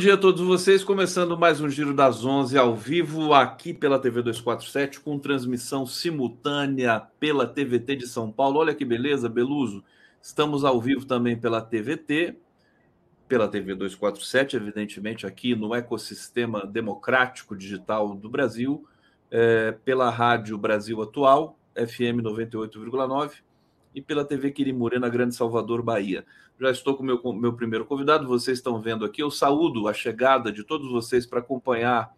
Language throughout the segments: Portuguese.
dia a todos vocês. Começando mais um Giro das 11 ao vivo aqui pela TV 247, com transmissão simultânea pela TVT de São Paulo. Olha que beleza, Beluso. Estamos ao vivo também pela TVT, pela TV 247, evidentemente, aqui no ecossistema democrático digital do Brasil, é, pela Rádio Brasil Atual, FM 98,9 e pela TV Quirimurê, na Grande Salvador, Bahia. Já estou com o meu, meu primeiro convidado, vocês estão vendo aqui. Eu saúdo a chegada de todos vocês para acompanhar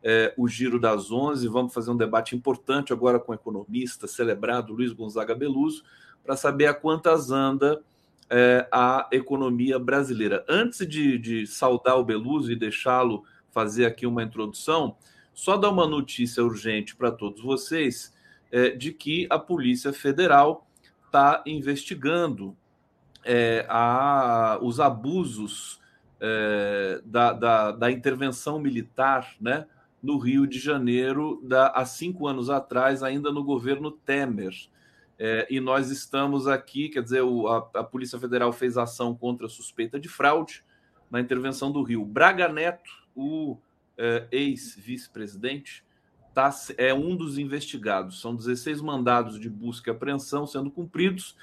é, o Giro das Onze. Vamos fazer um debate importante agora com o economista celebrado Luiz Gonzaga Beluso, para saber a quantas anda é, a economia brasileira. Antes de, de saudar o Beluso e deixá-lo fazer aqui uma introdução, só dar uma notícia urgente para todos vocês é, de que a Polícia Federal está investigando é, a, os abusos é, da, da, da, intervenção militar né, no Rio de Janeiro da, há cinco anos atrás, ainda no governo Temer. É, e nós estamos aqui, quer dizer, o, a, a, Polícia Federal fez ação contra a suspeita de fraude na intervenção do Rio. Braga Neto, o é, ex-vice-presidente, tá, é um dos investigados. São 16 mandados de busca e apreensão sendo cumpridos.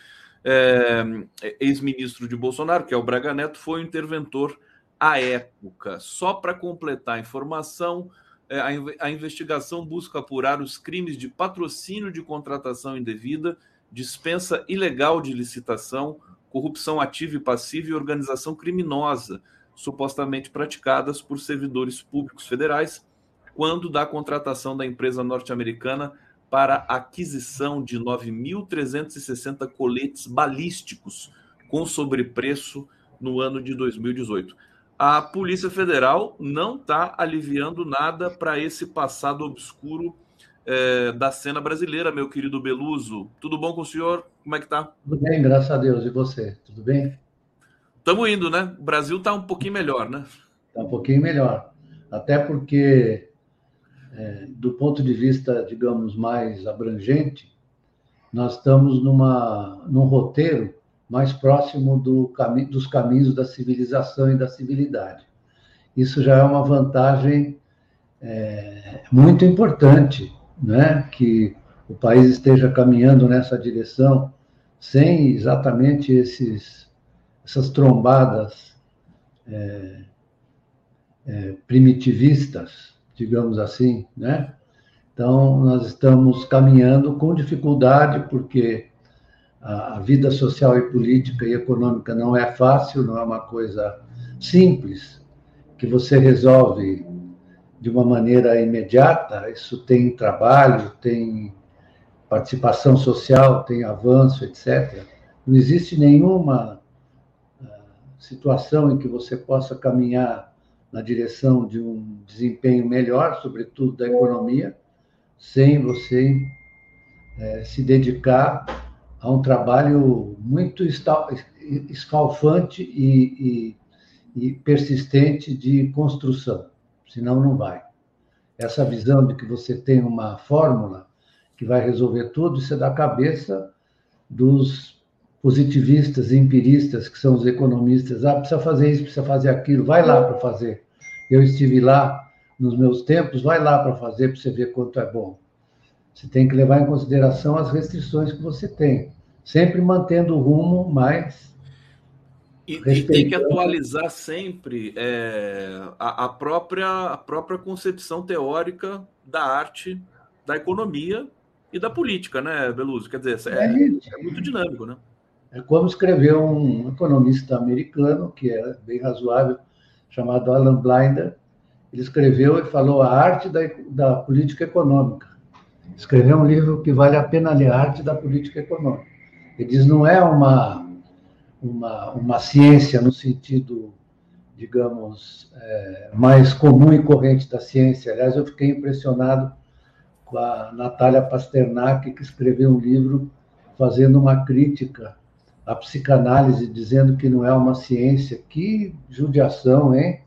É, Ex-ministro de Bolsonaro, que é o Braga Neto, foi o interventor à época. Só para completar a informação, é, a investigação busca apurar os crimes de patrocínio de contratação indevida, dispensa ilegal de licitação, corrupção ativa e passiva e organização criminosa, supostamente praticadas por servidores públicos federais quando da contratação da empresa norte-americana para aquisição de 9.360 coletes balísticos com sobrepreço no ano de 2018. A Polícia Federal não está aliviando nada para esse passado obscuro é, da cena brasileira, meu querido Beluso. Tudo bom com o senhor? Como é que tá? Tudo bem, graças a Deus. E você? Tudo bem? Estamos indo, né? O Brasil está um pouquinho melhor, né? Está um pouquinho melhor. Até porque é, do ponto de vista, digamos, mais abrangente, nós estamos numa, num roteiro mais próximo do cami dos caminhos da civilização e da civilidade. Isso já é uma vantagem é, muito importante, né? que o país esteja caminhando nessa direção sem exatamente esses, essas trombadas é, é, primitivistas digamos assim, né? Então, nós estamos caminhando com dificuldade, porque a vida social e política e econômica não é fácil, não é uma coisa simples, que você resolve de uma maneira imediata. Isso tem trabalho, tem participação social, tem avanço, etc. Não existe nenhuma ah, situação em que você possa caminhar na direção de um desempenho melhor, sobretudo da economia, sem você é, se dedicar a um trabalho muito escalfante e, e, e persistente de construção, senão não vai. Essa visão de que você tem uma fórmula que vai resolver tudo, isso é da cabeça dos positivistas, empiristas, que são os economistas, ah, precisa fazer isso, precisa fazer aquilo, vai lá para fazer. Eu estive lá nos meus tempos, vai lá para fazer para você ver quanto é bom. Você tem que levar em consideração as restrições que você tem, sempre mantendo o rumo mais. E, e tem que atualizar sempre é, a, a, própria, a própria concepção teórica da arte, da economia e da política, né, Beluso? Quer dizer, é, é, é muito dinâmico, né? É como escreveu um economista americano, que é bem razoável, chamado Alan Blinder. Ele escreveu e falou a arte da, da política econômica. Escreveu um livro que vale a pena ler, a arte da política econômica. Ele diz não é uma, uma, uma ciência no sentido digamos, é, mais comum e corrente da ciência. Aliás, eu fiquei impressionado com a Natália Pasternak, que escreveu um livro fazendo uma crítica à psicanálise, dizendo que não é uma ciência. Que judiação, hein?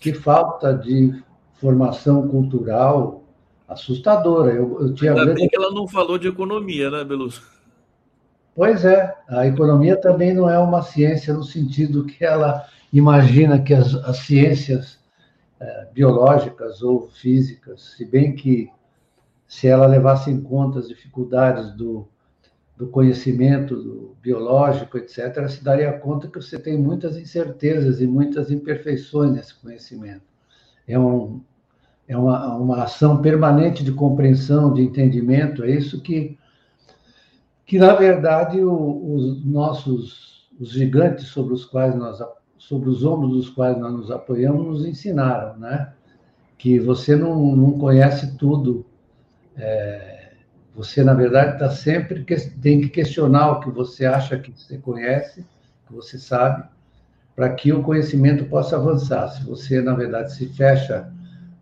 Que falta de formação cultural assustadora. Eu, eu tinha Ainda bem que ela não falou de economia, né, Beluso? Pois é, a economia também não é uma ciência no sentido que ela imagina que as, as ciências é, biológicas ou físicas, se bem que se ela levasse em conta as dificuldades do, do conhecimento do biológico, etc., se daria conta que você tem muitas incertezas e muitas imperfeições nesse conhecimento. É, um, é uma, uma ação permanente de compreensão, de entendimento, é isso que, que na verdade, o, os nossos os gigantes sobre os quais nós sobre os ombros dos quais nós nos apoiamos nos ensinaram, né? Que você não, não conhece tudo é, você, na verdade, está sempre que, tem que questionar o que você acha que você conhece, que você sabe, para que o conhecimento possa avançar. Se você, na verdade, se fecha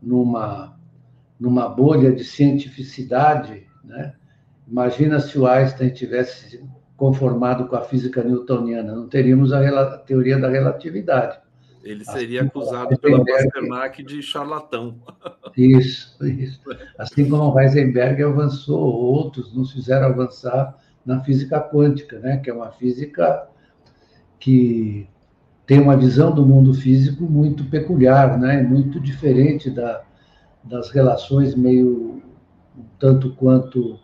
numa, numa bolha de cientificidade, né? imagina se o Einstein tivesse conformado com a física newtoniana, não teríamos a, a teoria da relatividade. Ele seria assim, acusado pela Pasternak de charlatão. Isso, isso. Assim como o Heisenberg avançou, outros nos fizeram avançar na física quântica, né? que é uma física que tem uma visão do mundo físico muito peculiar, né? muito diferente da, das relações meio tanto quanto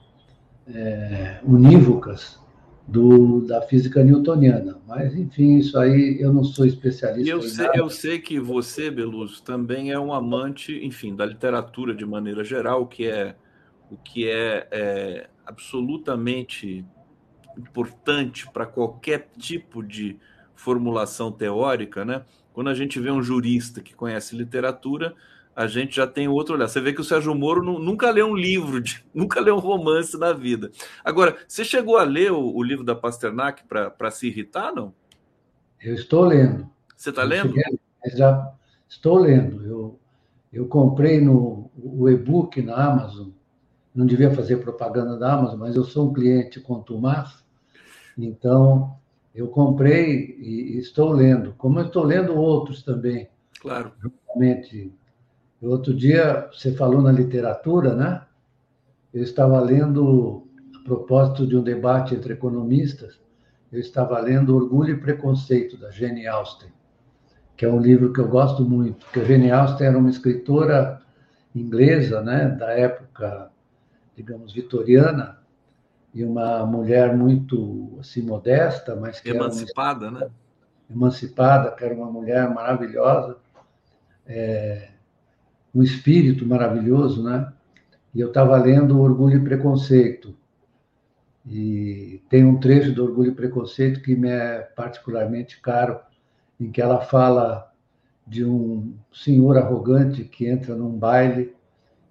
é, unívocas do, da física newtoniana. Mas, enfim, isso aí eu não sou especialista. Eu sei, eu sei que você, Beluso, também é um amante, enfim, da literatura de maneira geral, que é o que é, é absolutamente importante para qualquer tipo de formulação teórica, né? Quando a gente vê um jurista que conhece literatura, a gente já tem outro olhar. Você vê que o Sérgio Moro nunca leu um livro, de, nunca leu um romance na vida. Agora, você chegou a ler o, o livro da Pasternak para se irritar, não? Eu estou lendo. Você está lendo? já estou lendo. Eu, eu comprei no o e-book na Amazon. Não devia fazer propaganda da Amazon, mas eu sou um cliente contumaz. Então, eu comprei e, e estou lendo. Como eu estou lendo outros também. Claro. Outro dia, você falou na literatura, né? Eu estava lendo, a propósito de um debate entre economistas, eu estava lendo Orgulho e Preconceito, da Jane Austen, que é um livro que eu gosto muito, porque a Jane Austen era uma escritora inglesa, né, da época, digamos, vitoriana, e uma mulher muito assim modesta, mas que emancipada, uma, né? Emancipada, que era uma mulher maravilhosa. É, um espírito maravilhoso, né? E eu estava lendo Orgulho e Preconceito. E tem um trecho do Orgulho e Preconceito que me é particularmente caro, em que ela fala de um senhor arrogante que entra num baile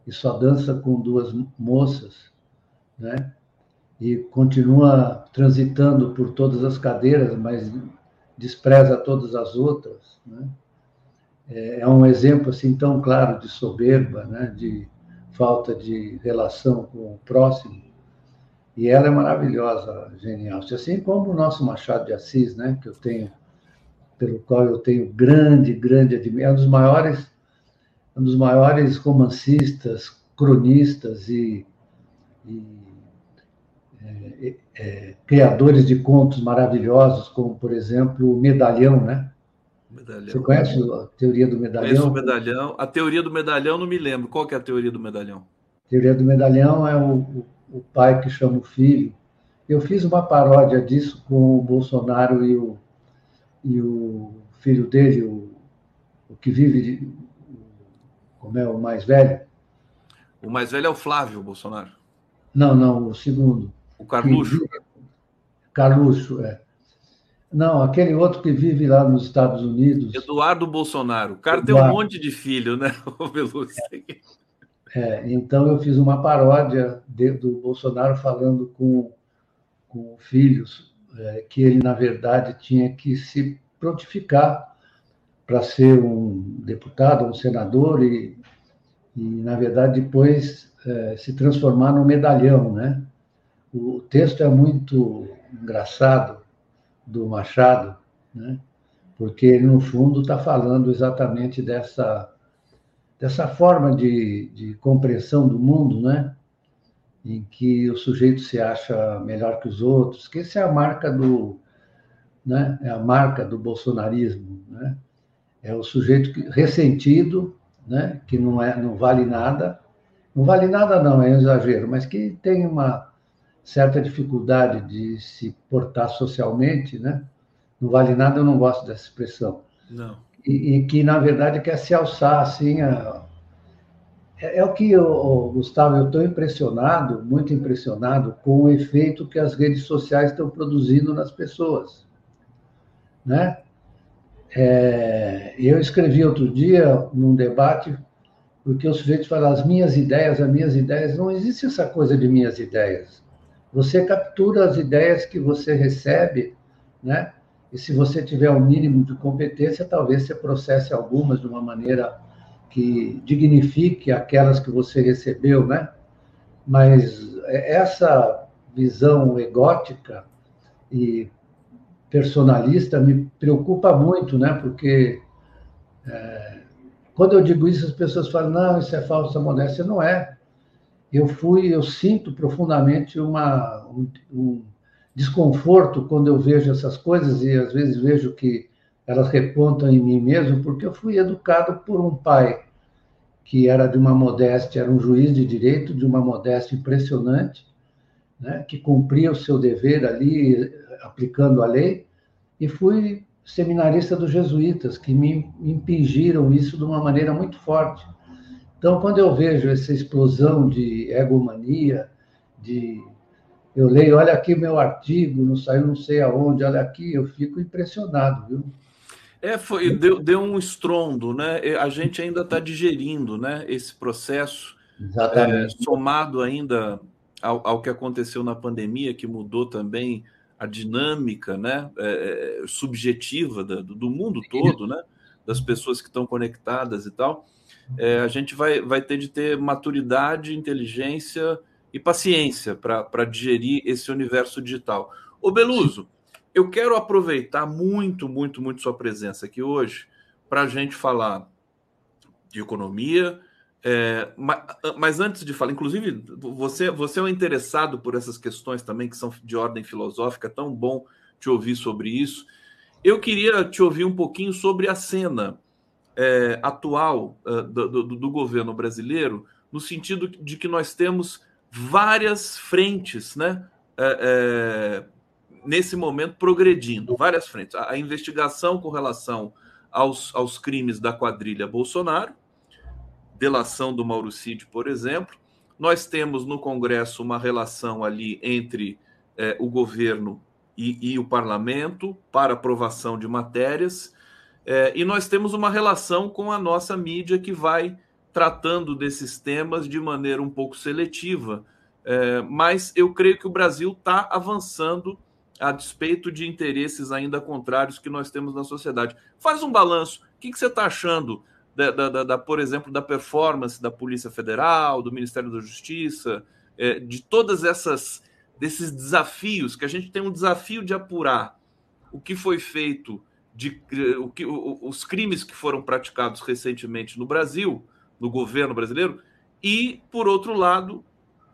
e só dança com duas moças, né? E continua transitando por todas as cadeiras, mas despreza todas as outras, né? É um exemplo assim tão claro de soberba, né? de falta de relação com o próximo. E ela é maravilhosa, genial. Assim como o nosso Machado de Assis, né? que eu tenho, pelo qual eu tenho grande, grande admiração, é um dos maiores, um dos maiores romancistas, cronistas e, e é, é, criadores de contos maravilhosos, como, por exemplo, o Medalhão, né? Medalhão. Você conhece a teoria do medalhão? Conheço o medalhão. A teoria do medalhão não me lembro. Qual que é a teoria do medalhão? A teoria do medalhão é o, o, o pai que chama o filho. Eu fiz uma paródia disso com o Bolsonaro e o, e o filho dele, o, o que vive, de, como é o mais velho? O mais velho é o Flávio Bolsonaro. Não, não, o segundo. O Carluxo. Carluxo, é. Não, aquele outro que vive lá nos Estados Unidos. Eduardo Bolsonaro. O cara Eduardo. tem um monte de filho, né, É, é, então eu fiz uma paródia de, do Bolsonaro falando com, com filhos é, que ele, na verdade, tinha que se prontificar para ser um deputado, um senador e, e na verdade, depois é, se transformar num medalhão, né? O texto é muito engraçado do Machado, né? Porque no fundo, está falando exatamente dessa, dessa forma de, de compreensão do mundo, né? Em que o sujeito se acha melhor que os outros, que essa é a marca do, né? É a marca do bolsonarismo, né? É o sujeito ressentido, né? Que não é, não vale nada, não vale nada não, é um exagero, mas que tem uma certa dificuldade de se portar socialmente, né? Não vale nada, eu não gosto dessa expressão. Não. E, e que na verdade quer se alçar assim a, é, é o que, eu, Gustavo, eu estou impressionado, muito impressionado com o efeito que as redes sociais estão produzindo nas pessoas né? É, eu escrevi outro dia num debate porque o sujeito fala as minhas ideias, as minhas ideias. Não existe essa coisa de minhas ideias. Você captura as ideias que você recebe, né? E se você tiver o um mínimo de competência, talvez você processe algumas de uma maneira que dignifique aquelas que você recebeu, né? Mas essa visão egótica e personalista me preocupa muito, né? Porque é, quando eu digo isso, as pessoas falam: não, isso é falsa modéstia. Não é. Eu fui, eu sinto profundamente uma, um, um desconforto quando eu vejo essas coisas e às vezes vejo que elas repontam em mim mesmo, porque eu fui educado por um pai que era de uma modéstia, era um juiz de direito de uma modéstia impressionante, né, que cumpria o seu dever ali, aplicando a lei, e fui seminarista dos jesuítas, que me impingiram isso de uma maneira muito forte. Então, quando eu vejo essa explosão de egomania, de eu leio, olha aqui meu artigo, não saiu não sei aonde, olha aqui, eu fico impressionado, viu? É, foi, deu, deu um estrondo, né? A gente ainda está digerindo, né? Esse processo, é, somado ainda ao, ao que aconteceu na pandemia, que mudou também a dinâmica né, é, é, subjetiva do, do, mundo todo, né, das pessoas que estão conectadas e tal, é, a gente vai, vai ter de ter maturidade, inteligência e paciência para digerir esse universo digital. Ô Beluso, eu quero aproveitar muito, muito, muito sua presença aqui hoje para a gente falar de economia, é, mas, antes de falar, inclusive, você, você é um interessado por essas questões também que são de ordem filosófica, é tão bom te ouvir sobre isso. Eu queria te ouvir um pouquinho sobre a cena é, atual uh, do, do, do, governo brasileiro, no sentido de que nós temos várias frentes, né? É, é, nesse momento progredindo, várias frentes. A, a investigação com relação aos, aos crimes da quadrilha Bolsonaro, delação do Mauro Cid, por exemplo. Nós temos no Congresso uma relação ali entre é, o governo e, e, o parlamento para aprovação de matérias, é, e nós temos uma relação com a nossa mídia que vai tratando desses temas de maneira um pouco seletiva. É, mas eu creio que o Brasil está avançando a despeito de interesses ainda contrários que nós temos na sociedade. Faz um balanço. O que, que você está achando da, da, da, por exemplo, da performance da Polícia Federal, do Ministério da Justiça, é, de todas essas desses desafios que a gente tem um desafio de apurar o que foi feito de o que os crimes que foram praticados recentemente no Brasil, no governo brasileiro, e por outro lado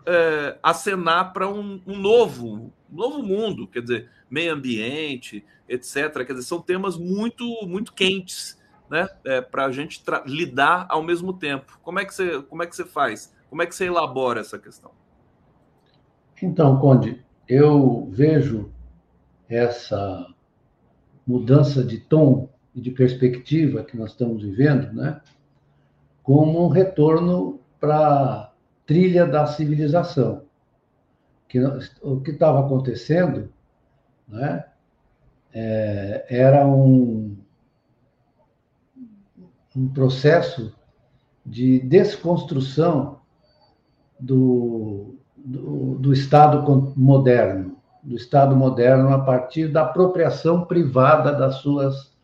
é, acenar para um, um, novo um novo mundo, quer dizer, meio ambiente, etc. Quer dizer, são temas muito muito quentes né, é, para a gente lidar ao mesmo tempo. Como é, que você, como é que você faz? Como é que você elabora essa questão? Então, Conde, eu vejo essa mudança de tom e de perspectiva que nós estamos vivendo, né, como um retorno para a trilha da civilização. Que, o que estava acontecendo né, é, era um, um processo de desconstrução do, do, do, Estado moderno, do Estado moderno a partir da apropriação privada das suas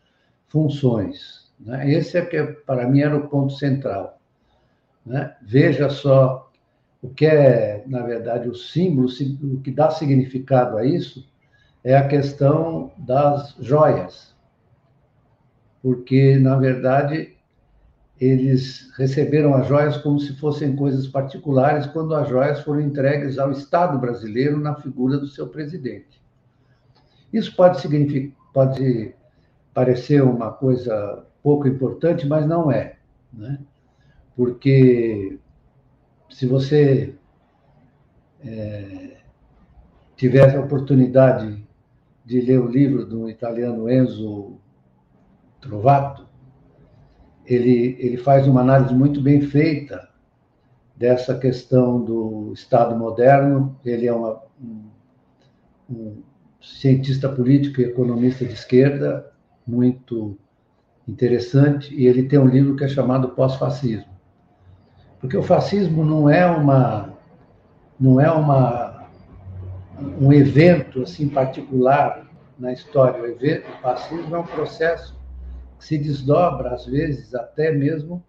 funções. Né? Esse é que, para mim, era o ponto central. Né? Veja só o que é, na verdade, o símbolo, o que dá significado a isso é a questão das joias. Porque, na verdade, eles receberam as joias como se fossem coisas particulares, quando as joias foram entregues ao Estado brasileiro na figura do seu presidente. Isso pode pode parecer uma coisa pouco importante, mas não é, né? Porque se você é, tiver a oportunidade de ler o livro do italiano Enzo Trovato, ele, ele faz uma análise muito bem feita dessa questão do Estado moderno. Ele é uma, um, um cientista político e economista de esquerda, muito interessante, e ele tem um livro que é chamado Pós-Fascismo. Porque o fascismo não é uma não é uma um evento assim particular na história, o, evento, o fascismo é um processo se desdobra às vezes até mesmo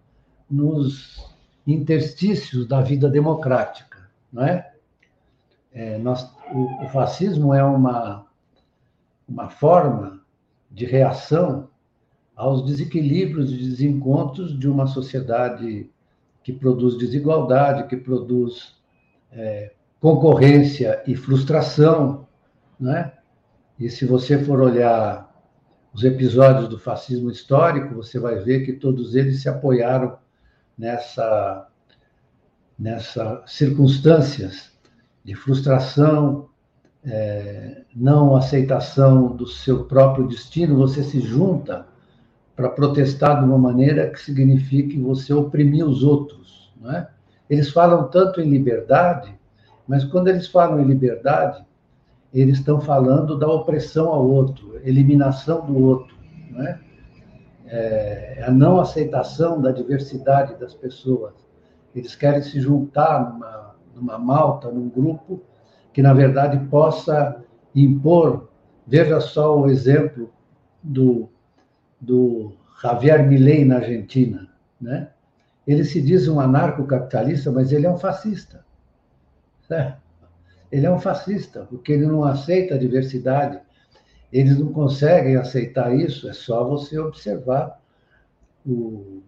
nos interstícios da vida democrática, não é? é nós, o, o fascismo é uma uma forma de reação aos desequilíbrios e desencontros de uma sociedade que produz desigualdade, que produz é, concorrência e frustração, né? E se você for olhar os episódios do fascismo histórico, você vai ver que todos eles se apoiaram nessa nessas circunstâncias de frustração, é, não aceitação do seu próprio destino, você se junta para protestar de uma maneira que signifique você oprimir os outros. Não é? Eles falam tanto em liberdade, mas quando eles falam em liberdade, eles estão falando da opressão ao outro, eliminação do outro, não é? a não aceitação da diversidade das pessoas. Eles querem se juntar numa, numa malta, num grupo que, na verdade, possa impor. Veja só o exemplo do, do Javier Milei na Argentina. Né? Ele se diz um anarcocapitalista, mas ele é um fascista. Certo? Ele é um fascista, porque ele não aceita a diversidade. Eles não conseguem aceitar isso, é só você observar o,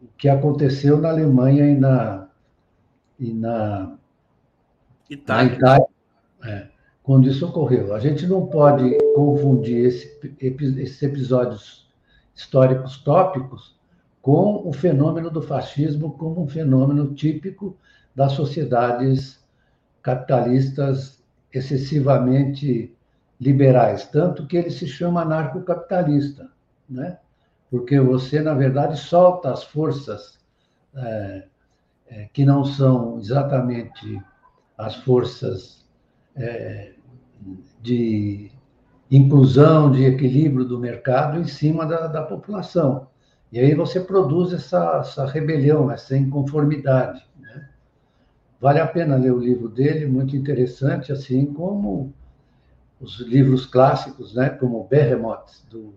o que aconteceu na Alemanha e na, e na, Itália. na Itália é, quando isso ocorreu. A gente não pode confundir esse, esses episódios históricos tópicos com o fenômeno do fascismo como um fenômeno típico das sociedades capitalistas excessivamente liberais, tanto que ele se chama anarcocapitalista, né? porque você, na verdade, solta as forças é, é, que não são exatamente as forças é, de inclusão, de equilíbrio do mercado em cima da, da população. E aí você produz essa, essa rebelião, essa inconformidade. Vale a pena ler o livro dele, muito interessante, assim como os livros clássicos, né, como Behemoth, do,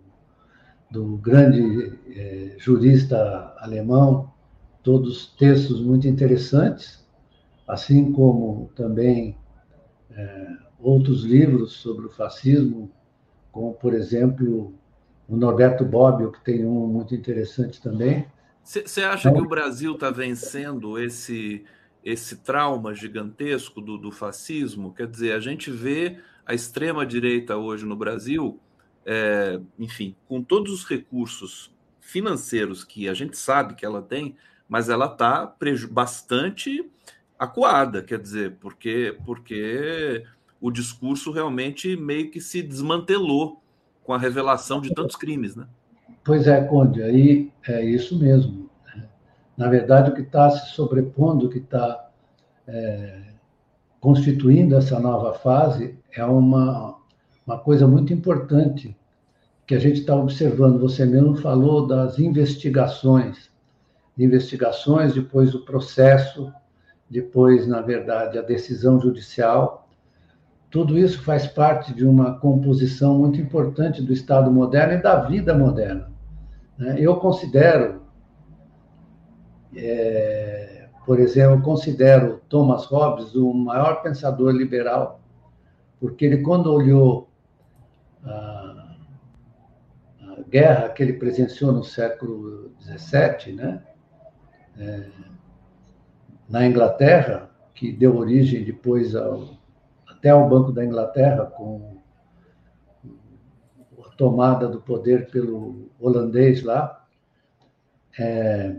do grande é, jurista alemão, todos textos muito interessantes, assim como também é, outros livros sobre o fascismo, como, por exemplo, o Norberto Bobbio, que tem um muito interessante também. Você acha então, que o Brasil está vencendo esse, esse trauma gigantesco do, do, fascismo? Quer dizer, a gente vê a extrema-direita hoje no Brasil, é, enfim, com todos os recursos financeiros que a gente sabe que ela tem, mas ela está bastante acuada, quer dizer, porque, porque o discurso realmente meio que se desmantelou com a revelação de tantos crimes, né? Pois é, Conde, aí é isso mesmo. Na verdade, o que está se sobrepondo, o que está é, constituindo essa nova fase é uma, uma coisa muito importante que a gente está observando. Você mesmo falou das investigações, investigações, depois o processo, depois, na verdade, a decisão judicial. Tudo isso faz parte de uma composição muito importante do Estado moderno e da vida moderna. Né? Eu considero, é, por exemplo, considero Thomas Hobbes o maior pensador liberal, porque ele, quando olhou a, a guerra que ele presenciou no século XVII, né? É, na Inglaterra, que deu origem depois ao, até ao Banco da Inglaterra, com a tomada do poder pelo holandês lá. É,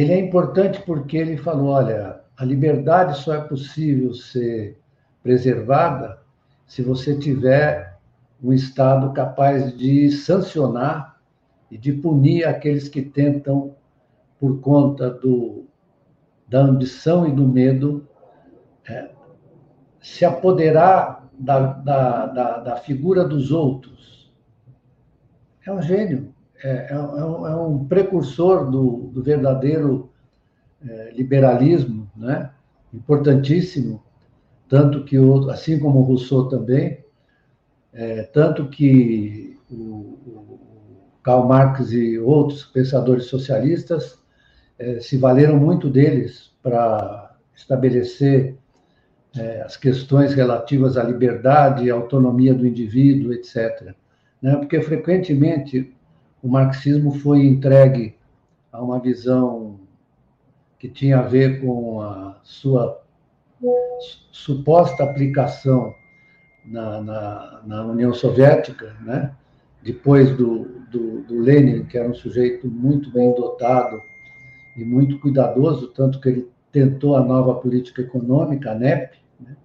ele é importante porque ele falou: olha, a liberdade só é possível ser preservada se você tiver um Estado capaz de sancionar e de punir aqueles que tentam, por conta do, da ambição e do medo, é, se apoderar da, da, da, da, figura dos outros. É um gênio, é, é, um, é um é precursor do, do verdadeiro é, liberalismo, né? importantíssimo, tanto que, assim como o Rousseau também, é, tanto que o, o, Karl Marx e outros pensadores socialistas é, se valeram muito deles para estabelecer as questões relativas à liberdade, à autonomia do indivíduo, etc. Né? Porque, frequentemente, o marxismo foi entregue a uma visão que tinha a ver com a sua suposta aplicação na, na, na União Soviética, né? depois do, do, do, Lenin, que era um sujeito muito bem dotado e muito cuidadoso, tanto que ele tentou a nova política econômica, a NEP, né?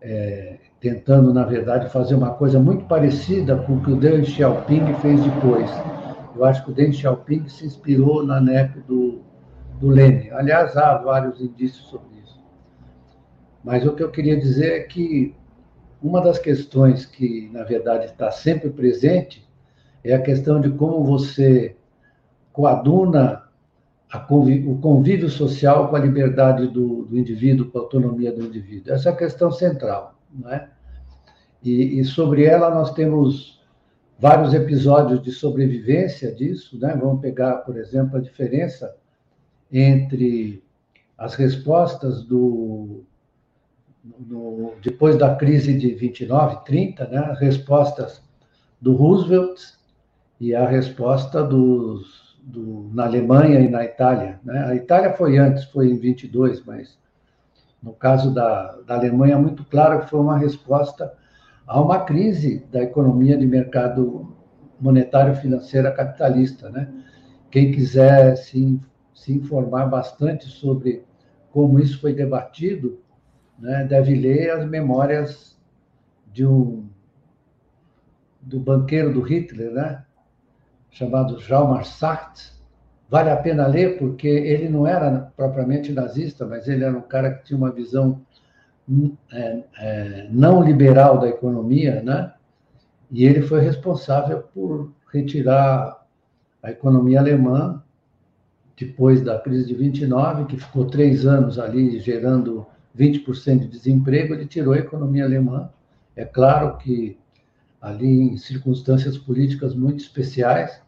é, tentando, na verdade, fazer uma coisa muito parecida com o que o Deng Xiaoping fez depois. Eu acho que o Deng Xiaoping se inspirou na NEP do, do Lenin. Aliás, há vários indícios sobre isso. Mas o que eu queria dizer é que uma das questões que, na verdade, está sempre presente é a questão de como você coaduna convívio, o convívio social com a liberdade do, do, indivíduo, com a autonomia do indivíduo. Essa é a questão central. Não é? E, e sobre ela nós temos vários episódios de sobrevivência disso. Né? Vamos pegar, por exemplo, a diferença entre as respostas do, no, depois da crise de 29, 30, né, as respostas do Roosevelt e a resposta dos, do, na Alemanha e na Itália. Né? A Itália foi antes, foi em 22, mas no caso da, da Alemanha, muito claro que foi uma resposta a uma crise da economia de mercado monetário financeira capitalista. Né? Quem quiser se, se informar bastante sobre como isso foi debatido, né, deve ler as memórias de um do banqueiro do Hitler, né, chamado Jean Sartre. Vale a pena ler porque ele não era propriamente nazista, mas ele era um cara que tinha uma visão não liberal da economia, né? E ele foi responsável por retirar a economia alemã depois da crise de 29, que ficou três anos ali gerando 20% de desemprego, ele tirou a economia alemã. É claro que ali em circunstâncias políticas muito especiais,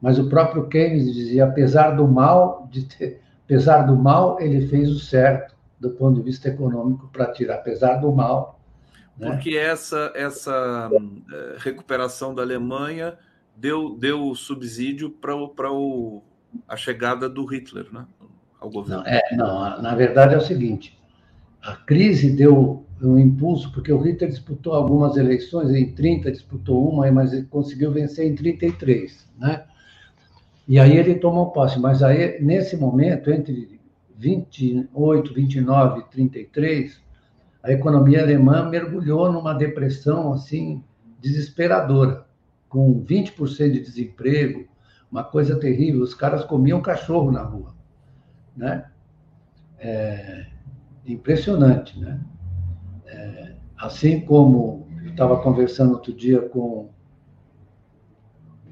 mas o próprio Keynes dizia, apesar do mal, ter, apesar do mal, ele fez o certo do ponto de vista econômico para tirar, apesar do mal. Né? Porque essa essa eh, recuperação da Alemanha deu deu subsídio para o a chegada do Hitler, né? Ao governo. Não, é, não, na verdade é o seguinte: a crise deu um impulso, porque o Hitler disputou algumas eleições, em 30 disputou uma, mas ele conseguiu vencer em 33, né? E aí ele tomou posse, mas aí, nesse momento, entre 28, 29 e 33, a economia alemã mergulhou numa depressão, assim, desesperadora, com 20% de desemprego, uma coisa terrível, os caras comiam cachorro na rua, né? É, impressionante, né? É, assim como eu estava conversando outro dia com,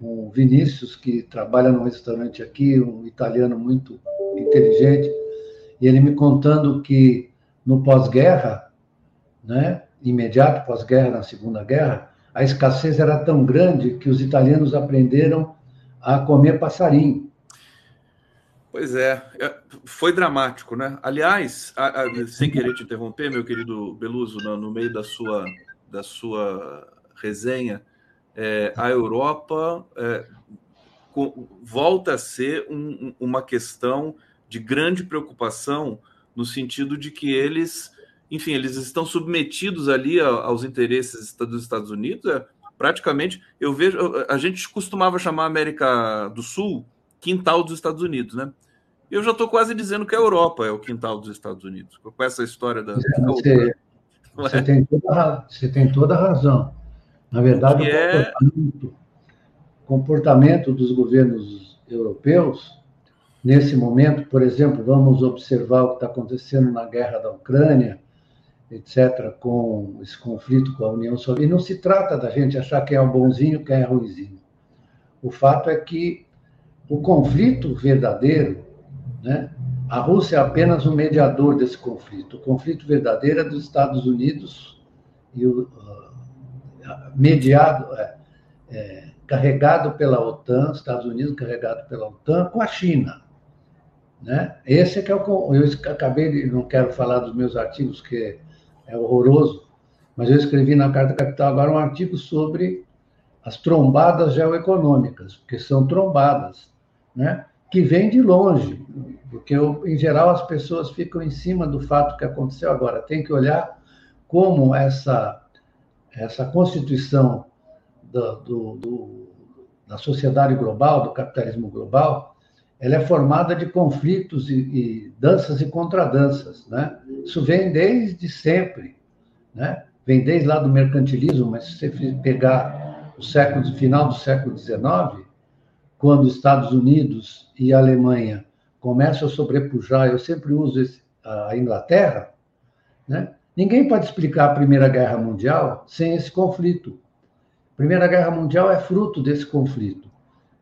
o Vinícius, que trabalha num restaurante aqui, um italiano muito inteligente, ele me contando que no pós-guerra, né, imediato pós-guerra, na Segunda Guerra, a escassez era tão grande que os italianos aprenderam a comer passarinho. Pois é, é foi dramático, né? Aliás, a, a, sem querer te interromper, meu querido Beluso, no, no meio da sua, da sua resenha, é, a Europa é, volta a ser um, uma questão de grande preocupação no sentido de que eles, enfim, eles estão submetidos ali aos interesses dos Estados Unidos. É, praticamente, eu vejo, a gente costumava chamar a América do Sul quintal dos Estados Unidos, né? Eu já estou quase dizendo que a Europa é o quintal dos Estados Unidos, com essa história da. Você, você, tem, toda, você tem toda a razão. Na verdade, o é comportamento, é... comportamento dos governos europeus, nesse momento, por exemplo, vamos observar o que está acontecendo na guerra da Ucrânia, etc., com esse conflito com a União Soviética. E não se trata da gente achar quem é o bonzinho, quem é ruimzinho. O fato é que o conflito verdadeiro né? A Rússia é apenas um mediador desse conflito. O conflito verdadeiro é dos Estados Unidos e o uh, mediado, é, é, carregado pela OTAN, Estados Unidos carregado pela OTAN com a China. Né? Esse é que é o. Eu acabei de. Não quero falar dos meus artigos, que é horroroso, mas eu escrevi na Carta Capital agora um artigo sobre as trombadas geoeconômicas, porque são trombadas, né? que vêm de longe, porque, em geral, as pessoas ficam em cima do fato que aconteceu agora. Tem que olhar como essa, essa constituição do, do, da sociedade global, do capitalismo global, ela é formada de conflitos e, e danças e contradanças. Né? Isso vem desde sempre. Né? Vem desde lá do mercantilismo, mas se você pegar o século, final do século XIX, quando os Estados Unidos e Alemanha começam a sobrepujar, eu sempre uso esse, a Inglaterra, né? ninguém pode explicar a Primeira Guerra Mundial sem esse conflito. A Primeira Guerra Mundial é fruto desse conflito.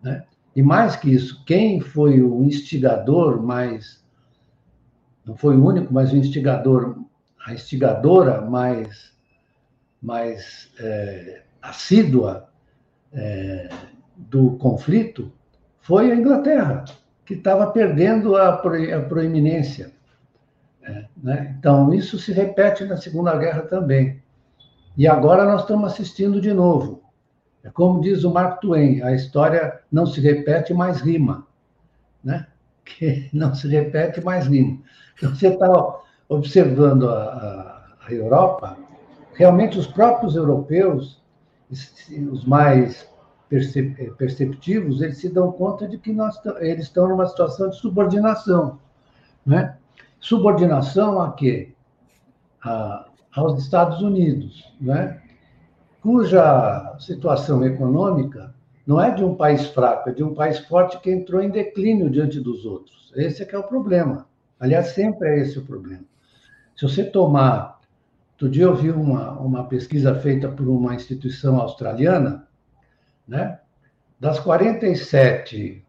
Né? E mais que isso, quem foi o instigador mais. Não foi o único, mas o instigador, a instigadora mais, mais é, assídua é, do conflito foi a Inglaterra, que estava perdendo a, proeminência. É, né? Então, isso se repete na Segunda Guerra também. E agora nós estamos assistindo de novo. É como diz o Mark Twain, a história não se repete, mas rima. Né? Que não se repete, mas rima. Então, você está observando a, a, Europa, realmente os próprios europeus, os mais eh, perceptivos, eles se dão conta de que nós, eles estão numa situação de subordinação. Né? Subordinação a quê? A, aos Estados Unidos, né? Cuja situação econômica não é de um país fraco, é de um país forte que entrou em declínio diante dos outros. Esse é que é o problema. Aliás, sempre é esse o problema. Se você tomar... Outro dia eu vi uma, uma pesquisa feita por uma instituição australiana, né? Das 47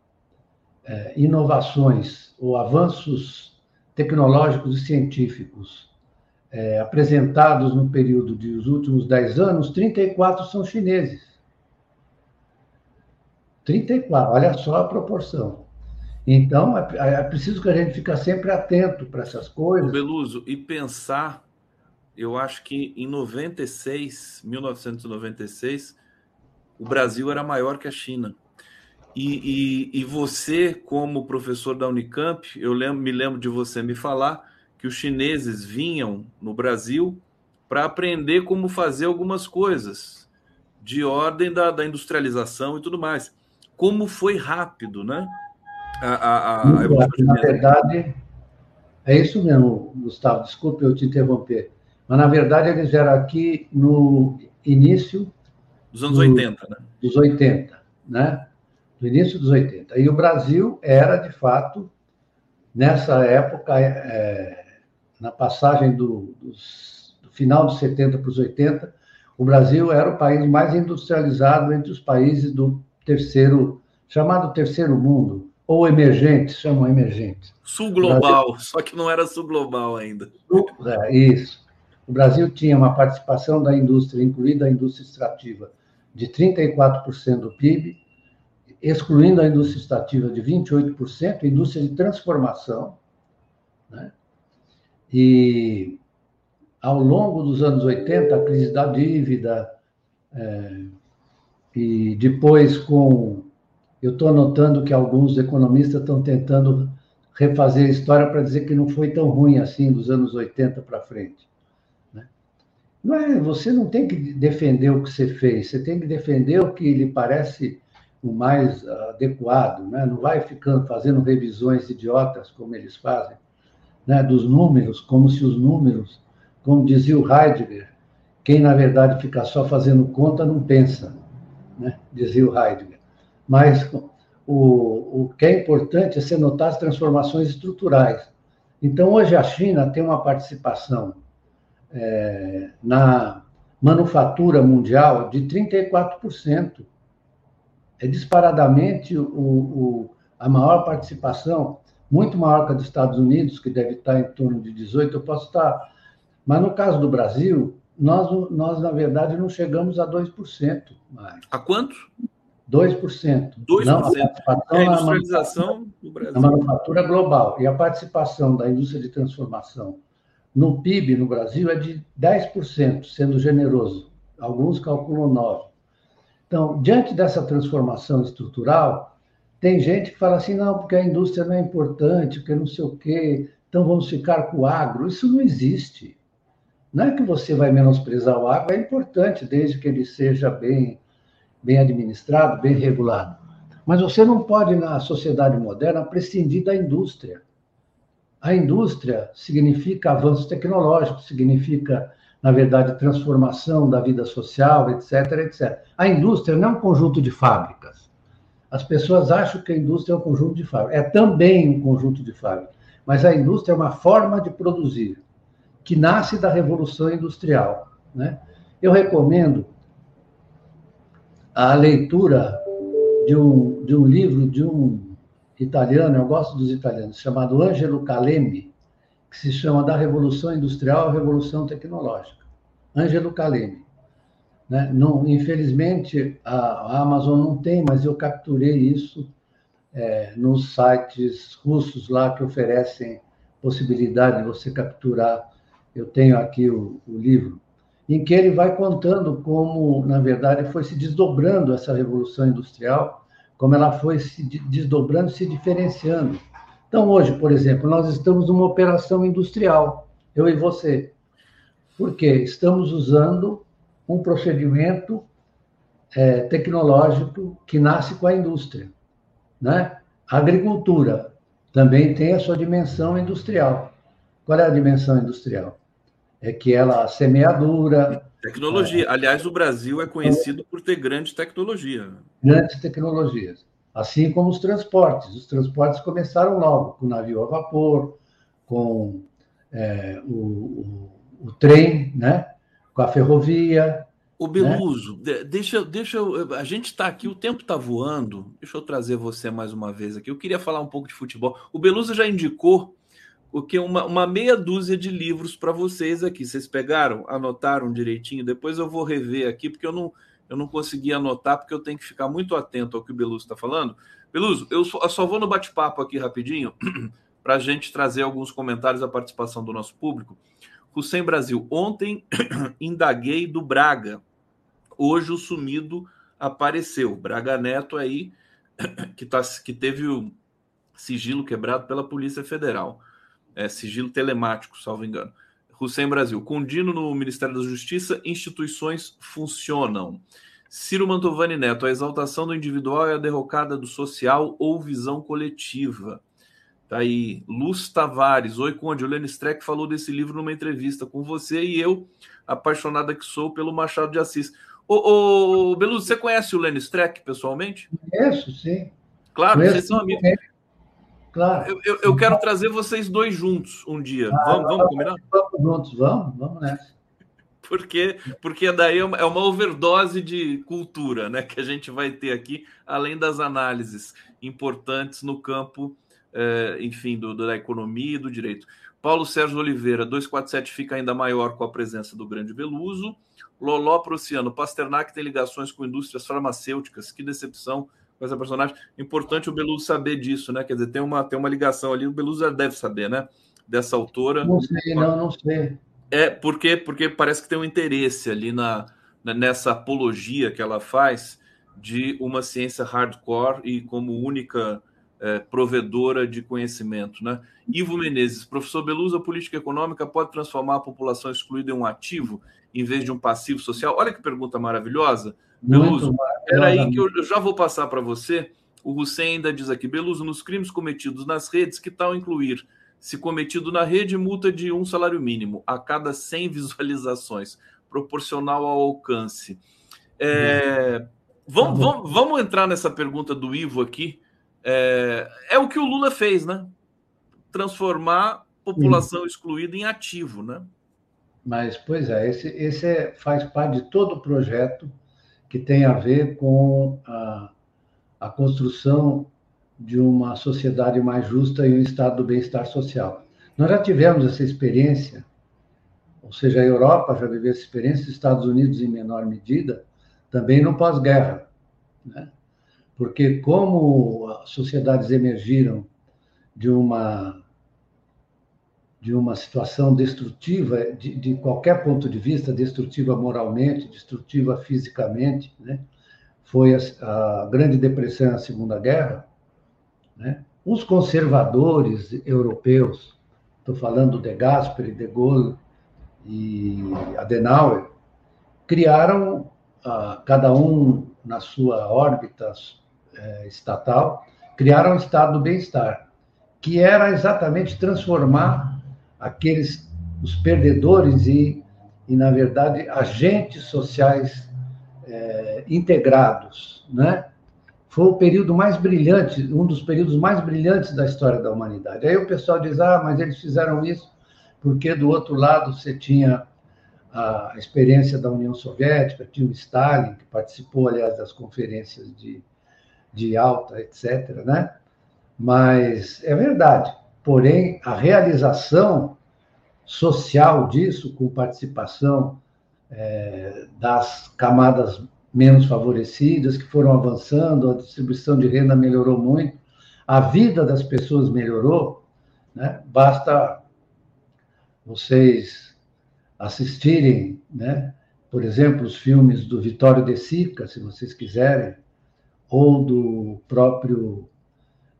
é, inovações ou avanços tecnológicos e científicos é, apresentados no período dos últimos 10 anos, 34 são chineses. 34, olha só a proporção. Então, é, é preciso que a gente fique sempre atento para essas coisas. Beluso, e pensar, eu acho que em 96, 1996, o Brasil era maior que a China. E, e, e você, como professor da Unicamp, eu lembro, me lembro de você me falar que os chineses vinham no Brasil para aprender como fazer algumas coisas de ordem da, da, industrialização e tudo mais. Como foi rápido, né? A, a, a, Na verdade, é isso mesmo, Gustavo. Desculpe eu te interromper. Mas, na verdade, eles vieram aqui no início dos anos do, 80, né? Dos 80, né? Do início dos 80. E o Brasil era, de fato, nessa época, é, na passagem do, dos, do final dos 70 para os 80, o Brasil era o país mais industrializado entre os países do terceiro, chamado terceiro mundo, ou emergentes, chamam emergentes. Sul global, Brasil... só que não era sul global ainda. É, isso. O Brasil tinha uma participação da indústria, incluída a indústria extrativa, de 34% do PIB, excluindo a indústria extrativa de 28%, indústria de transformação. Né? E ao longo dos anos 80, a crise da dívida, é, e depois com. Eu estou notando que alguns economistas estão tentando refazer a história para dizer que não foi tão ruim assim dos anos 80 para frente. Né? Não é, você não tem que defender o que você fez, você tem que defender o que lhe parece o mais adequado, né? não vai ficando fazendo revisões idiotas como eles fazem, né? dos números, como se os números, como dizia o Heidegger, quem na verdade fica só fazendo conta não pensa, né? dizia o Heidegger. Mas o, o que é importante é se notar as transformações estruturais. Então, hoje a China tem uma participação é, na manufatura mundial de 34%. É disparadamente o, o, a maior participação, muito maior que a dos Estados Unidos, que deve estar em torno de 18%. Eu posso estar. Mas no caso do Brasil, nós, nós na verdade, não chegamos a 2% mais. A quanto? 2%. 2%. Não, a, é a industrialização do Brasil. Na manufatura global. E a participação da indústria de transformação no PIB no Brasil é de 10%, sendo generoso. Alguns calculam 9%. Então, diante dessa transformação estrutural, tem gente que fala assim, não, porque a indústria não é importante, porque não sei o quê, então vamos ficar com o agro. Isso não existe. Não é que você vai menosprezar o agro, é importante, desde que ele seja bem bem administrado, bem regulado. Mas você não pode, na sociedade moderna, prescindir da indústria. A indústria significa avanço tecnológico, significa, na verdade, transformação da vida social, etc, etc. A indústria não é um conjunto de fábricas. As pessoas acham que a indústria é um conjunto de fábricas. É também um conjunto de fábricas. Mas a indústria é uma forma de produzir, que nasce da Revolução Industrial. Né? Eu recomendo a leitura de um, de um livro de um italiano, eu gosto dos italianos, chamado Angelo Calemi, que se chama Da Revolução Industrial à Revolução Tecnológica. Angelo Calemi. Né? Não, infelizmente, a, Amazon não tem, mas eu capturei isso é, nos sites russos lá que oferecem possibilidade de você capturar. Eu tenho aqui o, o livro em que ele vai contando como, na verdade, foi se desdobrando essa revolução industrial, como ela foi se desdobrando, se diferenciando. Então, hoje, por exemplo, nós estamos numa operação industrial, eu e você. Por quê? Estamos usando um procedimento é, tecnológico que nasce com a indústria. Né? A agricultura também tem a sua dimensão industrial. Qual é a dimensão industrial? é que ela a semeadura. Tecnologia. É, Aliás, o Brasil é conhecido por ter grande tecnologia. Grandes tecnologias. Assim como os transportes. Os transportes começaram logo, com o navio a vapor, com é, o, o, o, trem, né? Com a ferrovia. O Beluso, né? deixa, deixa eu. A gente está aqui, o tempo está voando. Deixa eu trazer você mais uma vez aqui. Eu queria falar um pouco de futebol. O Beluso já indicou o que uma, uma meia dúzia de livros para vocês aqui. Vocês pegaram, anotaram direitinho. Depois eu vou rever aqui, porque eu não, eu não consegui anotar, porque eu tenho que ficar muito atento ao que o Beluso está falando. Beluso, eu só, eu só vou no bate-papo aqui rapidinho, para a gente trazer alguns comentários da participação do nosso público. Hussein Brasil, ontem indaguei do Braga. Hoje o sumido apareceu. Braga Neto aí, que, tá, que teve o sigilo quebrado pela Polícia Federal é, sigilo telemático, salvo engano. Hussein Brasil, com Dino no Ministério da Justiça, instituições funcionam. Ciro Mantovani Neto, a exaltação do individual é a derrocada do social ou visão coletiva. Tá aí, Luz Tavares, oi Conde, o Lenny Streck falou desse livro numa entrevista com você e eu, apaixonada que sou pelo Machado de Assis. Ô, ô Beluso, você conhece o Lenny Streck pessoalmente? Conheço, sim. Claro, Conheço, vocês são amigos. Claro. Eu, eu, eu, quero trazer vocês dois juntos um dia. Ah, vamos, vamos combinar? Vamos juntos, vamos, vamos nessa. Porque, porque daí é uma, é uma overdose de cultura né, que a gente vai ter aqui, além das análises importantes no campo, é, enfim, do, da economia e do direito. Paulo Sérgio Oliveira, 247 fica ainda maior com a presença do grande Veluso. Loló Prussiano, Pasternak tem ligações com indústrias farmacêuticas, que decepção com essa personagem. Importante o Beluso saber disso, né? Quer dizer, tem uma, tem uma ligação ali, o Beluso já deve saber, né? Dessa autora. Não sei, não, não sei. É, porque, porque parece que tem um interesse ali na, nessa apologia que ela faz de uma ciência hardcore e como única é, provedora de conhecimento. Né? Ivo Menezes, professor Beluso, a política econômica pode transformar a população excluída em um ativo em vez de um passivo social? Olha que pergunta maravilhosa. Beluso, espera aí que eu já vou passar para você. O Hussein ainda diz aqui, Beluso, nos crimes cometidos nas redes, que tal incluir, se cometido na rede, multa de um salário mínimo a cada 100 visualizações, proporcional ao alcance. É, vamos, tá vamos, vamos entrar nessa pergunta do Ivo aqui, é, é o que o Lula fez, né? Transformar população Sim. excluída em ativo, né? Mas, pois é, esse, esse é, faz parte de todo o projeto que tem a ver com a, a construção de uma sociedade mais justa e um estado do bem-estar social. Nós já tivemos essa experiência, ou seja, a Europa já viveu essa experiência, os Estados Unidos, em menor medida, também no pós-guerra. Né? Porque como as sociedades emergiram de uma de uma situação destrutiva de, de, qualquer ponto de vista, destrutiva moralmente, destrutiva fisicamente, né? Foi a, a Grande Depressão a Segunda Guerra, né? Os conservadores europeus, estou falando de Gasperi, de Gaulle e Adenauer, criaram uh, cada um na sua órbita é, estatal, criaram o estado do bem-estar, que era exatamente transformar aqueles os perdedores e, e na verdade, agentes sociais é, integrados, né? Foi o período mais brilhante, um dos períodos mais brilhantes da história da humanidade. Aí o pessoal diz, ah, mas eles fizeram isso porque do outro lado você tinha a experiência da União Soviética, tinha o Stalin, que participou, aliás, das conferências de, de alta, etc. Né? Mas é verdade. Porém, a realização social disso, com participação é, das camadas menos favorecidas, que foram avançando, a distribuição de renda melhorou muito, a vida das pessoas melhorou, né? basta vocês assistirem, né? por exemplo, os filmes do Vitório De Sica, se vocês quiserem, ou do próprio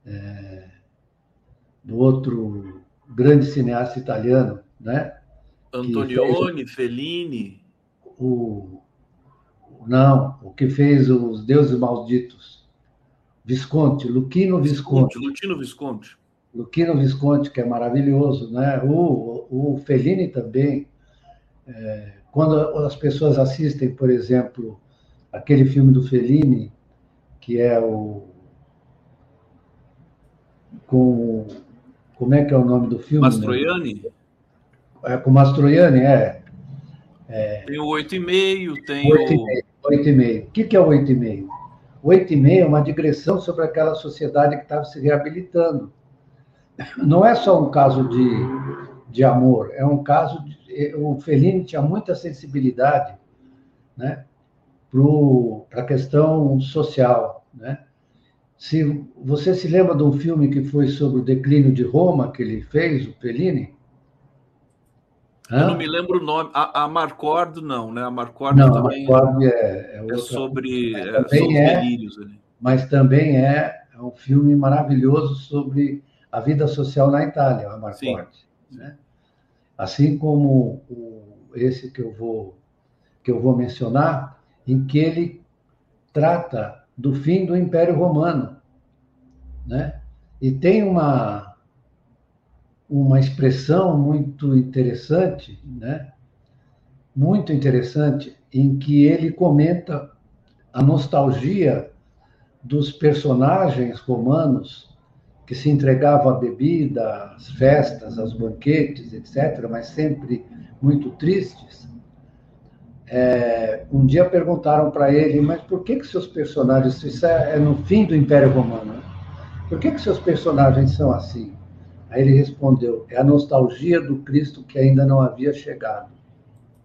é, do outro grande cineasta italiano, né? Antonioni, Fellini. O não, o que fez os Deuses Malditos, Visconti, Luchino Visconti. Luchino Visconti. Luchino Visconti, que é maravilhoso, né? O, o Fellini também. É, quando as pessoas assistem, por exemplo, aquele filme do Fellini, que é o. Com. Como é que é o nome do filme? Mastroianni? Né? É, com Mastroianni, é. é. Tem o 8,5, tem 8 o. 8,5. O que, que é o 8,5? O 8,5 é uma digressão sobre aquela sociedade que estava se reabilitando. Não é só um caso de, de amor, é um caso. De, o Fellini tinha muita sensibilidade né, para a questão social. Né? Se você se lembra de um filme que foi sobre o declínio de Roma que ele fez, o Fellini? Hã? Eu não me lembro o nome. A, a Marcord não, né? A Marcord não, também a Marcord é, é, é sobre, é, sobre é, delírios ali. Mas também é, é um filme maravilhoso sobre a vida social na Itália, a Marcord. Né? Assim como o, esse que eu vou que eu vou mencionar, em que ele trata do fim do Império Romano, né? E tem uma uma expressão muito interessante, né? Muito interessante em que ele comenta a nostalgia dos personagens romanos que se entregavam à bebida, às festas, aos banquetes, etc., mas sempre muito tristes, é, um dia perguntaram para ele, mas por que que seus personagens, isso é, é no fim do Império Romano, né? por que que seus personagens são assim? Aí ele respondeu, é a nostalgia do Cristo que ainda não havia chegado.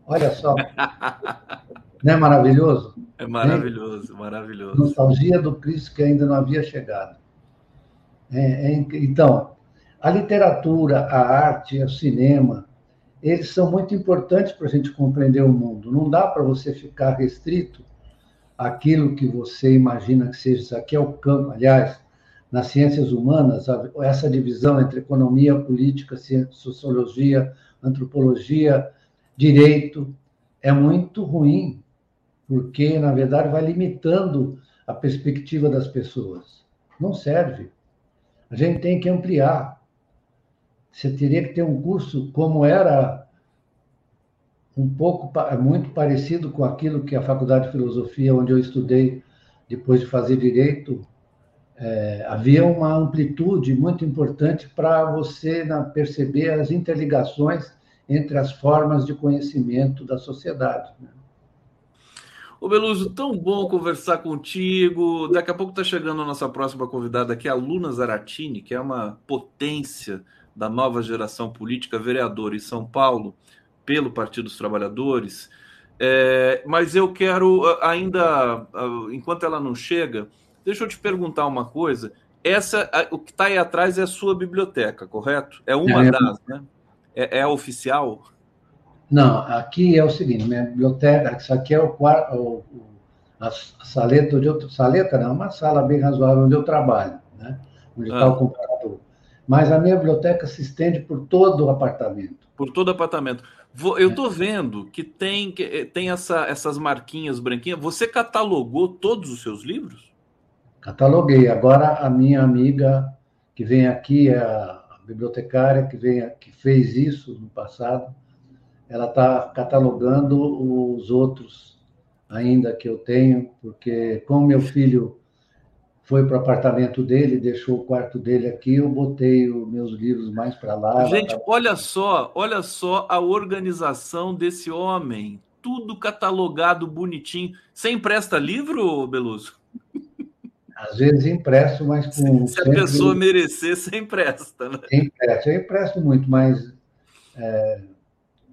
Olha só. Não é maravilhoso? É maravilhoso, maravilhoso. Nostalgia do Cristo que ainda não havia chegado. É, é, então, a literatura, a arte, o cinema, eles são muito importantes para a gente compreender o mundo. Não dá para você ficar restrito àquilo que você imagina que seja. Isso aqui é o campo. Aliás, nas ciências humanas, essa divisão entre economia, política, sociologia, antropologia, direito, é muito ruim, porque, na verdade, vai limitando a perspectiva das pessoas. Não serve. A gente tem que ampliar. Você teria que ter um curso como era um pouco, muito parecido com aquilo que a Faculdade de Filosofia, onde eu estudei depois de fazer direito, é, havia uma amplitude muito importante para você na, perceber as interligações entre as formas de conhecimento da sociedade. Né? Ô Beluso, tão bom conversar contigo. Daqui a pouco está chegando a nossa próxima convidada aqui, a Luna Zaratini, que é uma potência da nova geração política, vereadora em São Paulo, pelo Partido dos Trabalhadores. É, mas eu quero ainda, enquanto ela não chega, deixa eu te perguntar uma coisa. Essa, o que está aí atrás é a sua biblioteca, correto? É uma é, das, né? É, é oficial? Não, aqui é o seguinte, minha biblioteca, isso aqui é o quarto, o, a saleta onde eu saleta não, uma sala bem razoável onde eu trabalho, né? Onde está ah. o computador. Mas a minha biblioteca se estende por todo o apartamento. Por todo o apartamento. Eu estou vendo que tem, eh, tem essa, essas marquinhas branquinhas. Você catalogou todos os seus livros? Cataloguei. Agora a minha amiga que vem aqui, a bibliotecária que, vem, que fez isso no passado, ela está catalogando os outros ainda que eu tenho, porque como meu filho foi para o apartamento dele, deixou o quarto dele aqui, eu botei os meus livros mais para lá. Gente, pra... olha só, olha só a organização desse homem, tudo catalogado bonitinho. Você empresta livro, Beluso? Às vezes empresto, mas com. Se, se sempre... a pessoa merecer, você empresta, né? Empresto. Eu empresto muito, mas é,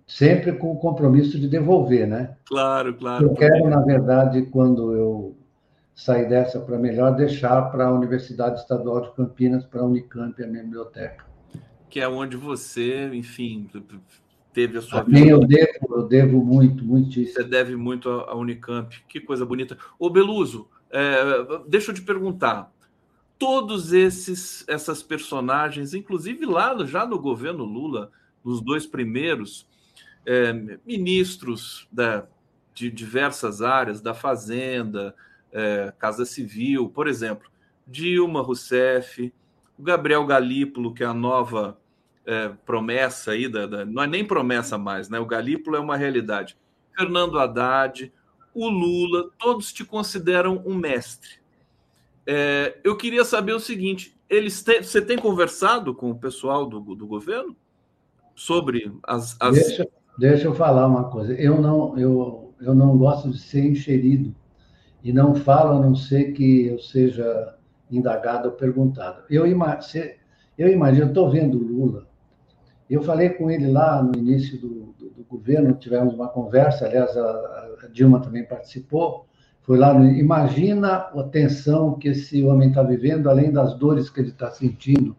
sempre com o compromisso de devolver, né? Claro, claro. Eu quero, na verdade, quando eu sair dessa para melhor, deixar para a Universidade Estadual de Campinas, para a Unicamp, a minha biblioteca. Que é onde você, enfim, teve a sua a vida. Eu devo, eu devo muito, muitíssimo. Você deve muito à Unicamp. Que coisa bonita. Ô, Beluso, é, deixa eu te perguntar. Todos esses essas personagens, inclusive lá já no governo Lula, nos dois primeiros, é, ministros da, de diversas áreas, da Fazenda, é, Casa Civil, por exemplo, Dilma Rousseff, o Gabriel Galípolo, que é a nova é, promessa aí, da, da, não é nem promessa mais, né? O Galípolo é uma realidade. Fernando Haddad, o Lula, todos te consideram um mestre. É, eu queria saber o seguinte: eles têm, você tem conversado com o pessoal do, do governo sobre as, as... Deixa, Deixa eu falar uma coisa. Eu não, eu, eu não gosto de ser encherido e não falo a não ser que eu seja indagado ou perguntado. Eu, eu imagino, estou vendo o Lula. Eu falei com ele lá no início do, do, do governo, tivemos uma conversa, aliás, a, a, Dilma também participou. Foi lá, no, imagina a tensão que esse homem está vivendo, além das dores que ele está sentindo,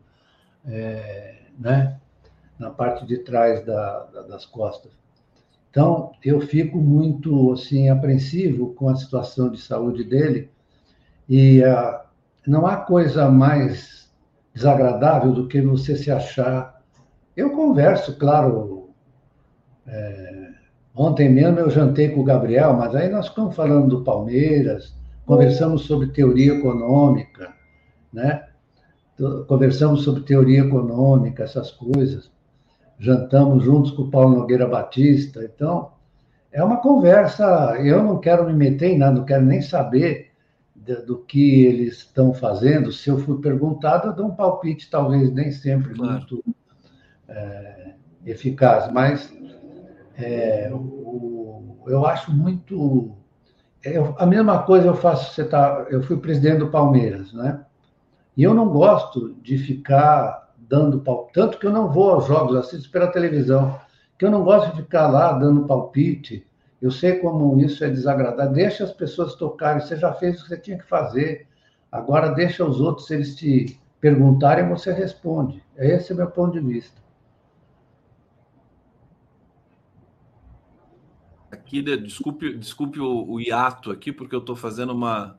é, né? na parte de trás da, da, das costas. Então, eu fico muito assim apreensivo com a situação de saúde dele e uh, não há coisa mais desagradável do que você se achar. Eu converso, claro. É... Ontem mesmo eu jantei com o Gabriel, mas aí nós ficamos falando do Palmeiras, conversamos sobre teoria econômica, né? Conversamos sobre teoria econômica, essas coisas jantamos juntos com o Paulo Nogueira Batista. Então, é uma conversa. Eu não quero me meter em nada, não quero nem saber de, do que eles estão fazendo. Se eu for perguntado, eu dou um palpite, talvez nem sempre claro. muito é, eficaz, mas é, o, eu acho muito. É, a mesma coisa eu faço. Você tá, eu fui presidente do Palmeiras, né? E eu não gosto de ficar dando palpite. Tanto que eu não vou aos jogos, assisto pela televisão, que eu não gosto de ficar lá dando palpite Eu sei como isso é desagradável. Deixa as pessoas tocarem. Você já fez o que você tinha que fazer. Agora deixa os outros, se eles te perguntarem, você responde. Esse é o meu ponto de vista. Aqui, desculpe, desculpe o, o hiato aqui, porque eu estou fazendo uma,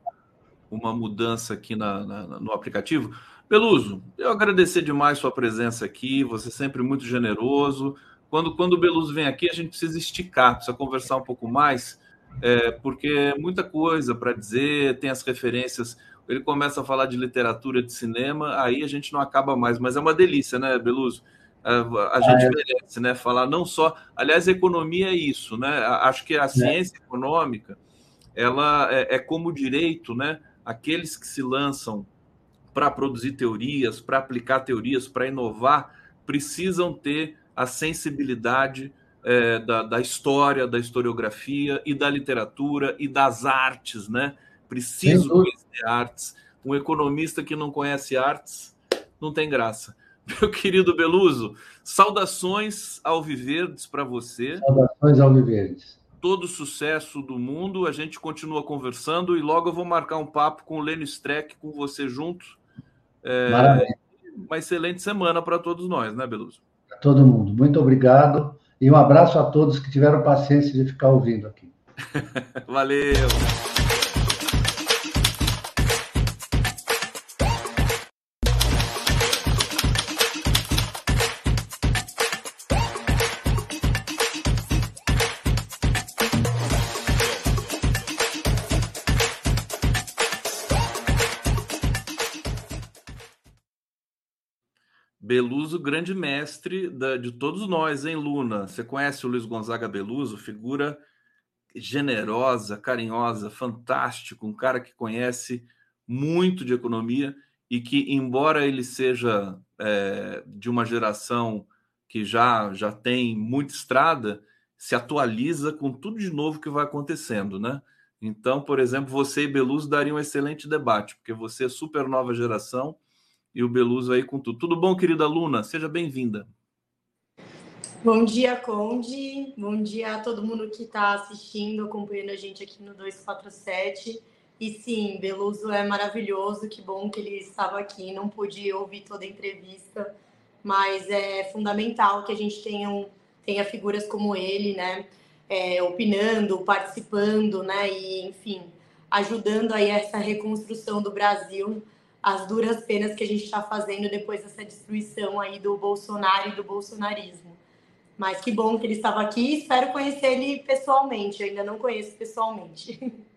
uma mudança aqui na, na, no aplicativo. Beluso, eu agradecer demais sua presença aqui, você é sempre muito generoso. Quando, quando o Beluso vem aqui, a gente precisa esticar, precisa conversar um pouco mais, é, porque é muita coisa para dizer, tem as referências. Ele começa a falar de literatura, de cinema, aí a gente não acaba mais, mas é uma delícia, né, Beluso? A, a gente ah, é. merece, né? Falar não só. Aliás, economia é isso, né? Acho que a é. ciência econômica ela é, é como direito, né? Aqueles que se lançam para produzir teorias, para aplicar teorias, para inovar, precisam ter a sensibilidade é, da, da, história, da historiografia e da literatura e das artes, né? Preciso conhecer artes. Um economista que não conhece artes não tem graça. Meu querido Beluso, saudações ao Viverdes para você. Saudações ao Viverdes. Todo sucesso do mundo. A gente continua conversando e logo eu vou marcar um papo com o Lênio Streck, com você junto. É, Maravilha. Uma excelente semana para todos nós, né, Beluso? Para todo mundo. Muito obrigado. E um abraço a todos que tiveram paciência de ficar ouvindo aqui. Valeu. Beluso, grande mestre da, de todos nós, hein, Luna? Você conhece o Luiz Gonzaga Beluso, figura generosa, carinhosa, fantástico, um cara que conhece muito de economia e que, embora ele seja é, de uma geração que já, já tem muita estrada, se atualiza com tudo de novo que vai acontecendo, né? Então, por exemplo, você e Beluso dariam um excelente debate, porque você é super nova geração e o Beluso aí com tudo. Tudo bom, querida Luna? Seja bem-vinda. Bom dia, Conde. Bom dia a todo mundo que está assistindo, acompanhando a gente aqui no 247. E sim, Beluso é maravilhoso. Que bom que ele estava aqui. Não pude ouvir toda a entrevista, mas é fundamental que a gente tenha, um, tenha figuras como ele, né? É, opinando, participando, né? E, enfim, ajudando aí essa reconstrução do Brasil as duras penas que a gente está fazendo depois dessa destruição aí do Bolsonaro e do bolsonarismo. Mas que bom que ele estava aqui espero conhecer ele pessoalmente. Eu ainda não conheço pessoalmente.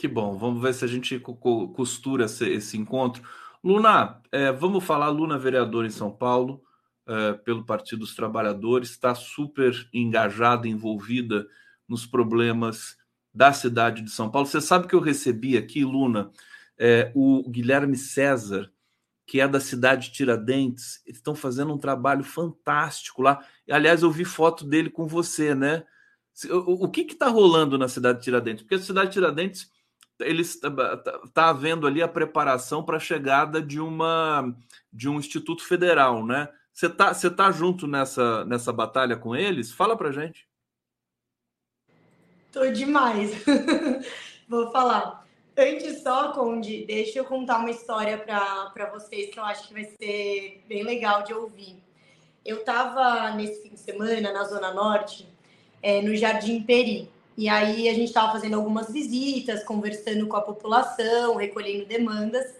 Que bom, vamos ver se a gente costura esse encontro. Luna, é, vamos falar, Luna, vereadora em São Paulo, é, pelo Partido dos Trabalhadores, está super engajada, envolvida nos problemas da cidade de São Paulo. Você sabe que eu recebi aqui, Luna, é, o Guilherme César, que é da cidade de Tiradentes, eles estão fazendo um trabalho fantástico lá. Aliás, eu vi foto dele com você, né? O, que está rolando na cidade de Tiradentes? Porque a cidade de Tiradentes eles está tá, tá havendo ali a preparação para a chegada de uma de um instituto federal, né? Você tá você tá junto nessa nessa batalha com eles? Fala para gente. Tô demais. Vou falar. Antes só, Conde, deixa eu contar uma história para vocês que eu acho que vai ser bem legal de ouvir. Eu estava nesse fim de semana na Zona Norte, é, no Jardim Peri. E aí a gente estava fazendo algumas visitas, conversando com a população, recolhendo demandas.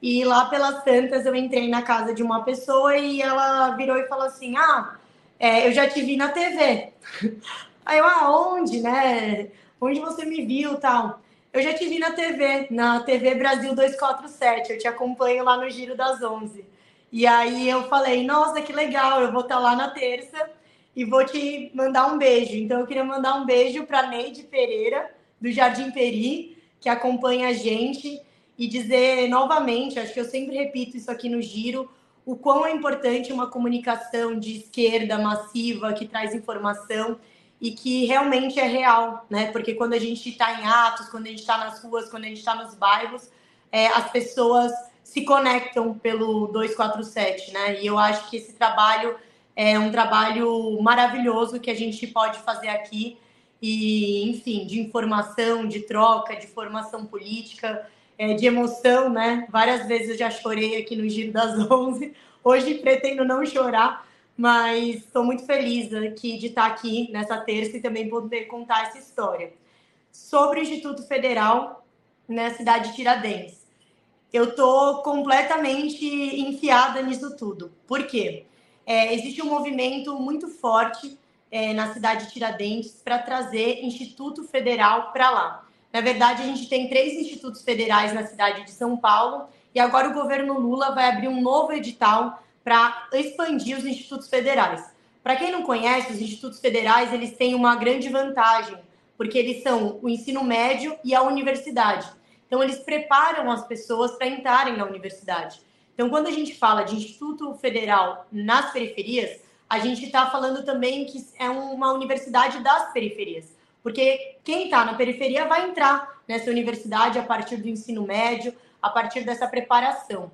E lá pelas tantas eu entrei na casa de uma pessoa e ela virou e falou assim: Ah, é, eu já te vi na TV. Aí eu, aonde, ah, né? Onde você me viu tal? Eu já te vi na TV, na TV Brasil 247. Eu te acompanho lá no Giro das 11. E aí eu falei, nossa, que legal, eu vou estar lá na terça e vou te mandar um beijo. Então eu queria mandar um beijo para Neide Pereira, do Jardim Peri, que acompanha a gente, e dizer novamente, acho que eu sempre repito isso aqui no Giro, o quão é importante uma comunicação de esquerda massiva que traz informação e que realmente é real, né? Porque quando a gente está em atos, quando a gente está nas ruas, quando a gente está nos bairros, é, as pessoas se conectam pelo 247, né? E eu acho que esse trabalho é um trabalho maravilhoso que a gente pode fazer aqui e, enfim, de informação, de troca, de formação política, é, de emoção, né? Várias vezes eu já chorei aqui no Giro das 11. Hoje pretendo não chorar, mas estou muito feliz aqui de estar aqui nessa terça e também poder contar essa história. Sobre o Instituto Federal na cidade de Tiradentes. Eu estou completamente enfiada nisso tudo. Por quê? É, existe um movimento muito forte é, na cidade de Tiradentes para trazer Instituto Federal para lá. Na verdade, a gente tem três institutos federais na cidade de São Paulo e agora o governo Lula vai abrir um novo edital para expandir os institutos federais. Para quem não conhece, os institutos federais eles têm uma grande vantagem, porque eles são o ensino médio e a universidade. Então, eles preparam as pessoas para entrarem na universidade. Então, quando a gente fala de Instituto Federal nas periferias, a gente está falando também que é uma universidade das periferias. Porque quem está na periferia vai entrar nessa universidade a partir do ensino médio, a partir dessa preparação.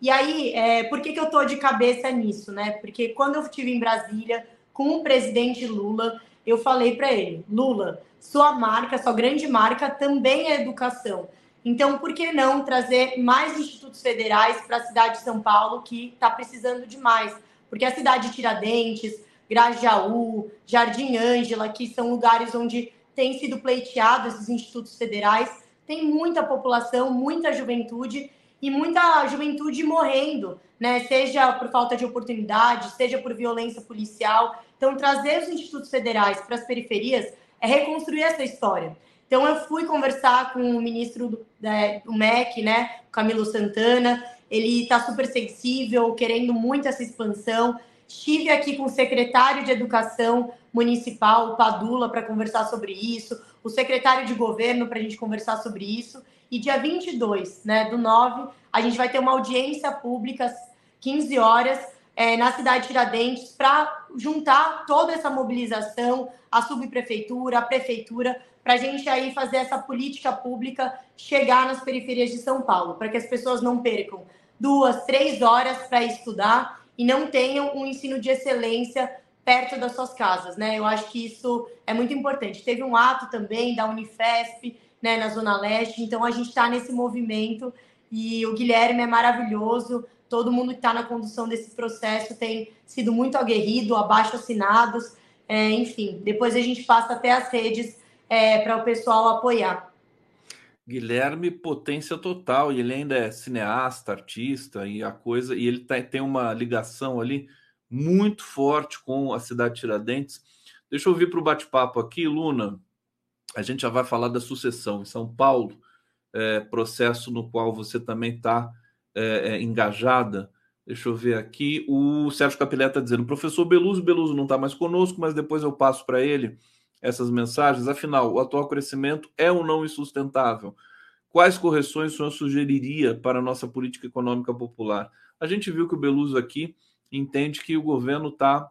E aí, é, por que, que eu estou de cabeça nisso, né? Porque quando eu estive em Brasília com o presidente Lula, eu falei para ele: Lula, sua marca, sua grande marca também é educação. Então, por que não trazer mais institutos federais para a cidade de São Paulo, que está precisando de mais? Porque a cidade de Tiradentes, Grajaú, Jardim Ângela, que são lugares onde têm sido pleiteados esses institutos federais, tem muita população, muita juventude e muita juventude morrendo, né? Seja por falta de oportunidade, seja por violência policial. Então, trazer os institutos federais para as periferias é reconstruir essa história. Então, eu fui conversar com o ministro do, né, do MEC, né, Camilo Santana. Ele está super sensível, querendo muito essa expansão. Estive aqui com o secretário de Educação Municipal, Padula, para conversar sobre isso, o secretário de Governo para a gente conversar sobre isso. E dia 22 né, do 9, a gente vai ter uma audiência pública, 15 horas, é, na cidade de Tiradentes, para juntar toda essa mobilização, a subprefeitura, a prefeitura, para a gente aí fazer essa política pública chegar nas periferias de São Paulo, para que as pessoas não percam duas, três horas para estudar e não tenham um ensino de excelência perto das suas casas, né? Eu acho que isso é muito importante. Teve um ato também da Unifesp, né, na Zona Leste, então a gente está nesse movimento e o Guilherme é maravilhoso. Todo mundo que está na condução desse processo tem sido muito aguerrido, abaixo assinados, é, enfim. Depois a gente passa até as redes é, para o pessoal apoiar. Guilherme, potência total, e ele ainda é cineasta, artista, e a coisa, e ele tá, tem uma ligação ali muito forte com a cidade de Tiradentes. Deixa eu vir para o bate-papo aqui, Luna. A gente já vai falar da sucessão em São Paulo, é, processo no qual você também está é, é, engajada. Deixa eu ver aqui. O Sérgio Capilé está dizendo: professor Beluso, Beluso não está mais conosco, mas depois eu passo para ele essas mensagens? Afinal, o atual crescimento é ou não insustentável? Quais correções o senhor sugeriria para a nossa política econômica popular? A gente viu que o Beluso aqui entende que o governo está,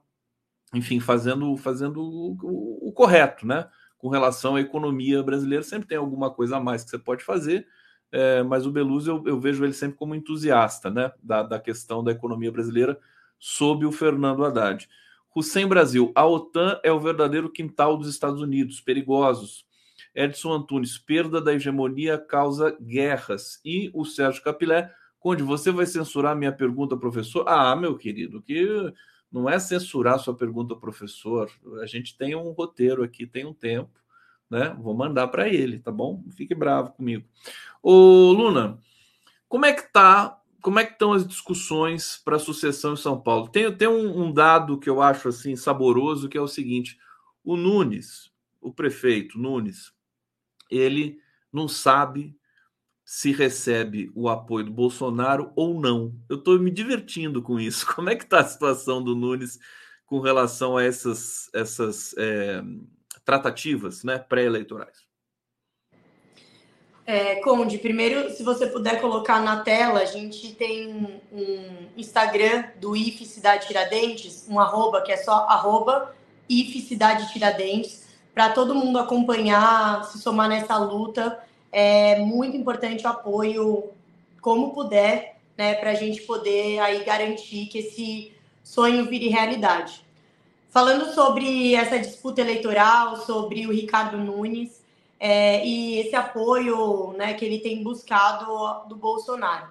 enfim, fazendo, fazendo o, o, o, correto, né? Com relação à economia brasileira, sempre tem alguma coisa a mais que você pode fazer, é, mas o Beluso eu, eu, vejo ele sempre como entusiasta, né? Da, da questão da economia brasileira sob o Fernando Haddad. Hussein Brasil, a OTAN é o verdadeiro quintal dos Estados Unidos, perigosos. Edson Antunes, perda da hegemonia causa guerras. E o Sérgio Capilé, Conde, você vai censurar minha pergunta, professor? Ah, meu querido, que não é censurar sua pergunta, professor. A gente tem um roteiro aqui, tem um tempo, né? Vou mandar para ele, tá bom? Fique bravo comigo. Ô, Luna, como é que tá como é que estão as discussões para a sucessão em São Paulo? Tem, tem um, um, dado que eu acho assim saboroso, que é o seguinte: o Nunes, o prefeito Nunes, ele não sabe se recebe o apoio do Bolsonaro ou não. Eu estou me divertindo com isso. Como é que está a situação do Nunes com relação a essas, essas é, tratativas né, pré-eleitorais? É, Conde, primeiro, se você puder colocar na tela, a gente tem um Instagram do IF Cidade Tiradentes, um arroba que é só arroba IF Cidade Tiradentes, para todo mundo acompanhar, se somar nessa luta. É muito importante o apoio, como puder, né, para a gente poder aí garantir que esse sonho vire realidade. falando sobre essa disputa eleitoral, sobre o Ricardo Nunes é, e esse apoio né, que ele tem buscado do Bolsonaro.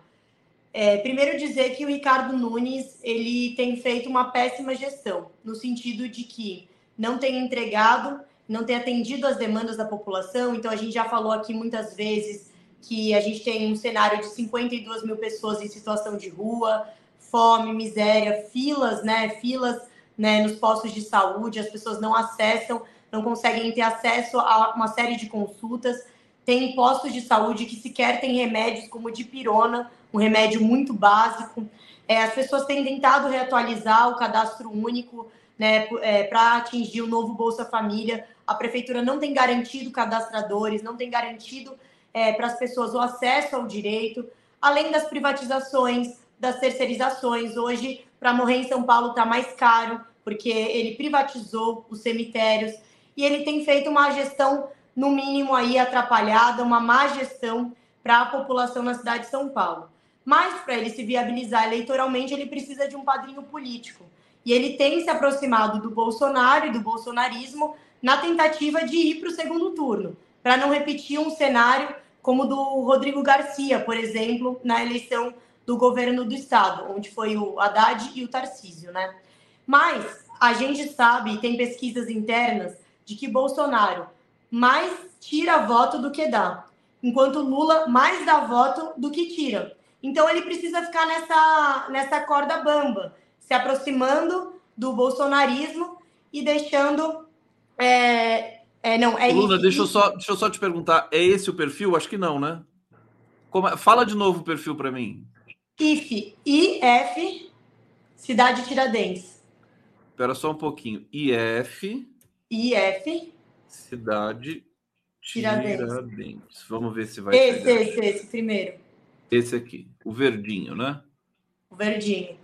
É, primeiro dizer que o Ricardo Nunes ele tem feito uma péssima gestão, no sentido de que não tem entregado, não tem atendido as demandas da população. Então a gente já falou aqui muitas vezes que a gente tem um cenário de 52 mil pessoas em situação de rua, fome, miséria, filas, né? Filas né, nos postos de saúde, as pessoas não acessam, não conseguem ter acesso a uma série de consultas. Tem postos de saúde que sequer têm remédios como dipirona, um remédio muito básico. É, as pessoas têm tentado reatualizar o cadastro único né, é, para atingir o novo Bolsa Família. A prefeitura não tem garantido cadastradores, não tem garantido é, para as pessoas o acesso ao direito, além das privatizações, das terceirizações. Hoje, para morrer em São Paulo está mais caro, porque ele privatizou os cemitérios e ele tem feito uma gestão, no mínimo, aí atrapalhada, uma má gestão para a população na cidade de São Paulo. Mas para ele se viabilizar eleitoralmente, ele precisa de um padrinho político. E ele tem se aproximado do Bolsonaro e do bolsonarismo na tentativa de ir para o segundo turno, para não repetir um cenário como do Rodrigo Garcia, por exemplo, na eleição do governo do estado, onde foi o Haddad e o Tarcísio, né? Mas a gente sabe, tem pesquisas internas, de que Bolsonaro mais tira voto do que dá, enquanto Lula mais dá voto do que tira. Então ele precisa ficar nessa, nessa corda bamba, se aproximando do bolsonarismo e deixando. É, é, não, é Luna, isso. deixa eu, só, deixa eu só te perguntar: é esse o perfil? Acho que não, né? Como, é? fala de novo o perfil para mim. IF, IF, Cidade Tiradentes. Espera só um pouquinho. IF. IF. Cidade Tiradentes. Tiradentes. Vamos ver se vai. Esse, esse, esse, primeiro. Esse aqui, o verdinho, né? O verdinho.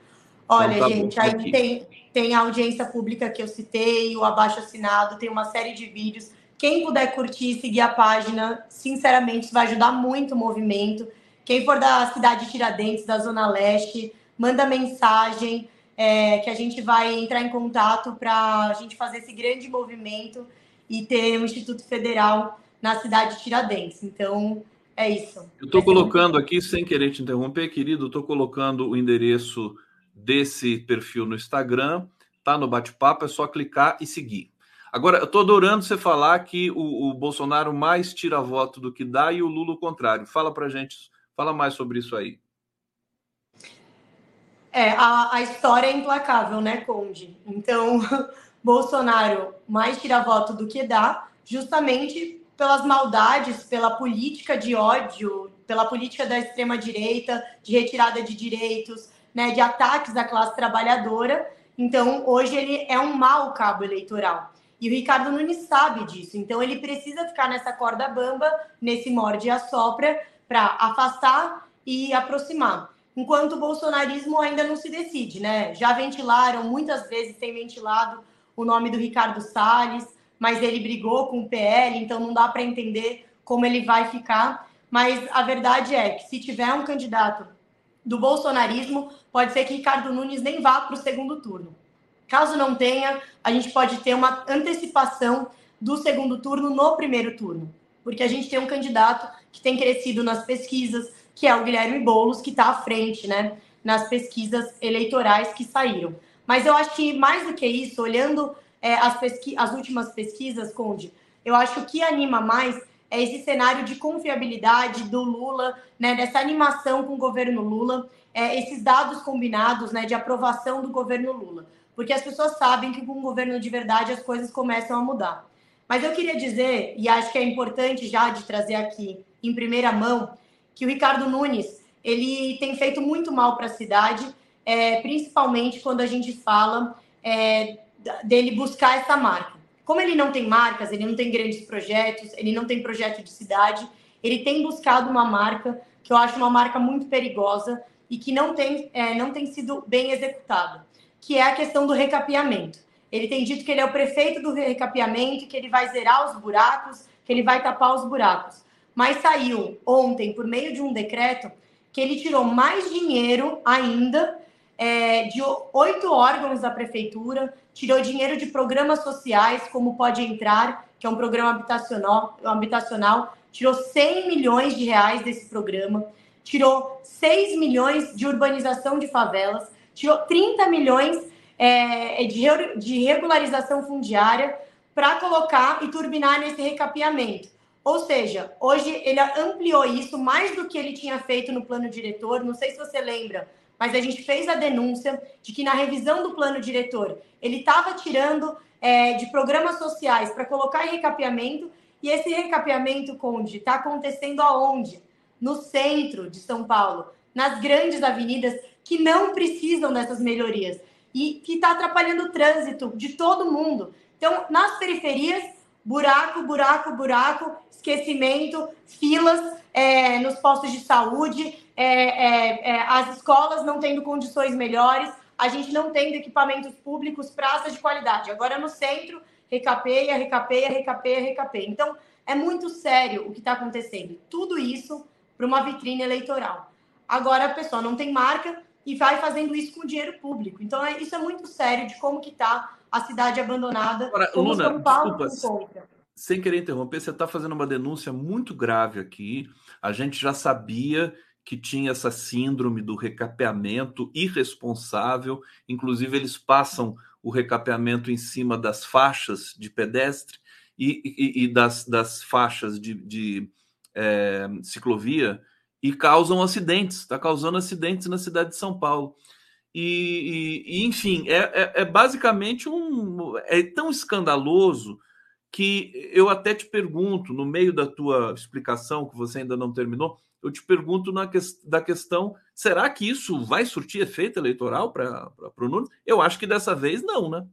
Olha, então, tá gente, aí tem, tem a audiência pública que eu citei, o abaixo assinado, tem uma série de vídeos. Quem puder curtir seguir a página, sinceramente, isso vai ajudar muito o movimento. Quem for da cidade de Tiradentes, da Zona Leste, manda mensagem é, que a gente vai entrar em contato para a gente fazer esse grande movimento e ter um Instituto Federal na cidade de Tiradentes. Então, é isso. Eu estou colocando aqui, sem querer te interromper, querido, estou colocando o endereço desse perfil no Instagram, tá no bate-papo, é só clicar e seguir. Agora, eu estou adorando você falar que o, o, Bolsonaro mais tira voto do que dá e o Lula o contrário. Fala para gente, fala mais sobre isso aí. É, a, a história é implacável, né, Conde? Então, Bolsonaro mais tira voto do que dá, justamente pelas maldades, pela política de ódio, pela política da extrema-direita, de retirada de direitos, né, de ataques à classe trabalhadora. Então, hoje ele é um mau cabo eleitoral. E o Ricardo Nunes sabe disso. Então, ele precisa ficar nessa corda bamba, nesse morde e assopra, para afastar e aproximar. Enquanto o bolsonarismo ainda não se decide, né? Já ventilaram, muitas vezes tem ventilado o nome do Ricardo Salles, mas ele brigou com o PL, então não dá para entender como ele vai ficar. Mas a verdade é que se tiver um candidato do bolsonarismo, pode ser que Ricardo Nunes nem vá para o segundo turno. Caso não tenha, a gente pode ter uma antecipação do segundo turno no primeiro turno, porque a gente tem um candidato que tem crescido nas pesquisas, que é o Guilherme Boulos, que está à frente, né, nas pesquisas eleitorais que saíram. Mas eu acho que mais do que isso, olhando é, as, as últimas pesquisas, Conde, eu acho que o que anima mais é esse cenário de confiabilidade do Lula, né, dessa animação com o governo Lula, é, esses dados combinados né, de aprovação do governo Lula. Porque as pessoas sabem que com o governo de verdade as coisas começam a mudar. Mas eu queria dizer, e acho que é importante já de trazer aqui em primeira mão, que o Ricardo Nunes ele tem feito muito mal para a cidade, é, principalmente quando a gente fala é, dele buscar essa marca. Como ele não tem marcas, ele não tem grandes projetos, ele não tem projeto de cidade, ele tem buscado uma marca que eu acho uma marca muito perigosa e que não tem, é, não tem sido bem executada, que é a questão do recapeamento. Ele tem dito que ele é o prefeito do recapeamento, que ele vai zerar os buracos, que ele vai tapar os buracos. Mas saiu ontem, por meio de um decreto, que ele tirou mais dinheiro ainda é, de oito órgãos da prefeitura, tirou dinheiro de programas sociais, como Pode Entrar, que é um programa habitacional, habitacional tirou 100 milhões de reais desse programa, tirou 6 milhões de urbanização de favelas, tirou 30 milhões é, de, de regularização fundiária para colocar e turbinar nesse recapeamento. Ou seja, hoje ele ampliou isso mais do que ele tinha feito no plano diretor. Não sei se você lembra, mas a gente fez a denúncia de que na revisão do plano diretor ele estava tirando é, de programas sociais para colocar em recapeamento e esse recapeamento, Conde, está acontecendo aonde? No centro de São Paulo, nas grandes avenidas que não precisam dessas melhorias e que está atrapalhando o trânsito de todo mundo. Então, nas periferias, buraco, buraco, buraco, esquecimento, filas é, nos postos de saúde, é, é, é, as escolas não tendo condições melhores, a gente não tendo equipamentos públicos, praças de qualidade. Agora no centro, recapeia, recapeia, recapeia, recapeia. Então, é muito sério o que está acontecendo. Tudo isso para uma vitrine eleitoral. Agora a pessoa não tem marca e vai fazendo isso com dinheiro público. Então, é, isso é muito sério de como que está a cidade abandonada. Agora, Luna, São Paulo desculpa, sem querer interromper, você está fazendo uma denúncia muito grave aqui. A gente já sabia que tinha essa síndrome do recapeamento irresponsável. Inclusive, eles passam o recapeamento em cima das faixas de pedestre e, e, e das, das, faixas de, de é, ciclovia e causam acidentes. Está causando acidentes na cidade de São Paulo. E, e enfim, é, é, é basicamente um. É tão escandaloso que eu até te pergunto, no meio da tua explicação, que você ainda não terminou, eu te pergunto na que, da questão: será que isso vai surtir efeito eleitoral para o Nunes? Eu acho que dessa vez não, né?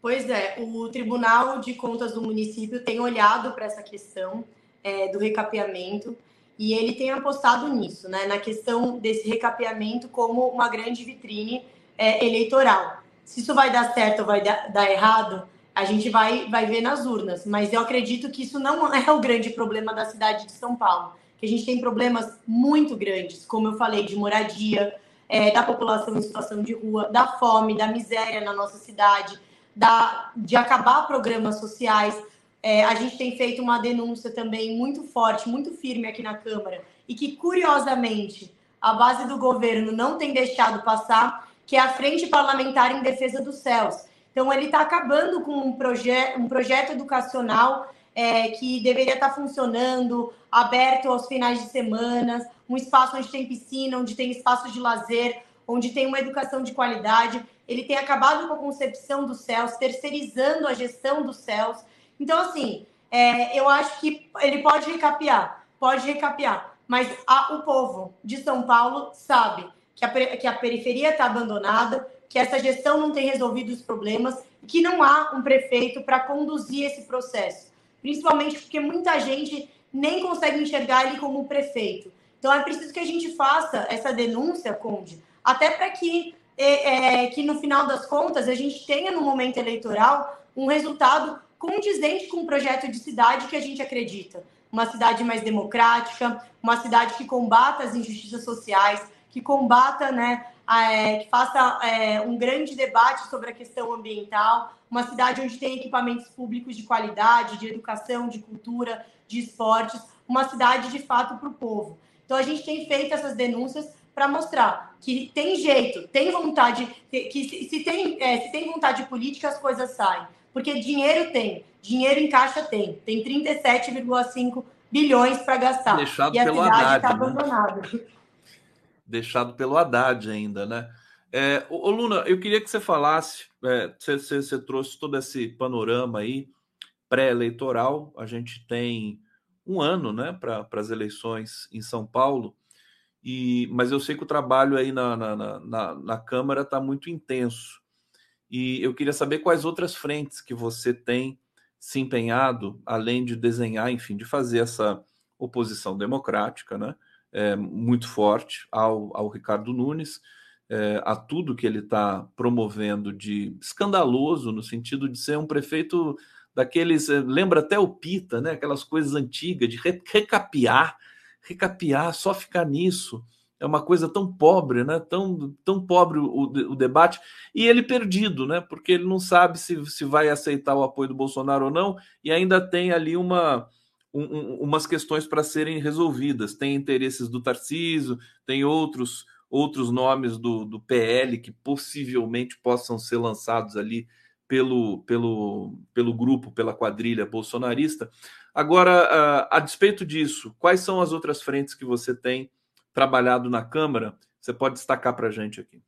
Pois é, o Tribunal de Contas do município tem olhado para essa questão é, do recapeamento e ele tem apostado nisso, né, na questão desse recapeamento como uma grande vitrine é, eleitoral. Se isso vai dar certo ou vai dar, dar errado, a gente vai, vai ver nas urnas. Mas eu acredito que isso não é o grande problema da cidade de São Paulo. Que a gente tem problemas muito grandes, como eu falei, de moradia, é, da população em situação de rua, da fome, da miséria na nossa cidade, da, de acabar programas sociais. É, a gente tem feito uma denúncia também muito forte, muito firme aqui na Câmara, e que, curiosamente, a base do governo não tem deixado passar, que é a Frente Parlamentar em Defesa dos Céus. Então, ele está acabando com um, proje um projeto educacional é, que deveria estar tá funcionando, aberto aos finais de semana, um espaço onde tem piscina, onde tem espaço de lazer, onde tem uma educação de qualidade. Ele tem acabado com a concepção dos céus, terceirizando a gestão dos céus. Então, assim, é, eu acho que ele pode recapear, pode recapear, mas a, o povo de São Paulo sabe que a, que a periferia está abandonada, que essa gestão não tem resolvido os problemas que não há um prefeito para conduzir esse processo. Principalmente porque muita gente nem consegue enxergar ele como prefeito. Então é preciso que a gente faça essa denúncia, Conde, até para que, é, é, que no final das contas a gente tenha no momento eleitoral um resultado condizente com o projeto de cidade que a gente acredita. Uma cidade mais democrática, uma cidade que combata as injustiças sociais, que combata, né, é, que faça é, um grande debate sobre a questão ambiental, uma cidade onde tem equipamentos públicos de qualidade, de educação, de cultura, de esportes, uma cidade de fato para o povo. Então a gente tem feito essas denúncias para mostrar que tem jeito, tem vontade, que se, se tem, é, se tem vontade política, as coisas saem. Porque dinheiro tem, dinheiro em caixa tem, tem 37,5 bilhões para gastar. Deixado e a cidade está né? abandonada deixado pelo Haddad ainda, né? É, ô, Luna, eu queria que você falasse, é, você, você, trouxe todo esse panorama aí pré-eleitoral, a gente tem um ano né, para as eleições em São Paulo, e, mas eu sei que o trabalho aí na, na, na, na Câmara está muito intenso. E eu queria saber quais outras frentes que você tem se empenhado, além de desenhar, enfim, de fazer essa oposição democrática, né? É, muito forte ao, ao Ricardo Nunes, é, a tudo que ele está promovendo de escandaloso, no sentido de ser um prefeito daqueles. É, lembra até o Pita, né? aquelas coisas antigas de recapiar, recapiar, só ficar nisso. é uma coisa tão pobre, né? Tão, tão pobre o, o, debate, e ele perdido, né? Porque ele não sabe se, se vai aceitar o apoio do Bolsonaro ou não, e ainda tem ali uma, um, umas questões para serem resolvidas. Tem interesses do Tarciso, tem outros outros nomes do, do PL que possivelmente possam ser lançados ali pelo, pelo, pelo grupo, pela quadrilha bolsonarista. Agora, a, a despeito disso, quais são as outras frentes que você tem trabalhado na Câmara? Você pode destacar para a gente aqui.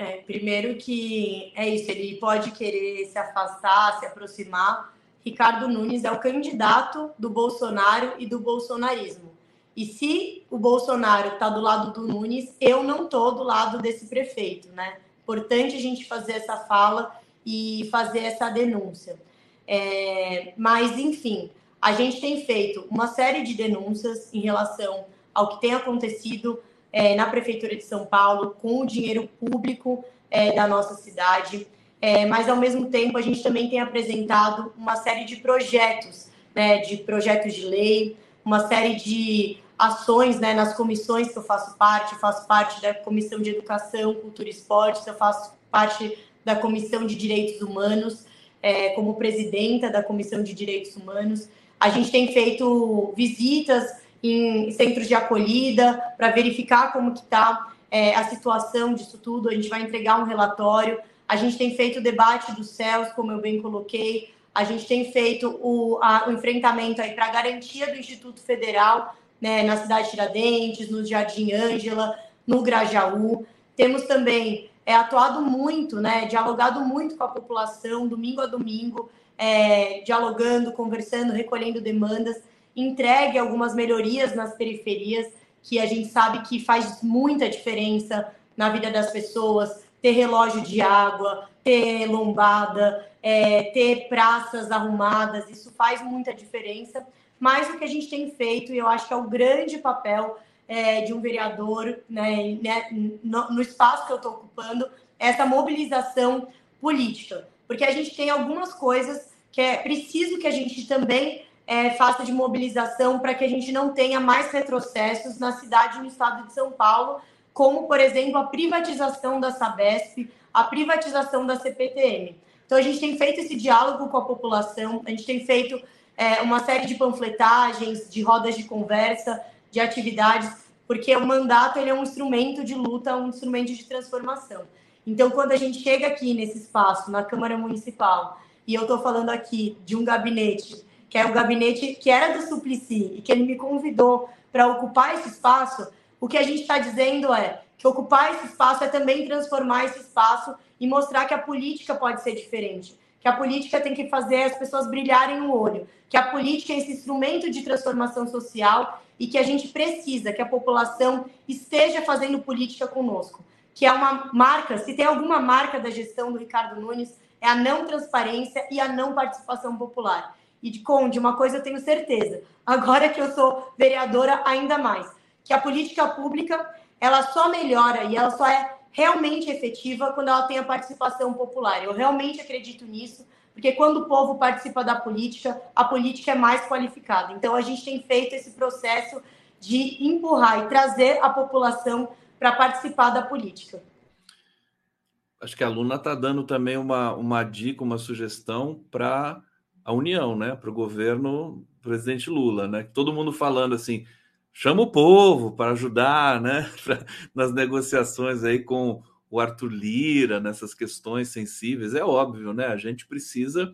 É, primeiro que é isso, ele pode querer se afastar, se aproximar. Ricardo Nunes é o candidato do Bolsonaro e do bolsonarismo. E se o Bolsonaro está do lado do Nunes, eu não estou do lado desse prefeito, né? Importante a gente fazer essa fala e fazer essa denúncia. É, mas, enfim, a gente tem feito uma série de denúncias em relação ao que tem acontecido é, na Prefeitura de São Paulo com o dinheiro público é, da nossa cidade. É, mas, ao mesmo tempo, a gente também tem apresentado uma série de projetos, né, de projetos de lei, uma série de ações né, nas comissões que eu faço parte, eu faço parte da Comissão de Educação, Cultura e Esportes, eu faço parte da Comissão de Direitos Humanos, é, como presidenta da Comissão de Direitos Humanos. A gente tem feito visitas em centros de acolhida para verificar como que está é, a situação disso tudo. A gente vai entregar um relatório. A gente tem feito o debate dos céus, como eu bem coloquei. A gente tem feito o, a, o enfrentamento aí para a garantia do Instituto Federal né, na cidade de Tiradentes, no Jardim Ângela, no Grajaú. Temos também é, atuado muito, né, dialogado muito com a população, domingo a domingo, é, dialogando, conversando, recolhendo demandas, entregue algumas melhorias nas periferias, que a gente sabe que faz muita diferença na vida das pessoas, ter relógio de água, ter lombada, é, ter praças arrumadas, isso faz muita diferença mas o que a gente tem feito, e eu acho que é o grande papel é, de um vereador né, né, no, no, espaço que eu estou ocupando, é essa mobilização política. Porque a gente tem algumas coisas que é preciso que a gente também é, faça de mobilização para que a gente não tenha mais retrocessos na cidade e no estado de São Paulo, como, por exemplo, a privatização da Sabesp, a privatização da CPTM. Então, a gente tem feito esse diálogo com a população, a gente tem feito é, uma série de panfletagens, de rodas de conversa, de atividades, porque o mandato ele é um instrumento de luta, um instrumento de transformação. Então, quando a gente chega aqui nesse espaço, na Câmara Municipal, e eu estou falando aqui de um gabinete, que é o gabinete que era do Suplicy, e que ele me convidou para ocupar esse espaço, o que a gente está dizendo é que ocupar esse espaço é também transformar esse espaço e mostrar que a política pode ser diferente que a política tem que fazer as pessoas brilharem o olho, que a política é esse instrumento de transformação social e que a gente precisa que a população esteja fazendo política conosco. Que é uma marca, se tem alguma marca da gestão do Ricardo Nunes, é a não transparência e a não participação popular. E de Conde, uma coisa eu tenho certeza, agora que eu sou vereadora, ainda mais, que a política pública ela só melhora e ela só é realmente efetiva quando ela tem a participação popular. Eu realmente acredito nisso, porque quando o povo participa da política, a política é mais qualificada. Então, a gente tem feito esse processo de empurrar e trazer a população para participar da política. Acho que a Luna está dando também uma, uma dica, uma sugestão para a União, né? para o governo presidente Lula, né? Todo mundo falando assim, chama o povo para ajudar né, nas negociações aí com o Arthur Lira, nessas questões sensíveis. É óbvio, né? A gente precisa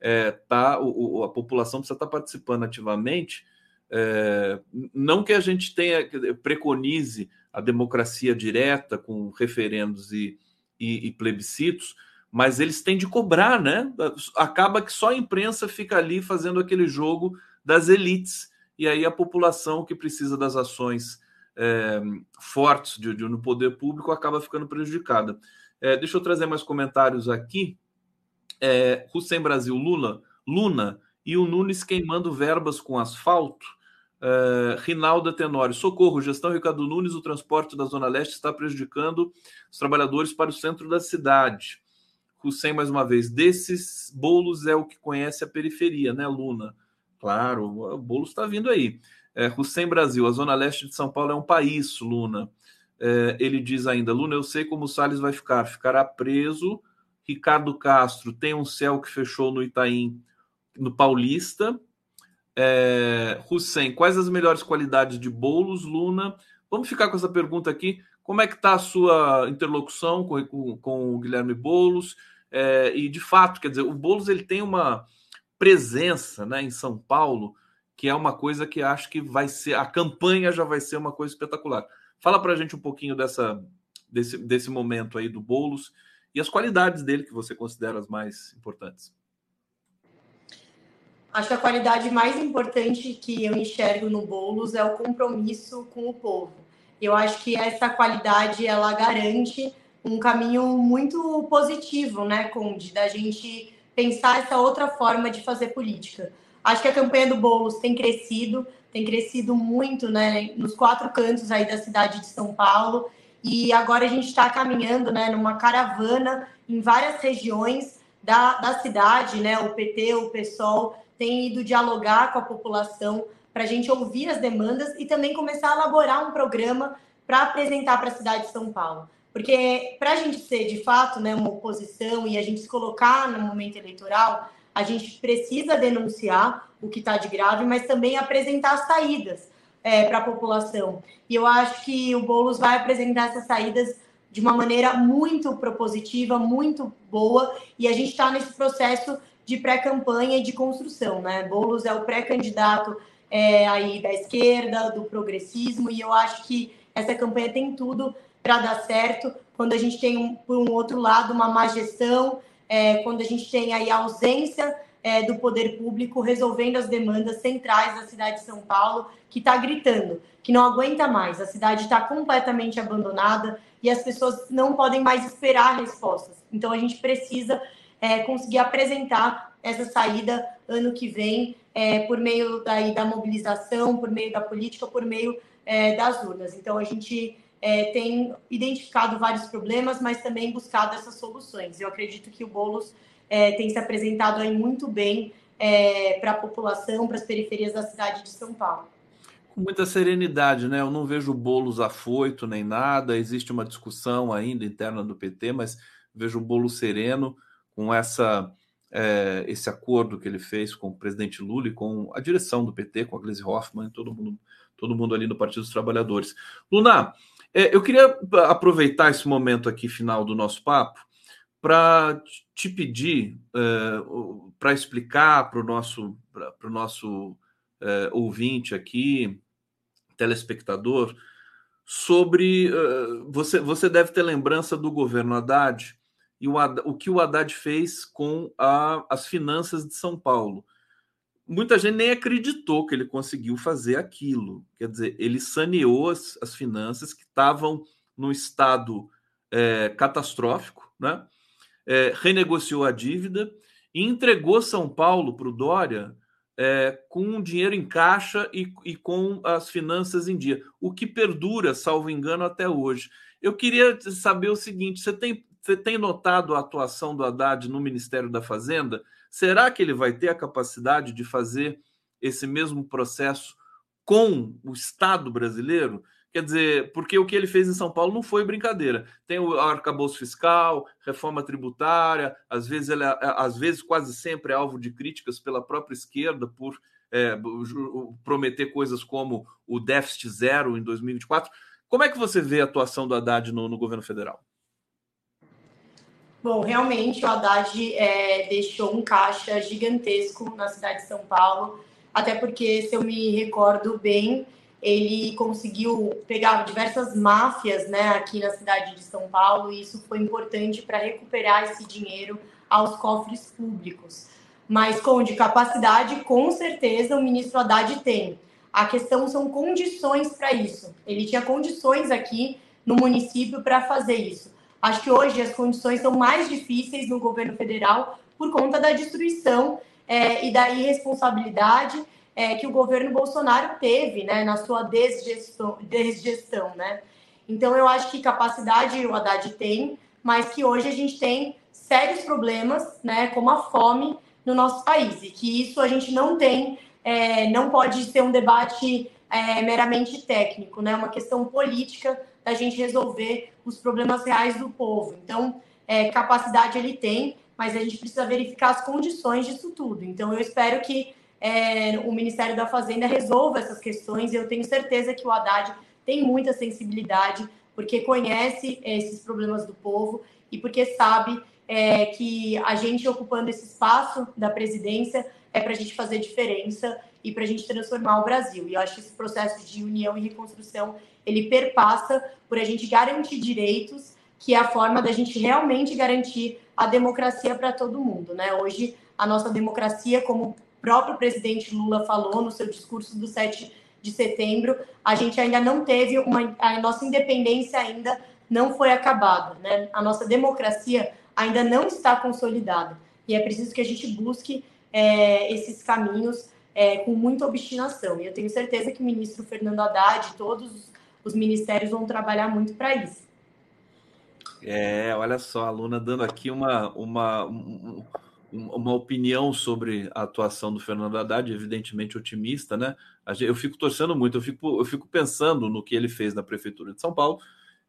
é, tá, o, a população precisa estar tá participando ativamente. É, não que a gente tenha preconize a democracia direta com referendos e, e, e plebiscitos, mas eles têm de cobrar, né? Acaba que só a imprensa fica ali fazendo aquele jogo das elites e aí a população que precisa das ações é, fortes de, de, no poder público acaba ficando prejudicada. É, deixa eu trazer mais comentários aqui. É, Hussein Brasil Lula, Luna e o Nunes queimando verbas com asfalto. É, Rinalda Tenório, socorro, gestão Ricardo Nunes, o transporte da Zona Leste está prejudicando os trabalhadores para o centro da cidade. Hussein, mais uma vez, desses bolos é o que conhece a periferia, né, Luna? Claro, o bolo está vindo aí. É, Hussein Brasil, a Zona Leste de São Paulo é um país, Luna. É, ele diz ainda: Luna, eu sei como o Salles vai ficar. Ficará preso. Ricardo Castro tem um céu que fechou no Itaim, no Paulista. É, Hussein, quais as melhores qualidades de bolos, Luna? Vamos ficar com essa pergunta aqui. Como é que está a sua interlocução com, com, com o Guilherme Boulos? É, e de fato, quer dizer, o Boulos ele tem uma presença né, em São Paulo que é uma coisa que acho que vai ser a campanha já vai ser uma coisa espetacular. Fala para a gente um pouquinho dessa desse, desse momento aí do Boulos e as qualidades dele que você considera as mais importantes. Acho que a qualidade mais importante que eu enxergo no Boulos é o compromisso com o povo. Eu acho que essa qualidade ela garante um caminho muito positivo, né, Conde, da gente pensar essa outra forma de fazer política. Acho que a campanha do Boulos tem crescido, tem crescido muito, né, nos quatro cantos aí da cidade de São Paulo. E agora a gente está caminhando, né, numa caravana em várias regiões da, da cidade, né, o PT, o PSOL tem ido dialogar com a população para a gente ouvir as demandas e também começar a elaborar um programa para apresentar para a cidade de São Paulo. Porque para a gente ser, de fato, né, uma oposição e a gente se colocar no momento eleitoral, a gente precisa denunciar o que está de grave, mas também apresentar as saídas é, para a população. E eu acho que o Boulos vai apresentar essas saídas de uma maneira muito propositiva, muito boa, e a gente está nesse processo de pré-campanha e de construção, né? Boulos é o pré-candidato é, aí da esquerda, do progressismo, e eu acho que essa campanha tem tudo para dar certo. Quando a gente tem, por um outro lado, uma má gestão, é, quando a gente tem aí a ausência é, do poder público resolvendo as demandas centrais da cidade de São Paulo, que está gritando, que não aguenta mais. A cidade está completamente abandonada e as pessoas não podem mais esperar respostas. Então a gente precisa é, conseguir apresentar essa saída ano que vem é, por meio daí, da mobilização, por meio da política, por meio é, das urnas. Então a gente é, tem identificado vários problemas, mas também buscado essas soluções. Eu acredito que o Boulos é, tem se apresentado aí muito bem é, para a população, para as periferias da cidade de São Paulo. Muita serenidade, né? Eu não vejo Boulos afoito nem nada, existe uma discussão ainda interna do PT, mas vejo o Boulos sereno com essa é, esse acordo que ele fez com o presidente Lula e com a direção do PT, com a Gleisi Hoffmann, todo mundo, todo mundo ali no Partido dos Trabalhadores. Luna, é, eu queria aproveitar esse momento aqui final do nosso papo para te pedir é, para explicar para o nosso, pro nosso é, ouvinte aqui, telespectador, sobre. Uh, você, você deve ter lembrança do governo Haddad e o, o que o Haddad fez com a, as finanças de São Paulo. Muita gente nem acreditou que ele conseguiu fazer aquilo. Quer dizer, ele saneou as, as finanças que estavam num estado é, catastrófico, né? É, renegociou a dívida e entregou São Paulo para o Dória é, com dinheiro em caixa e, e, com as finanças em dia, o que perdura, salvo engano, até hoje. Eu queria saber o seguinte: você tem você tem notado a atuação do Haddad no Ministério da Fazenda? Será que ele vai ter a capacidade de fazer esse mesmo processo com o Estado brasileiro? Quer dizer, porque o que ele fez em São Paulo não foi brincadeira. Tem o arcabouço fiscal, reforma tributária, às vezes, ele, é, às vezes quase sempre é alvo de críticas pela própria esquerda por é, prometer coisas como o déficit zero em 2024. Como é que você vê a atuação do Haddad no, no governo federal? Bom, realmente o Haddad é, deixou um caixa gigantesco na cidade de São Paulo, até porque, se eu me recordo bem, ele conseguiu pegar diversas máfias né, aqui na cidade de São Paulo, e isso foi importante para recuperar esse dinheiro aos cofres públicos. Mas, com de capacidade, com certeza o ministro Haddad tem. A questão são condições para isso. Ele tinha condições aqui no município para fazer isso. Acho que hoje as condições são mais difíceis no governo federal por conta da destruição é, e da irresponsabilidade é, que o governo Bolsonaro teve né, na sua desgestão, desgestão. Né? Então, eu acho que capacidade o Haddad tem, mas que hoje a gente tem sérios problemas, né, como a fome no nosso país, e que isso a gente não tem, é, não pode ser um debate é, meramente técnico, né? Uma questão política da gente resolver os problemas reais do povo. Então, é, capacidade ele tem, mas a gente precisa verificar as condições disso tudo. Então, eu espero que é, o Ministério da Fazenda resolva essas questões. Eu tenho certeza que o Haddad tem muita sensibilidade, porque conhece esses problemas do povo e porque sabe é, que a gente ocupando esse espaço da presidência é para a gente fazer diferença e para a gente transformar o Brasil. E eu acho que esse processo de união e reconstrução ele perpassa por a gente garantir direitos, que é a forma da gente realmente garantir a democracia para todo mundo. Né? Hoje, a nossa democracia, como o próprio presidente Lula falou no seu discurso do 7 de setembro, a gente ainda não teve uma. A nossa independência ainda não foi acabada. Né? A nossa democracia ainda não está consolidada. E é preciso que a gente busque é, esses caminhos é, com muita obstinação. E eu tenho certeza que o ministro Fernando Haddad todos os ministérios vão trabalhar muito para isso. É, olha só, a aluna dando aqui uma, uma, uma opinião sobre a atuação do Fernando Haddad, evidentemente otimista, né? Eu fico torcendo muito, eu fico, eu fico pensando no que ele fez na Prefeitura de São Paulo,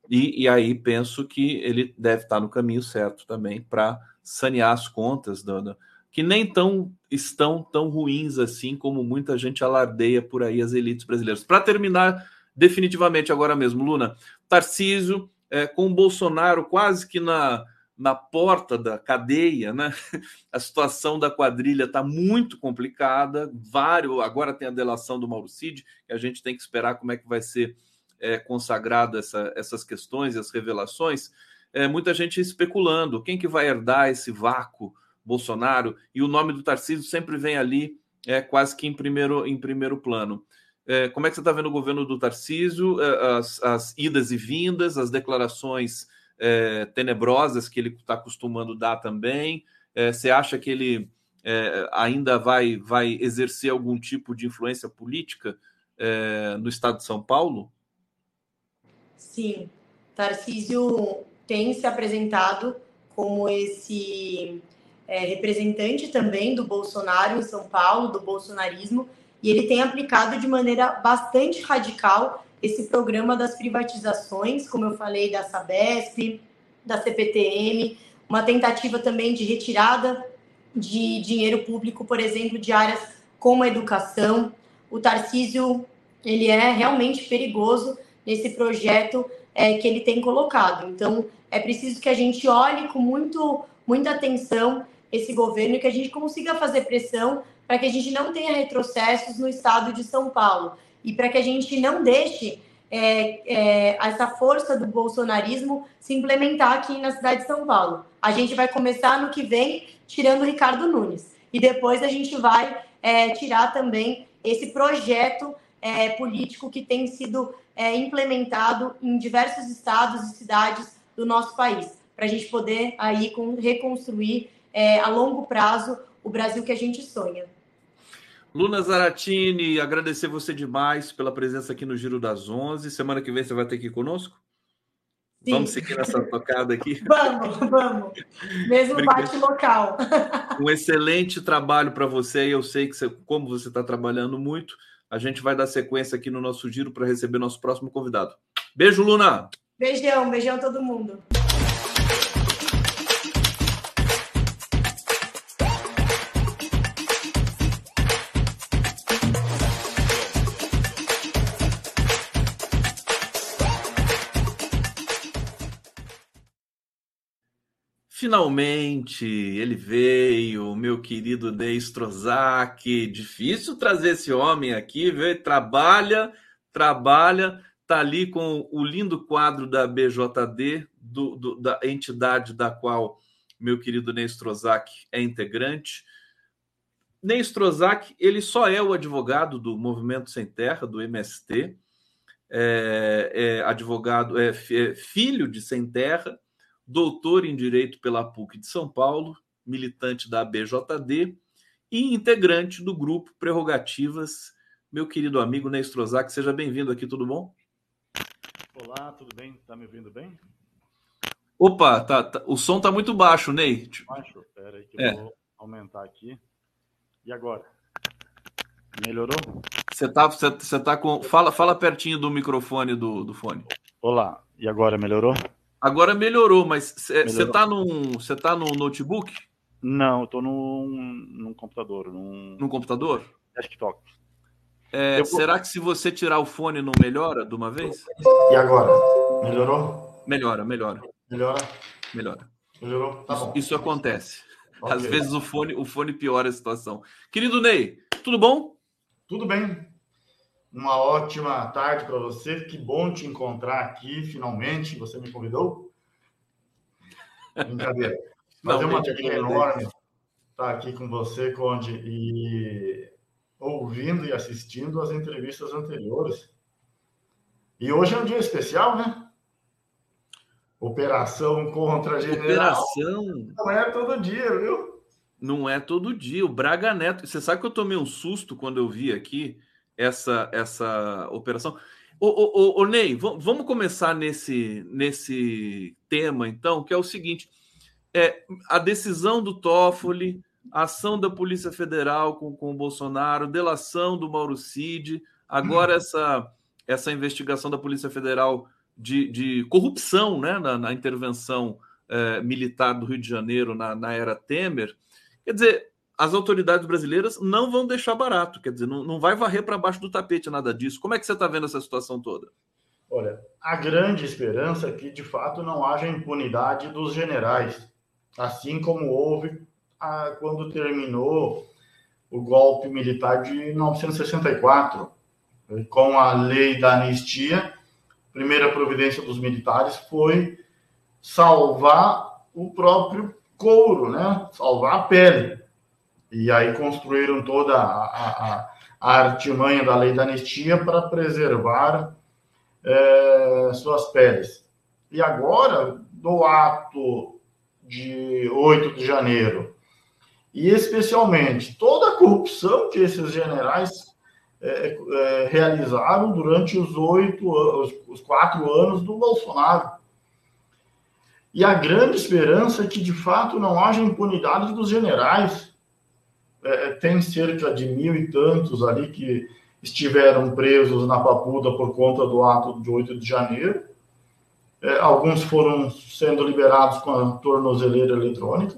e, e aí penso que ele deve estar no caminho certo também para sanear as contas, do, que nem tão estão tão ruins assim como muita gente alardeia por aí as elites brasileiras. Para terminar definitivamente agora mesmo, Luna, Tarcísio é, com o Bolsonaro quase que na, na porta da cadeia, né? A situação da quadrilha está muito complicada. Vários, agora tem a delação do Mauro Cid, que a gente tem que esperar como é que vai ser é, consagrado essa, essas questões e as revelações. É, muita gente especulando quem que vai herdar esse vácuo Bolsonaro e o nome do Tarcísio sempre vem ali é, quase que em primeiro, em primeiro plano. É, como é que você está vendo o governo do Tarcísio, é, as, as idas e vindas, as declarações é, tenebrosas que ele está acostumando dar também? É, você acha que ele é, ainda vai, vai exercer algum tipo de influência política é, no estado de São Paulo? Sim, Tarcísio tem se apresentado como esse representante também do Bolsonaro em São Paulo, do bolsonarismo, e ele tem aplicado de maneira bastante radical esse programa das privatizações, como eu falei, da Sabesp, da CPTM, uma tentativa também de retirada de dinheiro público, por exemplo, de áreas como a educação. O Tarcísio, ele é realmente perigoso nesse projeto é, que ele tem colocado. Então, é preciso que a gente olhe com muito, muita atenção esse governo e que a gente consiga fazer pressão para que a gente não tenha retrocessos no estado de São Paulo e para que a gente não deixe é, é, essa força do bolsonarismo se implementar aqui na cidade de São Paulo. A gente vai começar no que vem tirando Ricardo Nunes e depois a gente vai é, tirar também esse projeto é, político que tem sido é, implementado em diversos estados e cidades do nosso país, para a gente poder aí reconstruir é, a longo prazo o Brasil que a gente sonha. Luna Zaratini, agradecer você demais pela presença aqui no Giro das Onze. Semana que vem você vai ter ir conosco? Sim. Vamos seguir nessa tocada aqui? vamos, vamos. Mesmo bate local. um excelente trabalho para você. Eu sei que, você, como você está trabalhando muito, a gente vai dar sequência aqui no nosso giro para receber nosso próximo convidado. Beijo, Luna. Beijão, beijão a todo mundo. Finalmente ele veio, meu querido Ney Strozak. Difícil trazer esse homem aqui, viu? Trabalha, trabalha, tá ali com o lindo quadro da BJD, do, do, da entidade da qual meu querido Ney Strozak é integrante. Ney Strozak, ele só é o advogado do Movimento Sem Terra, do MST, é, é advogado, é, é filho de Sem Terra doutor em Direito pela PUC de São Paulo, militante da BJD e integrante do grupo Prerrogativas. Meu querido amigo Ney Strozak, seja bem-vindo aqui, tudo bom? Olá, tudo bem? Tá me ouvindo bem? Opa, tá, tá, o som tá muito baixo, Ney. Baixo? Pera aí que eu é. vou aumentar aqui. E agora? Melhorou? Você tá, você, você tá com. Fala, fala pertinho do microfone do, do fone. Olá, e agora melhorou? Agora melhorou, mas você tá num. Você tá num notebook? Não, eu tô num, num computador. Num, num computador? Desktop. É, Será que se você tirar o fone não melhora de uma vez? E agora? Melhorou? Melhora, melhora. Melhora? Melhora. Melhorou? Tá isso, bom. isso acontece. Okay. Às vezes o fone, o fone piora a situação. Querido Ney, tudo bom? Tudo bem. Uma ótima tarde para você. Que bom te encontrar aqui, finalmente. Você me convidou? Brincadeira. É uma alegria enorme estar aqui com você, Conde, e ouvindo e assistindo as entrevistas anteriores. E hoje é um dia especial, né? Operação contra general. Operação. Não é todo dia, viu? Não é todo dia. O Braga Neto. Você sabe que eu tomei um susto quando eu vi aqui essa, essa operação. Ô Ney, vamos começar nesse, nesse tema, então, que é o seguinte: é, a decisão do Toffoli, a ação da Polícia Federal com, com o Bolsonaro, delação do Mauro Cid, agora essa, essa investigação da Polícia Federal de, de corrupção né, na, na intervenção eh, militar do Rio de Janeiro na, na, era Temer. Quer dizer, as autoridades brasileiras não vão deixar barato, quer dizer, não, não vai varrer para baixo do tapete nada disso. Como é que você está vendo essa situação toda? Olha, a grande esperança é que de fato não haja impunidade dos generais, assim como houve a, quando terminou o golpe militar de 1964, com a lei da anistia primeira providência dos militares foi salvar o próprio couro, né? Salvar a pele. E aí construíram toda a, a, a artimanha da lei da anistia para preservar é, suas peles. E agora, do ato de 8 de janeiro, e especialmente toda a corrupção que esses generais é, é, realizaram durante os oito, os, os quatro anos do Bolsonaro. E a grande esperança é que, de fato, não haja impunidade dos generais. É, tem cerca de mil e tantos ali que estiveram presos na Papuda por conta do ato de 8 de janeiro. É, alguns foram sendo liberados com a tornozeleira eletrônica.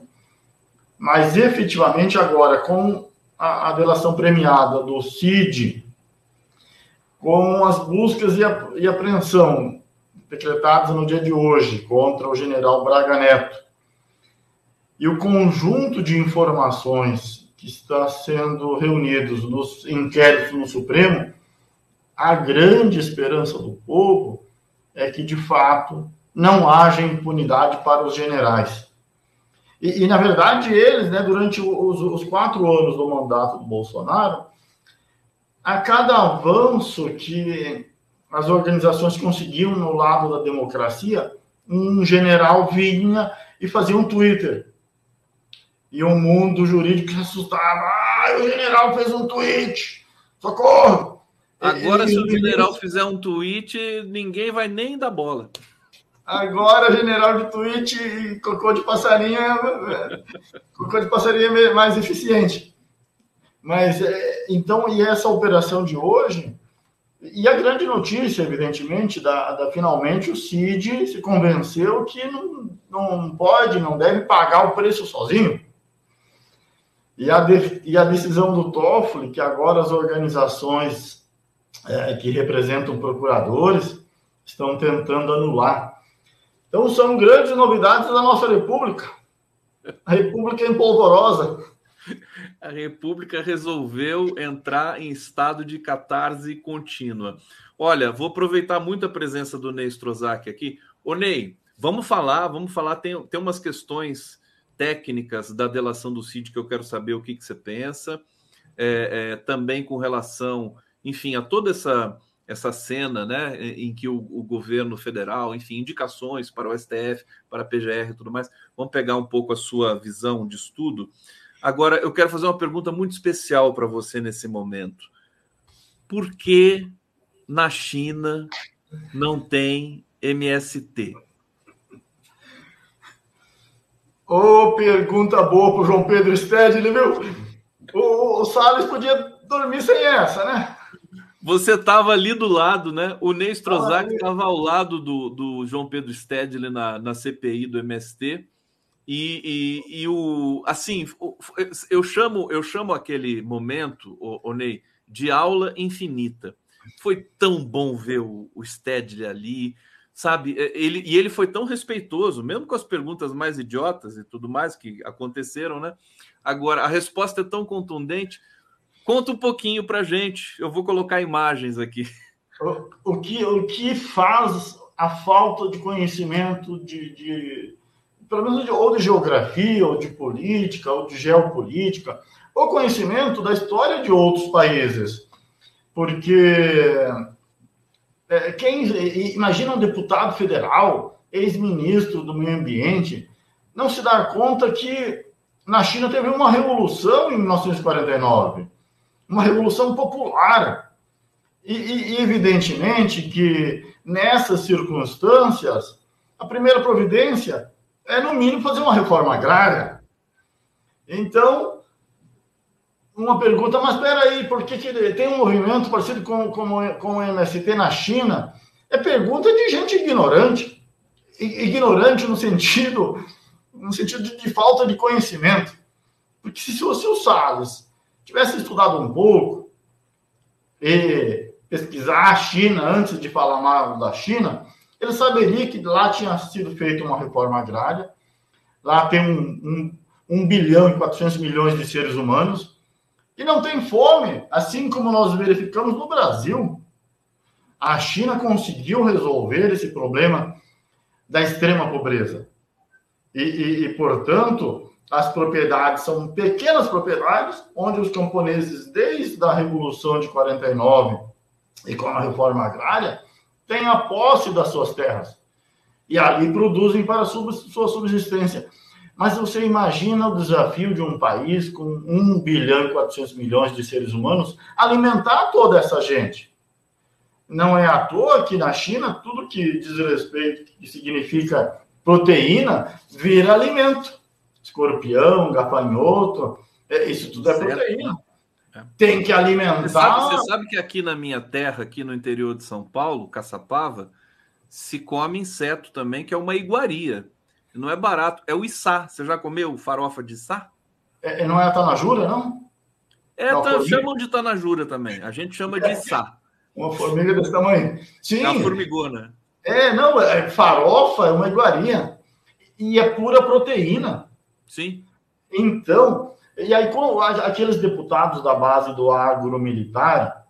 Mas, efetivamente, agora, com a, a delação premiada do CID, com as buscas e, a, e apreensão decretadas no dia de hoje contra o general Braga Neto, e o conjunto de informações que está sendo reunidos nos inquéritos no Supremo, a grande esperança do povo é que, de fato, não haja impunidade para os generais. E, e, na verdade, eles, né, durante os, os, quatro anos do mandato do Bolsonaro, a cada avanço que as organizações conseguiam no lado da democracia, um general vinha e fazia um Twitter. E o mundo jurídico se assustava. Ah, o general fez um tweet! Socorro! Agora, se o general fizer um tweet, ninguém vai nem dar bola. Agora, general de tweet e cocô de passarinho é, cocô de passarinho é mais eficiente. Mas, é, então, e essa operação de hoje, e a grande notícia, evidentemente, da, da finalmente o CID se convenceu que não, não pode, não deve pagar o preço sozinho. E a, de, e a decisão do Toffoli, que agora as organizações é, que representam procuradores estão tentando anular. Então, são grandes novidades da nossa República. A República é empolvorosa. A República resolveu entrar em estado de catarse contínua. Olha, vou aproveitar muito a presença do Ney Strozak aqui. Ô, Ney, vamos falar, vamos falar. Tem, tem umas questões técnicas da delação do CID que eu quero saber o que, que você pensa. É, é, também com relação, enfim, a toda essa essa cena, né, em que o, o, governo federal, enfim, indicações para o STF, para a PGR e tudo mais. Vamos pegar um pouco a sua visão de estudo. Agora, eu quero fazer uma pergunta muito especial para você nesse momento. Por que na China não tem MST? Ô, oh, pergunta boa para o João Pedro Stedley, viu? O, o Salles podia dormir sem essa, né? Você estava ali do lado, né? O Ney Strozak estava ao lado do, do João Pedro Stedley na, na CPI do MST. E, e, e, o assim, eu chamo eu chamo aquele momento, o, o Ney, de aula infinita. Foi tão bom ver o, o Stedley ali, sabe? É, ele, e ele foi tão respeitoso, mesmo com as perguntas mais idiotas e tudo mais que aconteceram, né? Agora, a resposta é tão contundente. Conta um pouquinho para gente. Eu vou colocar imagens aqui. O, o, que, o que faz a falta de conhecimento de, de pelo menos de, ou de geografia, ou de política, ou de geopolítica, ou conhecimento da história de outros países. Porque é, quem imagina um deputado federal, ex-ministro do meio ambiente, não se dar conta que na China teve uma revolução em 1949, uma revolução popular. E, e, evidentemente que nessas circunstâncias, a primeira providência é, no mínimo, fazer uma reforma agrária. Então, uma pergunta, mas espera aí, por que, tem um movimento parecido com, com, com o MST na China? É pergunta de gente ignorante. Ignorante no sentido, no sentido de, de falta de conhecimento. Porque se, se o Salles tivesse estudado um pouco e pesquisar a China antes de falar mal da China, ele saberia que lá tinha sido feita uma reforma agrária, lá tem um, um, um bilhão e 400 milhões de seres humanos, e não tem fome, assim como nós verificamos no Brasil. A China conseguiu resolver esse problema da extrema pobreza. E, e, e, portanto, as propriedades são pequenas propriedades, onde os camponeses, desde a Revolução de 49 e com a reforma agrária, têm a posse das suas terras. E ali produzem para sua subsistência. Mas você imagina o desafio de um país com 1 bilhão e 400 milhões de seres humanos alimentar toda essa gente. Não é à toa que na China tudo que diz respeito, que significa proteína, vira alimento. Escorpião, gafanhoto, é, isso tudo é certo. proteína. É. Tem que alimentar. Você sabe, você sabe, que aqui na minha terra, aqui no interior de São Paulo, Caçapava, se come inseto também, que é uma iguaria. Não é barato, é o içá. Você já comeu farofa de içá? É, não é a tanajura, não? É, não, tá, chamam de tanajura também. A gente chama de içá. Uma formiga desse tamanho. Sim. É uma formigona. É, não, é, farofa é uma iguaria. E é pura proteína. Sim. Então, e aí, com aqueles deputados da base do agro militar,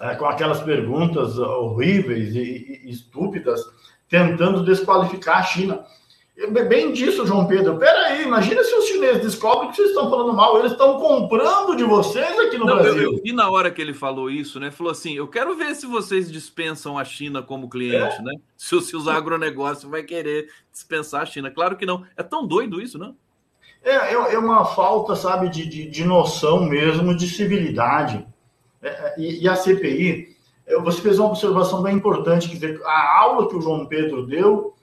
é, com aquelas perguntas horríveis e, e, estúpidas, tentando desqualificar a China. Bem disso, João Pedro. Peraí, imagina se os chineses descobrem que vocês estão falando mal. Eles estão comprando de vocês aqui no Não, Brasil. Eu, vi na hora que ele falou isso, né? Falou assim: eu quero ver se vocês dispensam a China como cliente, é? né? Se, se os agronegócios vai querer dispensar a China. Claro que não. É tão doido isso, não? É, é, é uma falta, sabe, de, de, de noção mesmo, de civilidade. É, é e, e, a CPI, você fez uma observação bem importante, quer dizer, a aula que o João Pedro deu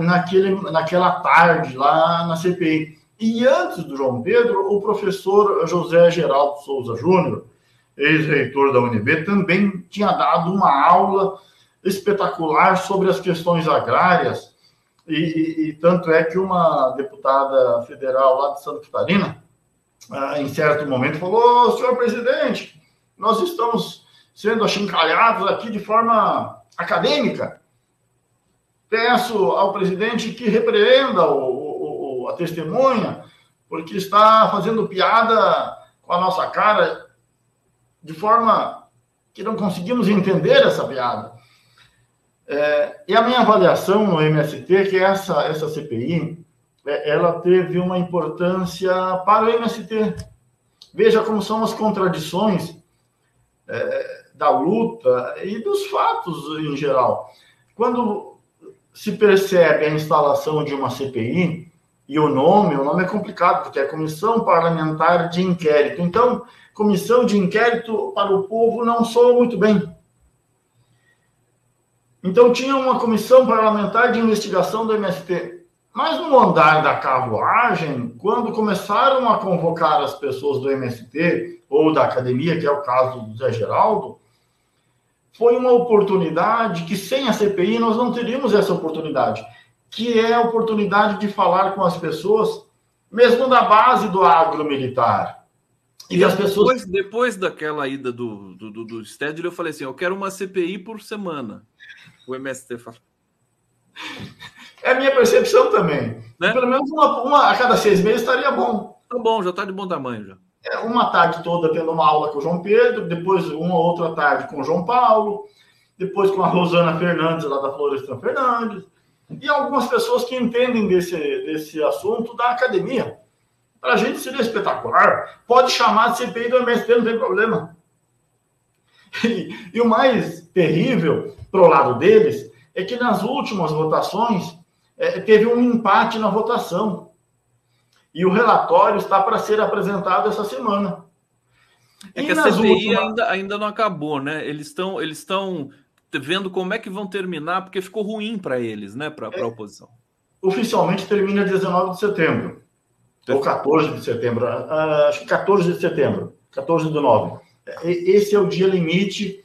naquele, naquela tarde lá na CPI. E antes do João Pedro, o professor José Geraldo Souza Júnior, ex-reitor da UNB, também tinha dado uma aula espetacular sobre as questões agrárias e, e, e, tanto é que uma deputada federal lá de Santa Catarina, ah, em certo momento, falou: senhor presidente, nós estamos sendo achincalhados aqui de forma acadêmica. Peço ao presidente que repreenda o, o, a testemunha, porque está fazendo piada com a nossa cara de forma que não conseguimos entender essa piada. É, e a minha avaliação no MST é que essa, essa CPI é, ela teve uma importância para o MST. Veja como são as contradições é, da luta e dos fatos em geral. Quando se percebe a instalação de uma CPI, e o nome, o nome é complicado, porque é Comissão Parlamentar de Inquérito. Então, comissão de inquérito para o povo não soa muito bem. Então, tinha uma comissão parlamentar de investigação do MST. Mas no andar da carruagem, quando começaram a convocar as pessoas do MST ou da academia, que é o caso do Zé Geraldo, foi uma oportunidade que sem a CPI nós não teríamos essa oportunidade, que é a oportunidade de falar com as pessoas, mesmo na base do agro militar. E, e as pessoas. Depois, depois daquela ida do, do, do, do Stedler, eu falei assim: eu quero uma CPI por semana. O MST fala. É a minha percepção também. Né? Pelo menos uma, uma, a cada seis meses estaria bom. Tá bom, já está de bom tamanho já. Uma tarde toda tendo uma aula com o João Pedro, depois uma outra tarde com o João Paulo, depois com a Rosana Fernandes, lá da Florestan Fernandes, e algumas pessoas que entendem desse, desse assunto da academia. Para a gente seria espetacular. Pode chamar de CPI do MST, não tem problema. E, e o mais terrível, pro lado deles, é que nas últimas votações é, teve um empate na votação. E o relatório está para ser apresentado essa semana. É e que a CPI últimas... ainda, ainda não acabou, né? Eles estão eles estão vendo como é que vão terminar, porque ficou ruim para eles, né? Para é, a oposição. Oficialmente termina 19 de setembro. Ou 14 de setembro. Uh, acho que 14 de setembro. 14 de 9. Esse é o dia limite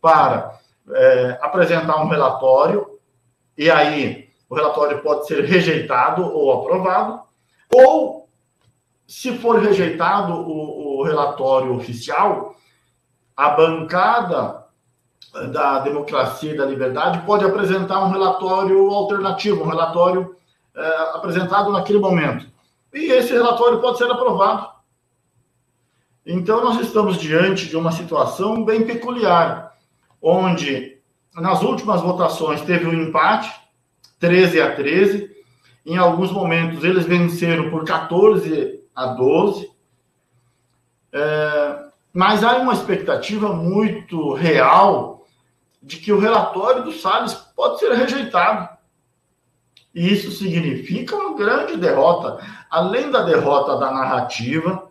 para é, apresentar um relatório, e aí o relatório pode ser rejeitado ou aprovado, ou, se for rejeitado o, o relatório oficial, a bancada da democracia e da liberdade pode apresentar um relatório alternativo, um relatório é, apresentado naquele momento. E esse relatório pode ser aprovado. Então, nós estamos diante de uma situação bem peculiar, onde nas últimas votações teve um empate, 13 a 13. Em alguns momentos, eles venceram por 14 a 12. É, mas há uma expectativa muito real de que o relatório do Salles pode ser rejeitado. E isso significa uma grande derrota. Além da derrota da narrativa,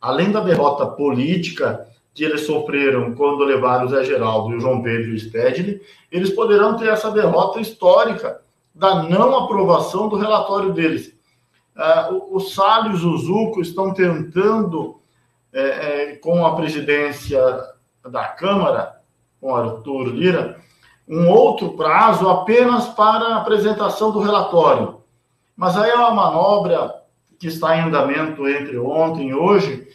além da derrota política que eles sofreram quando levaram o Zé Geraldo e o João Pedro Stedley, eles poderão ter essa derrota histórica da não aprovação do relatório deles. Uh, o, o Salles e o Zuco estão tentando, é, é, com a presidência da Câmara, com Arthur Lira, um outro prazo apenas para a apresentação do relatório. Mas aí é uma manobra que está em andamento entre ontem e hoje,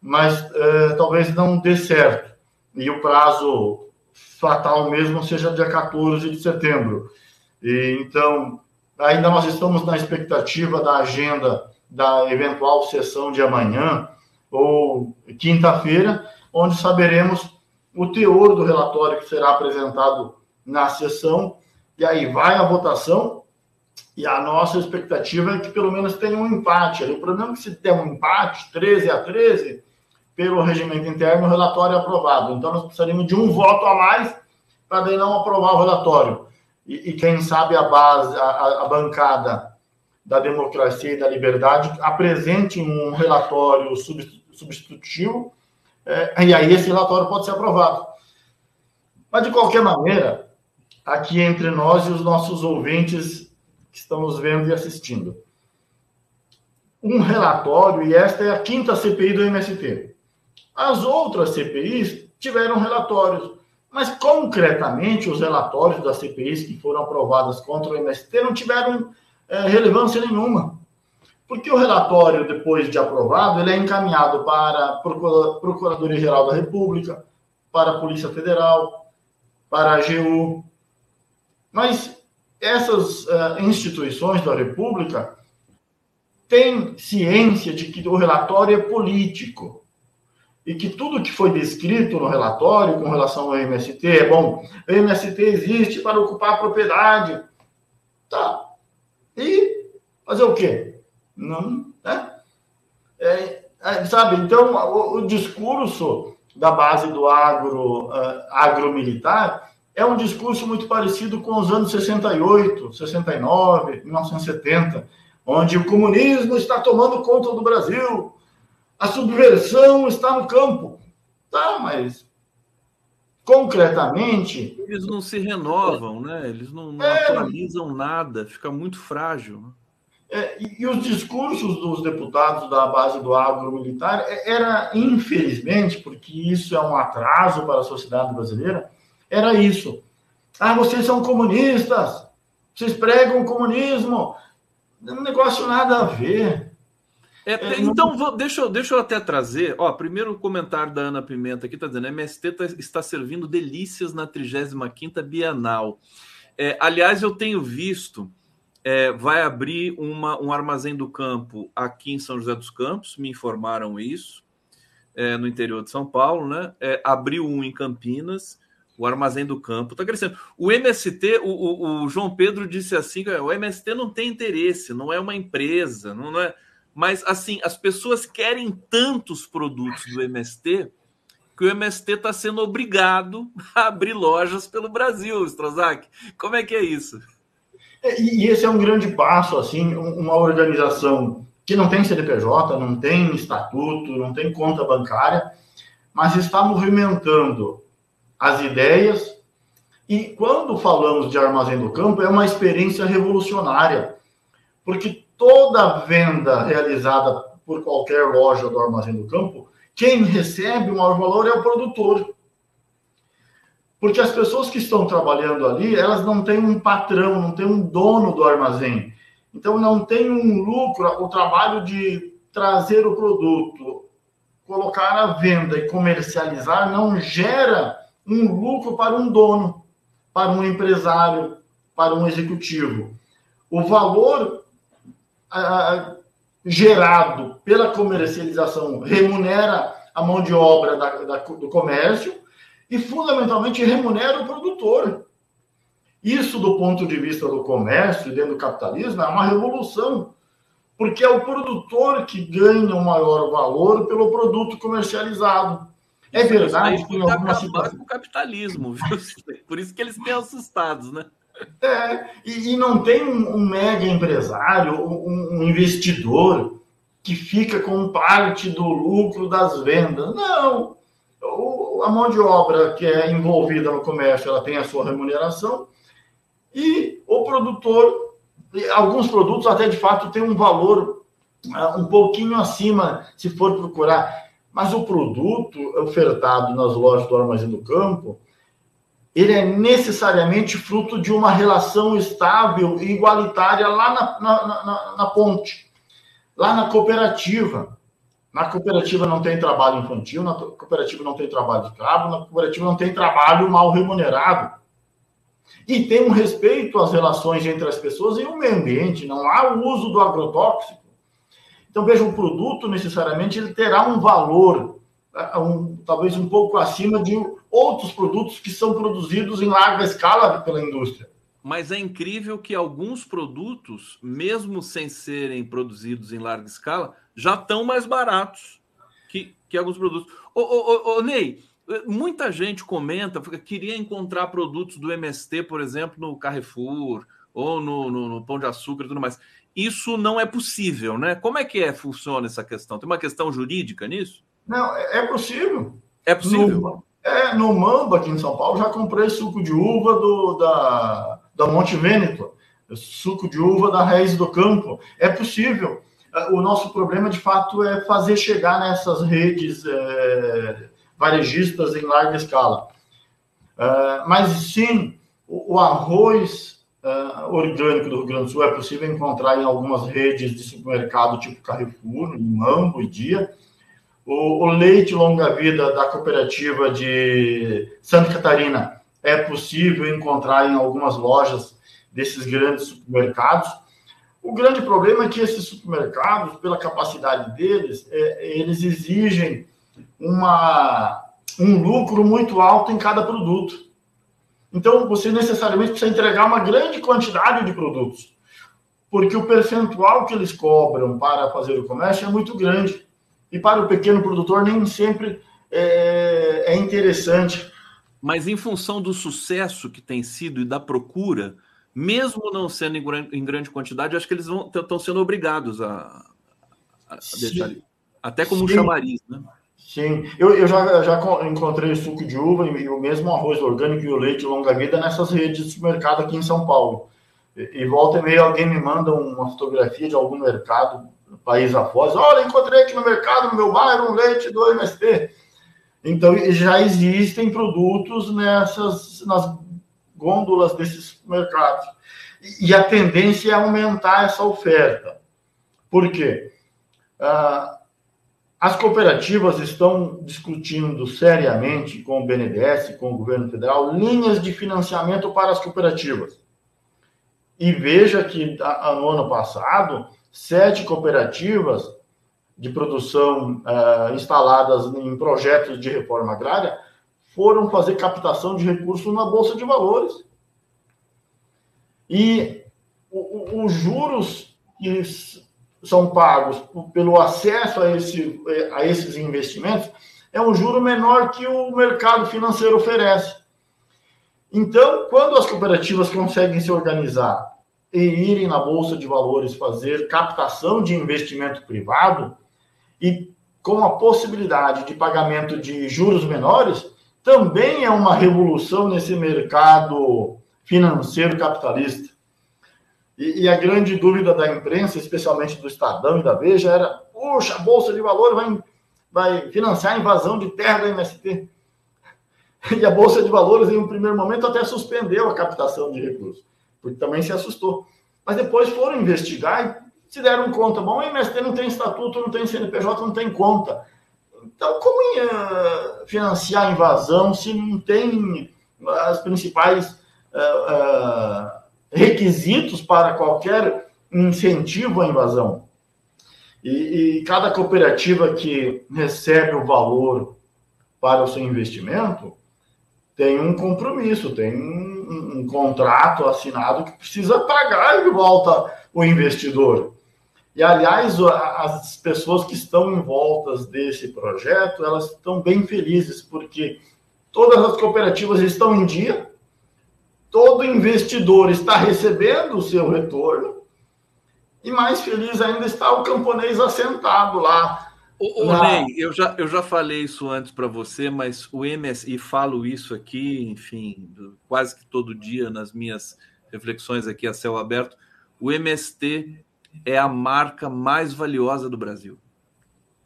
mas é, talvez não dê certo. E o prazo fatal mesmo seja dia 14 de setembro. E, então, ainda nós estamos na expectativa da agenda da eventual sessão de amanhã ou quinta-feira, onde saberemos o teor do relatório que será apresentado na sessão, e aí vai a votação, e a nossa expectativa é que pelo menos tenha um empate. O problema é que se der um empate, 13 a 13, pelo regimento interno, o relatório é aprovado. Então nós precisaríamos de um voto a mais para não aprovar o relatório. E, e quem sabe a base, a, a, bancada da democracia e da liberdade apresente um relatório substitutivo, é, e aí esse relatório pode ser aprovado. Mas, de qualquer maneira, aqui entre nós e os nossos ouvintes que estão nos vendo e assistindo. Um relatório, e esta é a quinta CPI do MST. As outras CPIs tiveram relatórios, mas concretamente os relatórios das CPIs que foram aprovadas contra o MST não tiveram é, relevância nenhuma. Porque o relatório, depois de aprovado, ele é encaminhado para a Procuradoria-Geral da República, para a Polícia Federal, para a AGU, mas essas uh, instituições da República têm ciência de que o relatório é político e que tudo que foi descrito no relatório com relação ao MST é bom. O MST existe para ocupar a propriedade. Tá. E fazer o quê? Não, né? É, é, sabe, então o, o, discurso da base do agro, uh, agromilitar é um discurso muito parecido com os anos 68, 69, 1970, onde o comunismo está tomando conta do Brasil, a subversão está no campo. Tá, mas concretamente. Eles não se renovam, né? Eles não, não é, atualizam nada, fica muito frágil. É, e, e, os discursos dos deputados da base do agro militar é, era, infelizmente, porque isso é um atraso para a sociedade brasileira, era isso. Ah, vocês são comunistas, vocês pregam o comunismo. Não um negócio nada a ver. É, é, então, vou, deixa, eu, deixa eu até trazer. Ó, primeiro comentário da Ana Pimenta aqui está dizendo: MST tá, está servindo delícias na 35 Bienal. É, aliás, eu tenho visto é, vai abrir uma, um armazém do campo aqui em São José dos Campos, me informaram isso, é, no interior de São Paulo, né? É, abriu um em Campinas, o armazém do campo está crescendo. O MST, o, o, o, João Pedro disse assim: o MST não tem interesse, não é uma empresa, não é. Mas assim, as pessoas querem tantos produtos do MST que o MST está sendo obrigado a abrir lojas pelo Brasil, Strozak. Como é que é isso? É, e, esse é um grande passo, assim, uma organização que não tem CDPJ, não tem estatuto, não tem conta bancária, mas está movimentando as ideias. E quando falamos de armazém do campo, é uma experiência revolucionária, porque toda venda realizada por qualquer loja do armazém do campo, quem recebe o maior valor é o produtor. Porque as pessoas que estão trabalhando ali, elas não têm um patrão, não têm um dono do armazém. Então, não tem um lucro. O trabalho de trazer o produto, colocar à venda e comercializar não gera um lucro para um dono, para um empresário, para um executivo. O valor ah, gerado pela comercialização remunera a mão de obra da, da, do comércio e, fundamentalmente, remunera o produtor. Isso, do ponto de vista do comércio dentro do capitalismo, é uma revolução, porque é o produtor que ganha o maior valor pelo produto comercializado. É verdade que em algumas situações... o capitalismo, viu? por isso que eles têm assustados, né? É, e, e não tem um, um mega empresário, um, um investidor que fica com parte do lucro das vendas. Não, a mão de obra que é envolvida no comércio, ela tem a sua remuneração. E o produtor, alguns produtos até de fato têm um valor uh, um pouquinho acima, se for procurar, mas o produto ofertado nas lojas do armazém do campo, ele é necessariamente fruto de uma relação estável e igualitária lá na, na, na, na ponte, lá na cooperativa. Na cooperativa não tem trabalho infantil, na cooperativa não tem trabalho de cabo, na cooperativa não tem trabalho mal remunerado. E tem um respeito às relações entre as pessoas e o meio ambiente, não há o uso do agrotóxico. Então, veja, o produto necessariamente ele terá um valor, né, um, talvez um pouco acima de outros produtos que são produzidos em larga escala pela indústria. Mas é incrível que alguns produtos, mesmo sem serem produzidos em larga escala, já estão mais baratos que, que alguns produtos. Ô, ô, ô, ô, Ney, muita gente comenta, queria encontrar produtos do MST, por exemplo, no Carrefour ou no, no, no, Pão de Açúcar e tudo mais. Isso não é possível, né? Como é que é, funciona essa questão? Tem uma questão jurídica nisso? Não, é, é possível. É possível? No, é, no Mamba, aqui em São Paulo, já comprei suco de uva do, da, da Monte Vêneto, suco de uva da Raiz do Campo. É possível o nosso problema, de fato, é fazer chegar nessas redes é, varejistas em larga escala. É, mas, sim, o, o arroz é, orgânico do Rio Grande do Sul é possível encontrar em algumas redes de supermercado, tipo Carrefour, Mambo e Dia. O, o leite longa-vida da cooperativa de Santa Catarina é possível encontrar em algumas lojas desses grandes supermercados. O grande problema é que esses supermercados, pela capacidade deles, é, eles exigem uma, um lucro muito alto em cada produto. Então, você necessariamente precisa entregar uma grande quantidade de produtos, porque o percentual que eles cobram para fazer o comércio é muito grande. E para o pequeno produtor, nem sempre é, é interessante. Mas, em função do sucesso que tem sido e da procura, mesmo não sendo em grande, em grande quantidade, acho que eles estão sendo obrigados a, a deixar ali. Até como Sim. um chamariz, né? Sim, eu, eu já, já encontrei suco de uva e, o mesmo arroz orgânico e o leite longa-vida nessas redes de supermercado aqui em São Paulo. E, e volta e meia alguém me manda uma fotografia de algum mercado, país afora, olha, encontrei aqui no mercado, no meu bairro, um leite do MST. Então, já existem produtos nessas, nas gôndolas desses mercados. E a tendência é aumentar essa oferta. Por quê? Ah, as cooperativas estão discutindo seriamente com o BNDES, com o governo federal, linhas de financiamento para as cooperativas. E veja que no ano passado, sete cooperativas de produção uh, instaladas em projetos de reforma agrária foram fazer captação de recursos na Bolsa de Valores. E os juros que são pagos pelo acesso a, esse, a esses investimentos é um juro menor que o mercado financeiro oferece. Então, quando as cooperativas conseguem se organizar e irem na bolsa de valores fazer captação de investimento privado e com a possibilidade de pagamento de juros menores, também é uma revolução nesse mercado financeiro capitalista. E, e, a grande dúvida da imprensa, especialmente do Estadão e da Veja, era: puxa, a Bolsa de Valores vai, vai financiar a invasão de terra da MST. E a Bolsa de Valores, em um primeiro momento, até suspendeu a captação de recursos, porque também se assustou. Mas depois foram investigar e se deram conta: bom, a MST não tem estatuto, não tem CNPJ, não tem conta. Então, como ia financiar a invasão se não tem as principais. Uh, uh, requisitos para qualquer incentivo à invasão. E, e, cada cooperativa que recebe o valor para o seu investimento tem um compromisso, tem um, um contrato assinado que precisa pagar de volta o investidor. E, aliás, as pessoas que estão em voltas desse projeto, elas estão bem felizes, porque todas as cooperativas estão em dia, todo investidor está recebendo o seu retorno e mais feliz ainda está o camponês assentado lá. O, na... Ney, eu já, eu já falei isso antes para você, mas o MS, e falo isso aqui, enfim, quase que todo dia nas minhas reflexões aqui a céu aberto, o MST é a marca mais valiosa do Brasil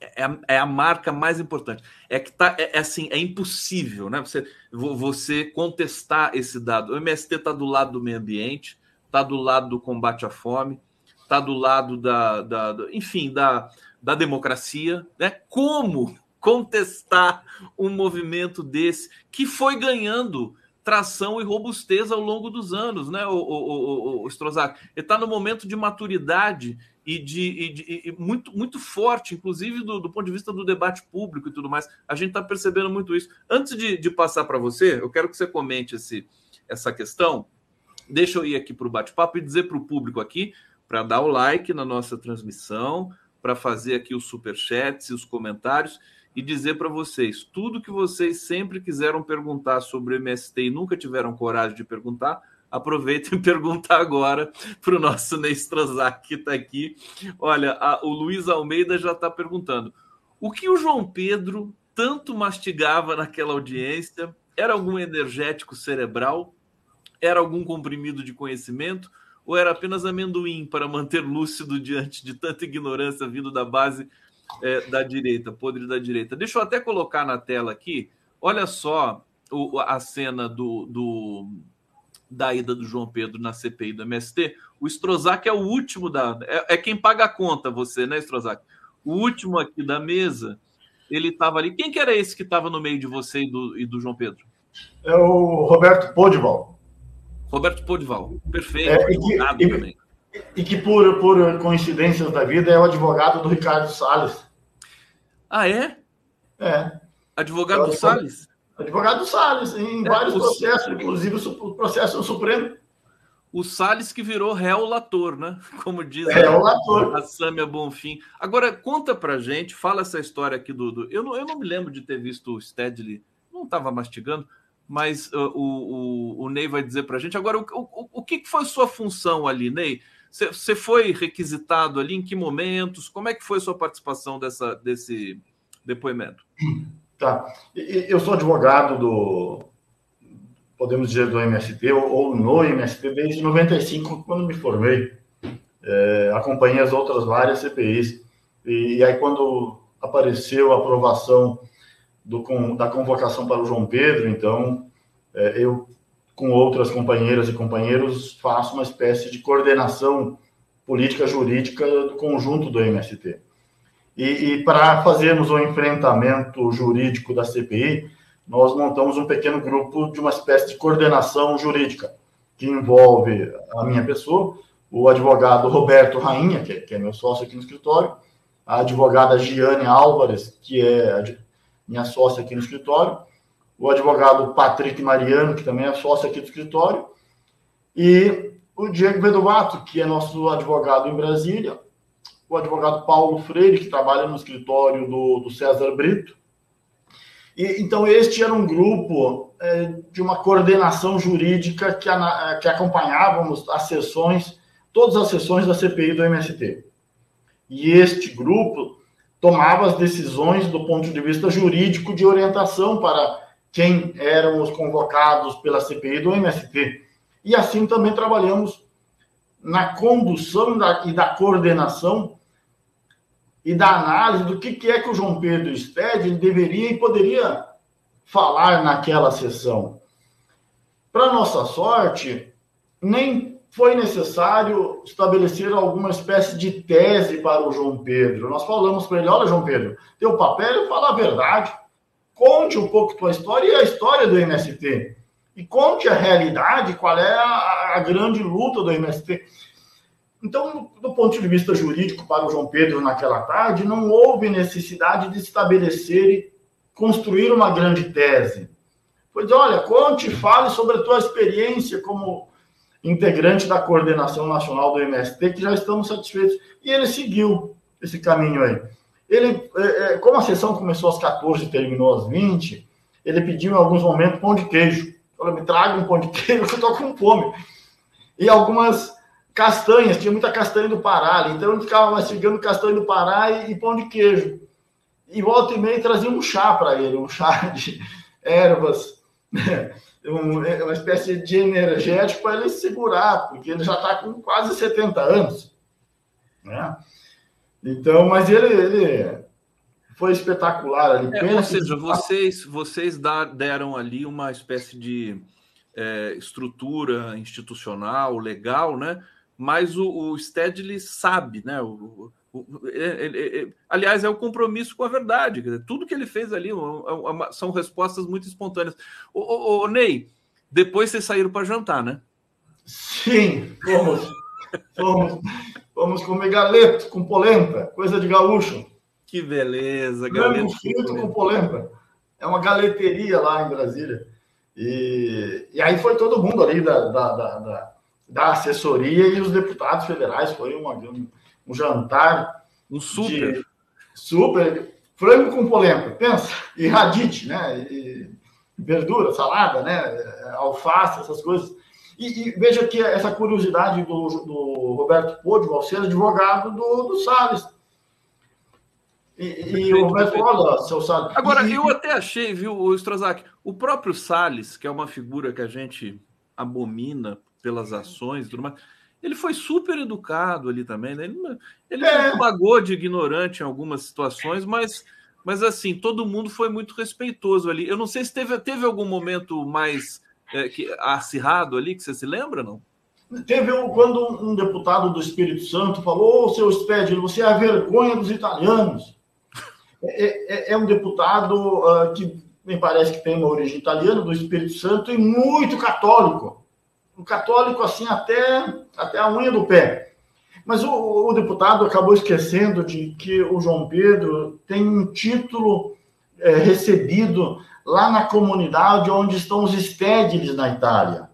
é, é, a marca mais importante. É que tá, é, é, assim, é impossível, né? Você, você contestar esse dado. O MST está do lado do meio ambiente, está do lado do combate à fome, está do lado da, da, da, enfim, da, da democracia, né? Como contestar um movimento desse que foi ganhando tração e robustez ao longo dos anos, né, o, o, o, o? Ele está no momento de maturidade e de, e de e muito, muito forte, inclusive do, do, ponto de vista do debate público e tudo mais. A gente está percebendo muito isso. Antes de, de passar para você, eu quero que você comente esse, essa questão. Deixa eu ir aqui para o bate-papo e dizer para o público aqui para dar o like na nossa transmissão, para fazer aqui os superchats e os comentários e dizer para vocês tudo que vocês sempre quiseram perguntar sobre o MST e nunca tiveram coragem de perguntar. Aproveitem e perguntar agora para o nosso Ney Strozak, que está aqui. Olha, a, o Luiz Almeida já está perguntando: o que o João Pedro tanto mastigava naquela audiência? Era algum energético cerebral? Era algum comprimido de conhecimento? Ou era apenas amendoim para manter lúcido diante de tanta ignorância vindo da base é, da direita, podre da direita. Deixa eu até colocar na tela aqui. Olha só o, a cena do, do, da ida do João Pedro na CPI do MST. O Strozak é o último da. É, é quem paga a conta, você, né, Strozak? O último aqui da mesa, ele estava ali. Quem que era esse que estava no meio de você e do, e do João Pedro? É o Roberto Podival. Roberto Podival, perfeito. É, e, que, e, e que, por, por coincidências da vida, é o advogado do Ricardo Salles. Ah, é? É. Advogado é do Salles? Advogado do Salles, em é, vários processos, inclusive o processo Supremo. O Salles que virou réu lator, né? Como diz réu lator. a Sâmia Bonfim. Agora, conta pra gente, fala essa história aqui do... Eu, não, eu não me lembro de ter visto o Stedley, não estava mastigando, mas uh, o, o, o Ney vai dizer pra gente. Agora, o, o, o que foi sua função ali, Ney? Você foi requisitado ali em que momentos? Como é que foi a sua participação dessa, desse, depoimento. Tá. Eu sou advogado do, podemos dizer, do MST, ou, no MST, desde 95, quando me formei. É, acompanhei as outras várias CPIs. E, e, aí, quando apareceu a aprovação do, da convocação para o João Pedro, então, é, eu, com outras companheiras e companheiros, faço uma espécie de coordenação política jurídica do conjunto do MST. E, e para fazermos o enfrentamento jurídico da CPI, nós montamos um pequeno grupo de uma espécie de coordenação jurídica, que envolve a minha pessoa, o advogado Roberto Rainha, que é, que é meu sócio aqui no escritório, a advogada Giane Álvares, que é minha sócia aqui no escritório, o advogado Patrick Mariano, que também é sócio aqui do escritório, e o Diego Vedovato, que é nosso advogado em Brasília, o advogado Paulo Freire, que trabalha no escritório do, do César Brito. E, então, este era um grupo é, de uma coordenação jurídica que, a, que acompanhávamos as sessões, todas as sessões da CPI do MST. E este grupo tomava as decisões do ponto de vista jurídico de orientação para quem eram os convocados pela CPI do MST. E assim também trabalhamos na condução e da coordenação e da análise do que, que é que o João Pedro Stede deveria e poderia falar naquela sessão. Para nossa sorte, nem foi necessário estabelecer alguma espécie de tese para o João Pedro. Nós falamos para ele: olha, João Pedro, teu papel é falar a verdade. Conte um pouco tua história e a história do MST. E conte a realidade, qual é a, a grande luta do MST. Então, do ponto de vista jurídico, para o João Pedro naquela tarde, não houve necessidade de estabelecer e construir uma grande tese. Pois, olha, conte e fale sobre a tua experiência como integrante da coordenação nacional do MST, que já estamos satisfeitos. E ele seguiu esse caminho aí. Ele, é, é, como a sessão começou às 14 e terminou às 20, ele pediu em alguns momentos pão de queijo. Falou, me traga um pão de queijo, que eu estou com fome. E algumas castanhas, tinha muita castanha do Pará ali, então eu ficava mastigando castanha do Pará e, e, pão de queijo. E volta e meia trazia um chá para ele, um chá de ervas, um, uma espécie de energético para ele segurar, porque ele já está com quase 70 anos. Né? Então, mas ele, ele foi espetacular ali. É, ou seja, vocês, vocês deram ali uma espécie de é, estrutura institucional, legal, né? mas o, o Stedley sabe, né? O, ele, ele, aliás, é o compromisso com a verdade. Dizer, tudo que ele fez ali uma, uma, são respostas muito espontâneas. O, o, Ney, depois vocês saíram para jantar, né? Sim, fomos. fomos, fomos comer galeto com polenta, coisa de gaúcho. Que beleza, galeto. frito com polenta. É uma galeteria lá em Brasília. E, e aí foi todo mundo ali da, da, da, da da assessoria e os deputados federais. Foi uma, um, um jantar. Um super. De, super. Frango com polenta, pensa. E radite, né? E verdura, salada, né? Alface, essas coisas. E, e, veja que essa curiosidade do, do Roberto Podwell ser advogado do, do Salles. E, e o Roberto seu Salles. Agora, e, eu até achei, viu, o Strozak, o próprio Salles, que é uma figura que a gente abomina pelas ações e tudo mais. Ele foi super educado ali também, né? Ele, ele é. pagou de ignorante em algumas situações, mas, mas assim, todo mundo foi muito respeitoso ali. Eu não sei se teve, teve algum momento mais é, que, acirrado ali, que você se lembra, não? Teve um, quando um deputado do Espírito Santo falou: Ô, oh, seu Spedler, você é a vergonha dos italianos. É, é, é um deputado uh, que me parece que tem uma origem italiana, do Espírito Santo, e muito católico um católico assim até, até a unha do pé. Mas o, o, deputado acabou esquecendo de que o João Pedro tem um título é, recebido lá na comunidade onde estão os estédiles na Itália.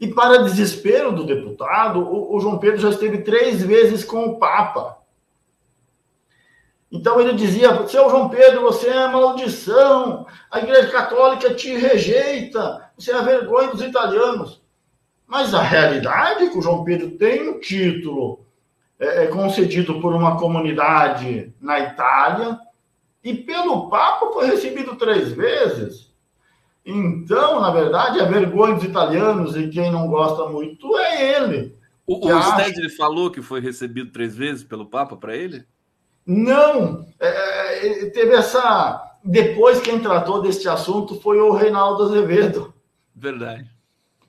E para desespero do deputado, o, o João Pedro já esteve três vezes com o Papa. Então ele dizia: Seu João Pedro, você é maldição, a Igreja Católica te rejeita, você é a vergonha dos italianos. Mas a realidade é que o João Pedro tem um título é, é, concedido por uma comunidade na Itália, E pelo Papa foi recebido três vezes. Então, na verdade, a vergonha dos italianos e quem não gosta muito é ele. O, o acha... Stedley falou que foi recebido três vezes pelo Papa para ele? Não, é, é teve essa. Depois quem tratou deste assunto foi o Reinaldo Azevedo. Verdade.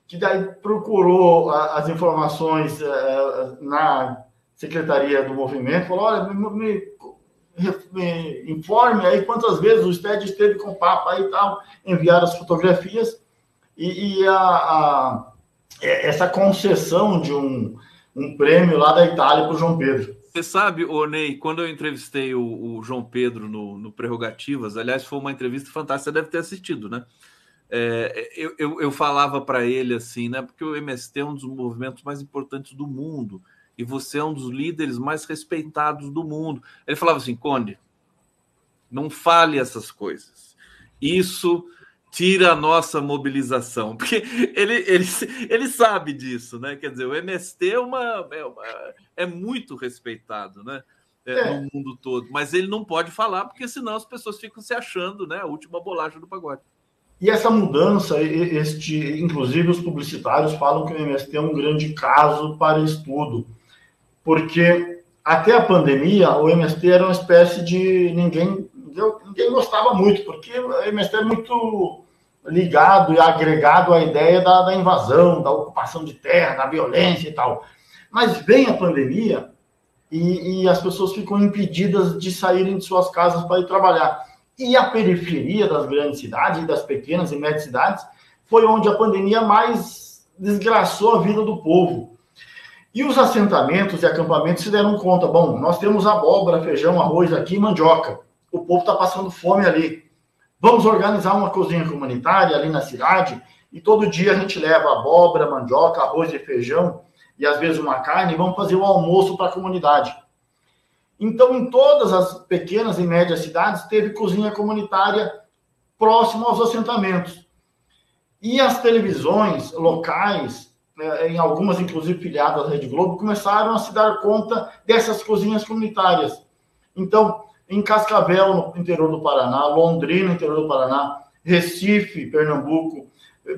Que daí procurou as informações é, na secretaria do movimento, falou: olha, me, me, me informe aí quantas vezes o STED esteve com o Papa e tal, enviaram as fotografias e, e a, a, essa concessão de um, um prêmio lá da Itália para o João Pedro. Você sabe, Ney, quando eu entrevistei o, o João Pedro no, no, Prerrogativas, aliás, foi uma entrevista fantástica, você deve ter assistido, né? É, eu, eu, eu, falava para ele assim, né? Porque o MST é um dos movimentos mais importantes do mundo e você é um dos líderes mais respeitados do mundo. Ele falava assim, Conde, não fale essas coisas. Isso tira a nossa mobilização, porque ele, ele, ele sabe disso, né? Quer dizer, o MST é, uma, é, uma, é muito respeitado, né? É, é. No mundo todo, mas ele não pode falar, porque senão as pessoas ficam se achando, né? A última bolacha do pagode. E essa mudança, este, inclusive os publicitários falam que o MST é um grande caso para estudo, porque até a pandemia o MST era uma espécie de ninguém ninguém gostava muito, porque o MST é muito ligado e agregado à ideia da, da, invasão, da ocupação de terra, da violência e tal. Mas vem a pandemia e, e as pessoas ficam impedidas de saírem de suas casas para ir trabalhar. E a periferia das grandes cidades e das pequenas e médias cidades foi onde a pandemia mais desgraçou a vida do povo. E os assentamentos e acampamentos se deram conta: bom, nós temos abóbora, feijão, arroz aqui, mandioca. O povo está passando fome ali. Vamos organizar uma cozinha comunitária ali na cidade e todo dia a gente leva abóbora, mandioca, arroz e feijão e às vezes uma carne e vamos fazer o almoço para a comunidade. Então, em todas as pequenas e médias cidades, teve cozinha comunitária próximo aos assentamentos. E as televisões locais, né, em algumas inclusive filiadas à Rede Globo, começaram a se dar conta dessas cozinhas comunitárias. Então, em Cascavel, no interior do Paraná, Londrina, interior do Paraná, Recife, Pernambuco,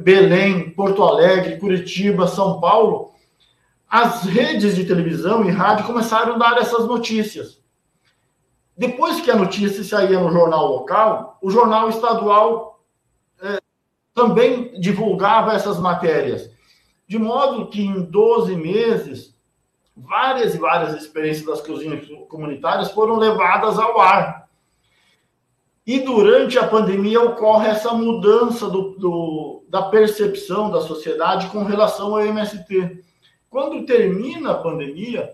Belém, Porto Alegre, Curitiba, São Paulo, as redes de televisão e rádio começaram a dar essas notícias. Depois que a notícia saía no jornal local, o jornal estadual é, também divulgava essas matérias. De modo que em 12 meses, várias e várias experiências das cozinhas comunitárias foram levadas ao ar. E durante a pandemia ocorre essa mudança do, do, da percepção da sociedade com relação ao MST. Quando termina a pandemia,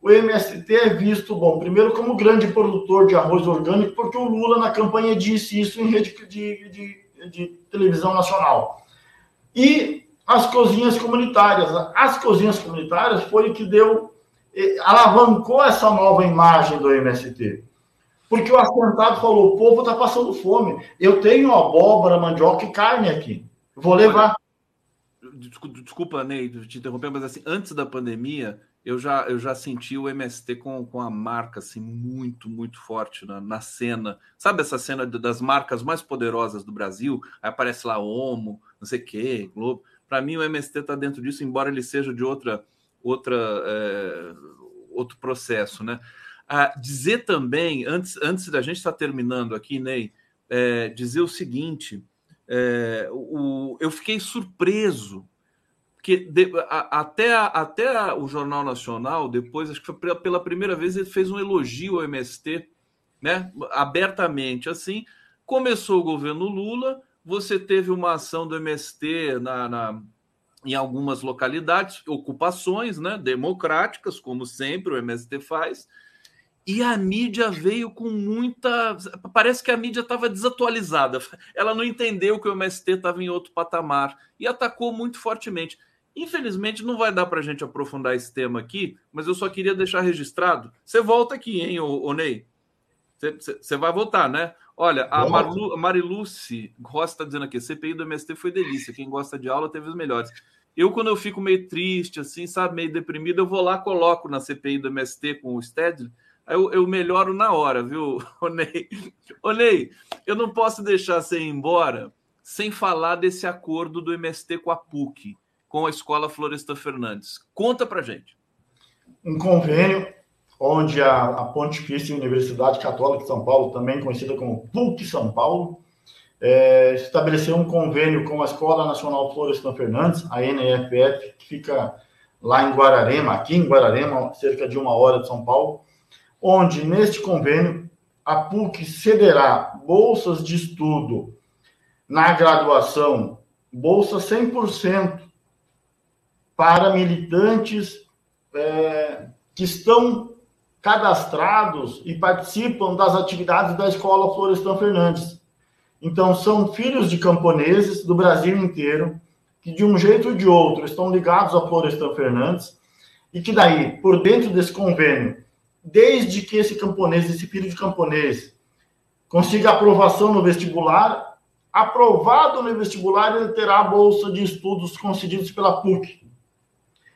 o MST é visto, bom, primeiro como grande produtor de arroz orgânico, porque o Lula na campanha disse isso em rede de, de, de televisão nacional. E as cozinhas comunitárias. As cozinhas comunitárias foi que deu, eh, alavancou essa nova imagem do MST. Porque o assentado falou: o povo está passando fome. Eu tenho abóbora, mandioca e carne aqui. Vou levar. Desculpa, Ney, te interromper, mas assim, antes da pandemia, eu já, eu já senti o MST com, com a marca assim, muito, muito forte na, na cena. Sabe essa cena das marcas mais poderosas do Brasil? Aí aparece lá Omo, não sei o quê, Globo. Para mim, o MST está dentro disso, embora ele seja de outra, outra é, outro processo, né? Ah, dizer também, antes, antes da gente estar tá terminando aqui, Ney, é, dizer o seguinte: é, o, eu fiquei surpreso que de, a, até, a, até a, o Jornal Nacional, depois, acho que foi pela primeira vez, ele fez um elogio ao MST, né? Abertamente assim. Começou o governo Lula, você teve uma ação do MST na, na, em algumas localidades, ocupações né, democráticas, como sempre o MST faz, e a mídia veio com muita. Parece que a mídia estava desatualizada. Ela não entendeu que o MST estava em outro patamar e atacou muito fortemente. Infelizmente, não vai dar para a gente aprofundar esse tema aqui, mas eu só queria deixar registrado. Você volta aqui, hein, ô, Ney? Você vai voltar, né? Olha, a Marilu, Mariluce está dizendo aqui: CPI do MST foi delícia. Quem gosta de aula teve os melhores. Eu, quando eu fico meio triste, assim, sabe, meio deprimido, eu vou lá, coloco na CPI do MST com o Stedley. Eu, eu melhoro na hora, viu, Onei? Onei, eu não posso deixar você ir embora sem falar desse acordo do MST com a PUC, com a Escola Floresta Fernandes. Conta pra gente. Um convênio onde a, a Universidade Católica de São Paulo, também conhecida como PUC São Paulo, é, estabeleceu um convênio com a Escola Nacional Florestan Fernandes, a NFF, que fica lá em Guararema, aqui em Guararema, cerca de uma hora de São Paulo, onde neste convênio a PUC cederá bolsas de estudo na graduação, bolsa 100% para militantes é, que estão cadastrados e participam das atividades da Escola Florestan Fernandes. Então, são filhos de camponeses do Brasil inteiro, que de um jeito ou de outro estão ligados a Florestan Fernandes, e que daí, por dentro desse convênio, desde que esse camponês, esse filho de camponês, consiga aprovação no vestibular, aprovado no vestibular, ele terá a bolsa de estudos concedidos pela PUC,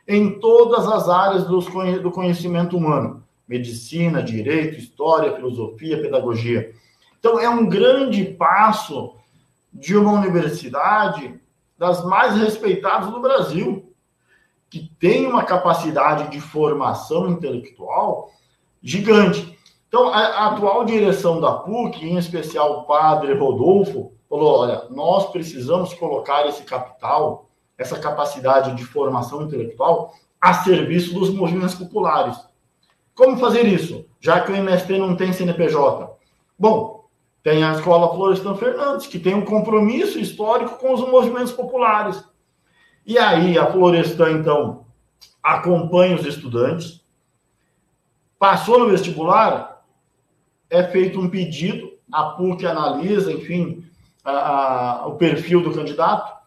em todas as áreas do conhecimento humano: medicina, direito, história, filosofia, pedagogia. Então, é um grande passo de uma universidade das mais respeitadas do Brasil, que tem uma capacidade de formação intelectual gigante. Então, a, atual direção da PUC, em especial o padre Rodolfo, falou: olha, nós precisamos colocar esse capital, essa capacidade de formação intelectual, a serviço dos movimentos populares. Como fazer isso? Já que o MST não tem CNPJ. Bom, tem a Escola Florestan Fernandes, que tem um compromisso histórico com os movimentos populares. E aí a Florestan, então, acompanha os estudantes, passou no vestibular, é feito um pedido, a PUC analisa, enfim, a, a, o perfil do candidato,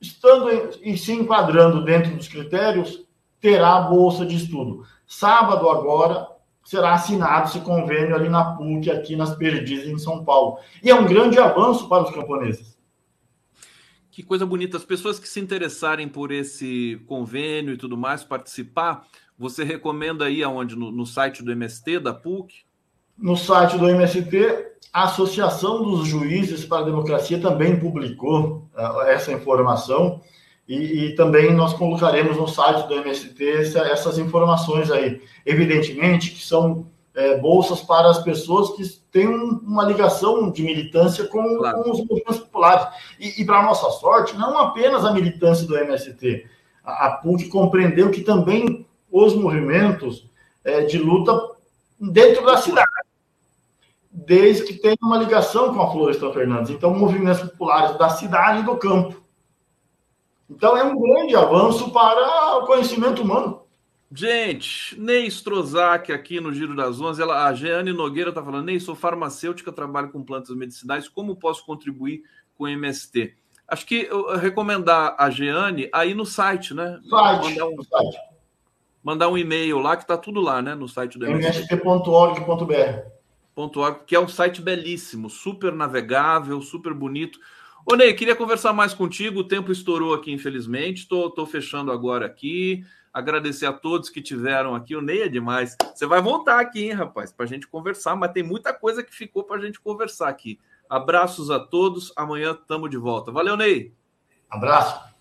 estando e se enquadrando dentro dos critérios, terá a bolsa de estudo. Sábado agora, será assinado esse convênio ali na PUC, aqui nas Perdizes, em São Paulo. E é um grande avanço para os camponeses. Que coisa bonita. As pessoas que se interessarem por esse convênio e tudo mais, participar, você recomenda aí aonde? No, no site do MST, da PUC? No site do MST, a Associação dos Juízes para a Democracia também publicou uh, essa informação. E, e, também nós colocaremos no site do MST essa, essas informações aí. Evidentemente que são é, bolsas para as pessoas que têm uma ligação de militância com, claro. com os movimentos populares. E, e para nossa sorte, não apenas a militância do MST. A, a PUC compreendeu que também os movimentos é, de luta dentro da cidade, desde que tenha uma ligação com a Floresta Fernandes. Então, movimentos populares da cidade e do campo. Então é um grande avanço para o conhecimento humano. Gente, Ney Strozak aqui no Giro das Onze, ela, a Jeane Nogueira está falando, Ney, sou farmacêutica, trabalho com plantas medicinais, como posso contribuir com o MST? Acho que eu recomendar a Jeane aí no site, né? Site, um, site. Mandar um e-mail lá, que está tudo lá, né? No site do mst.org.br. Que é um site belíssimo, super navegável, super bonito. Ô, Ney, queria conversar mais contigo. O tempo estourou aqui, infelizmente. Estou fechando agora aqui. Agradecer a todos que tiveram aqui. O Ney é demais. Você vai voltar aqui, hein, rapaz, para a gente conversar, mas tem muita coisa que ficou para a gente conversar aqui. Abraços a todos. Amanhã estamos de volta. Valeu, Ney. Abraço.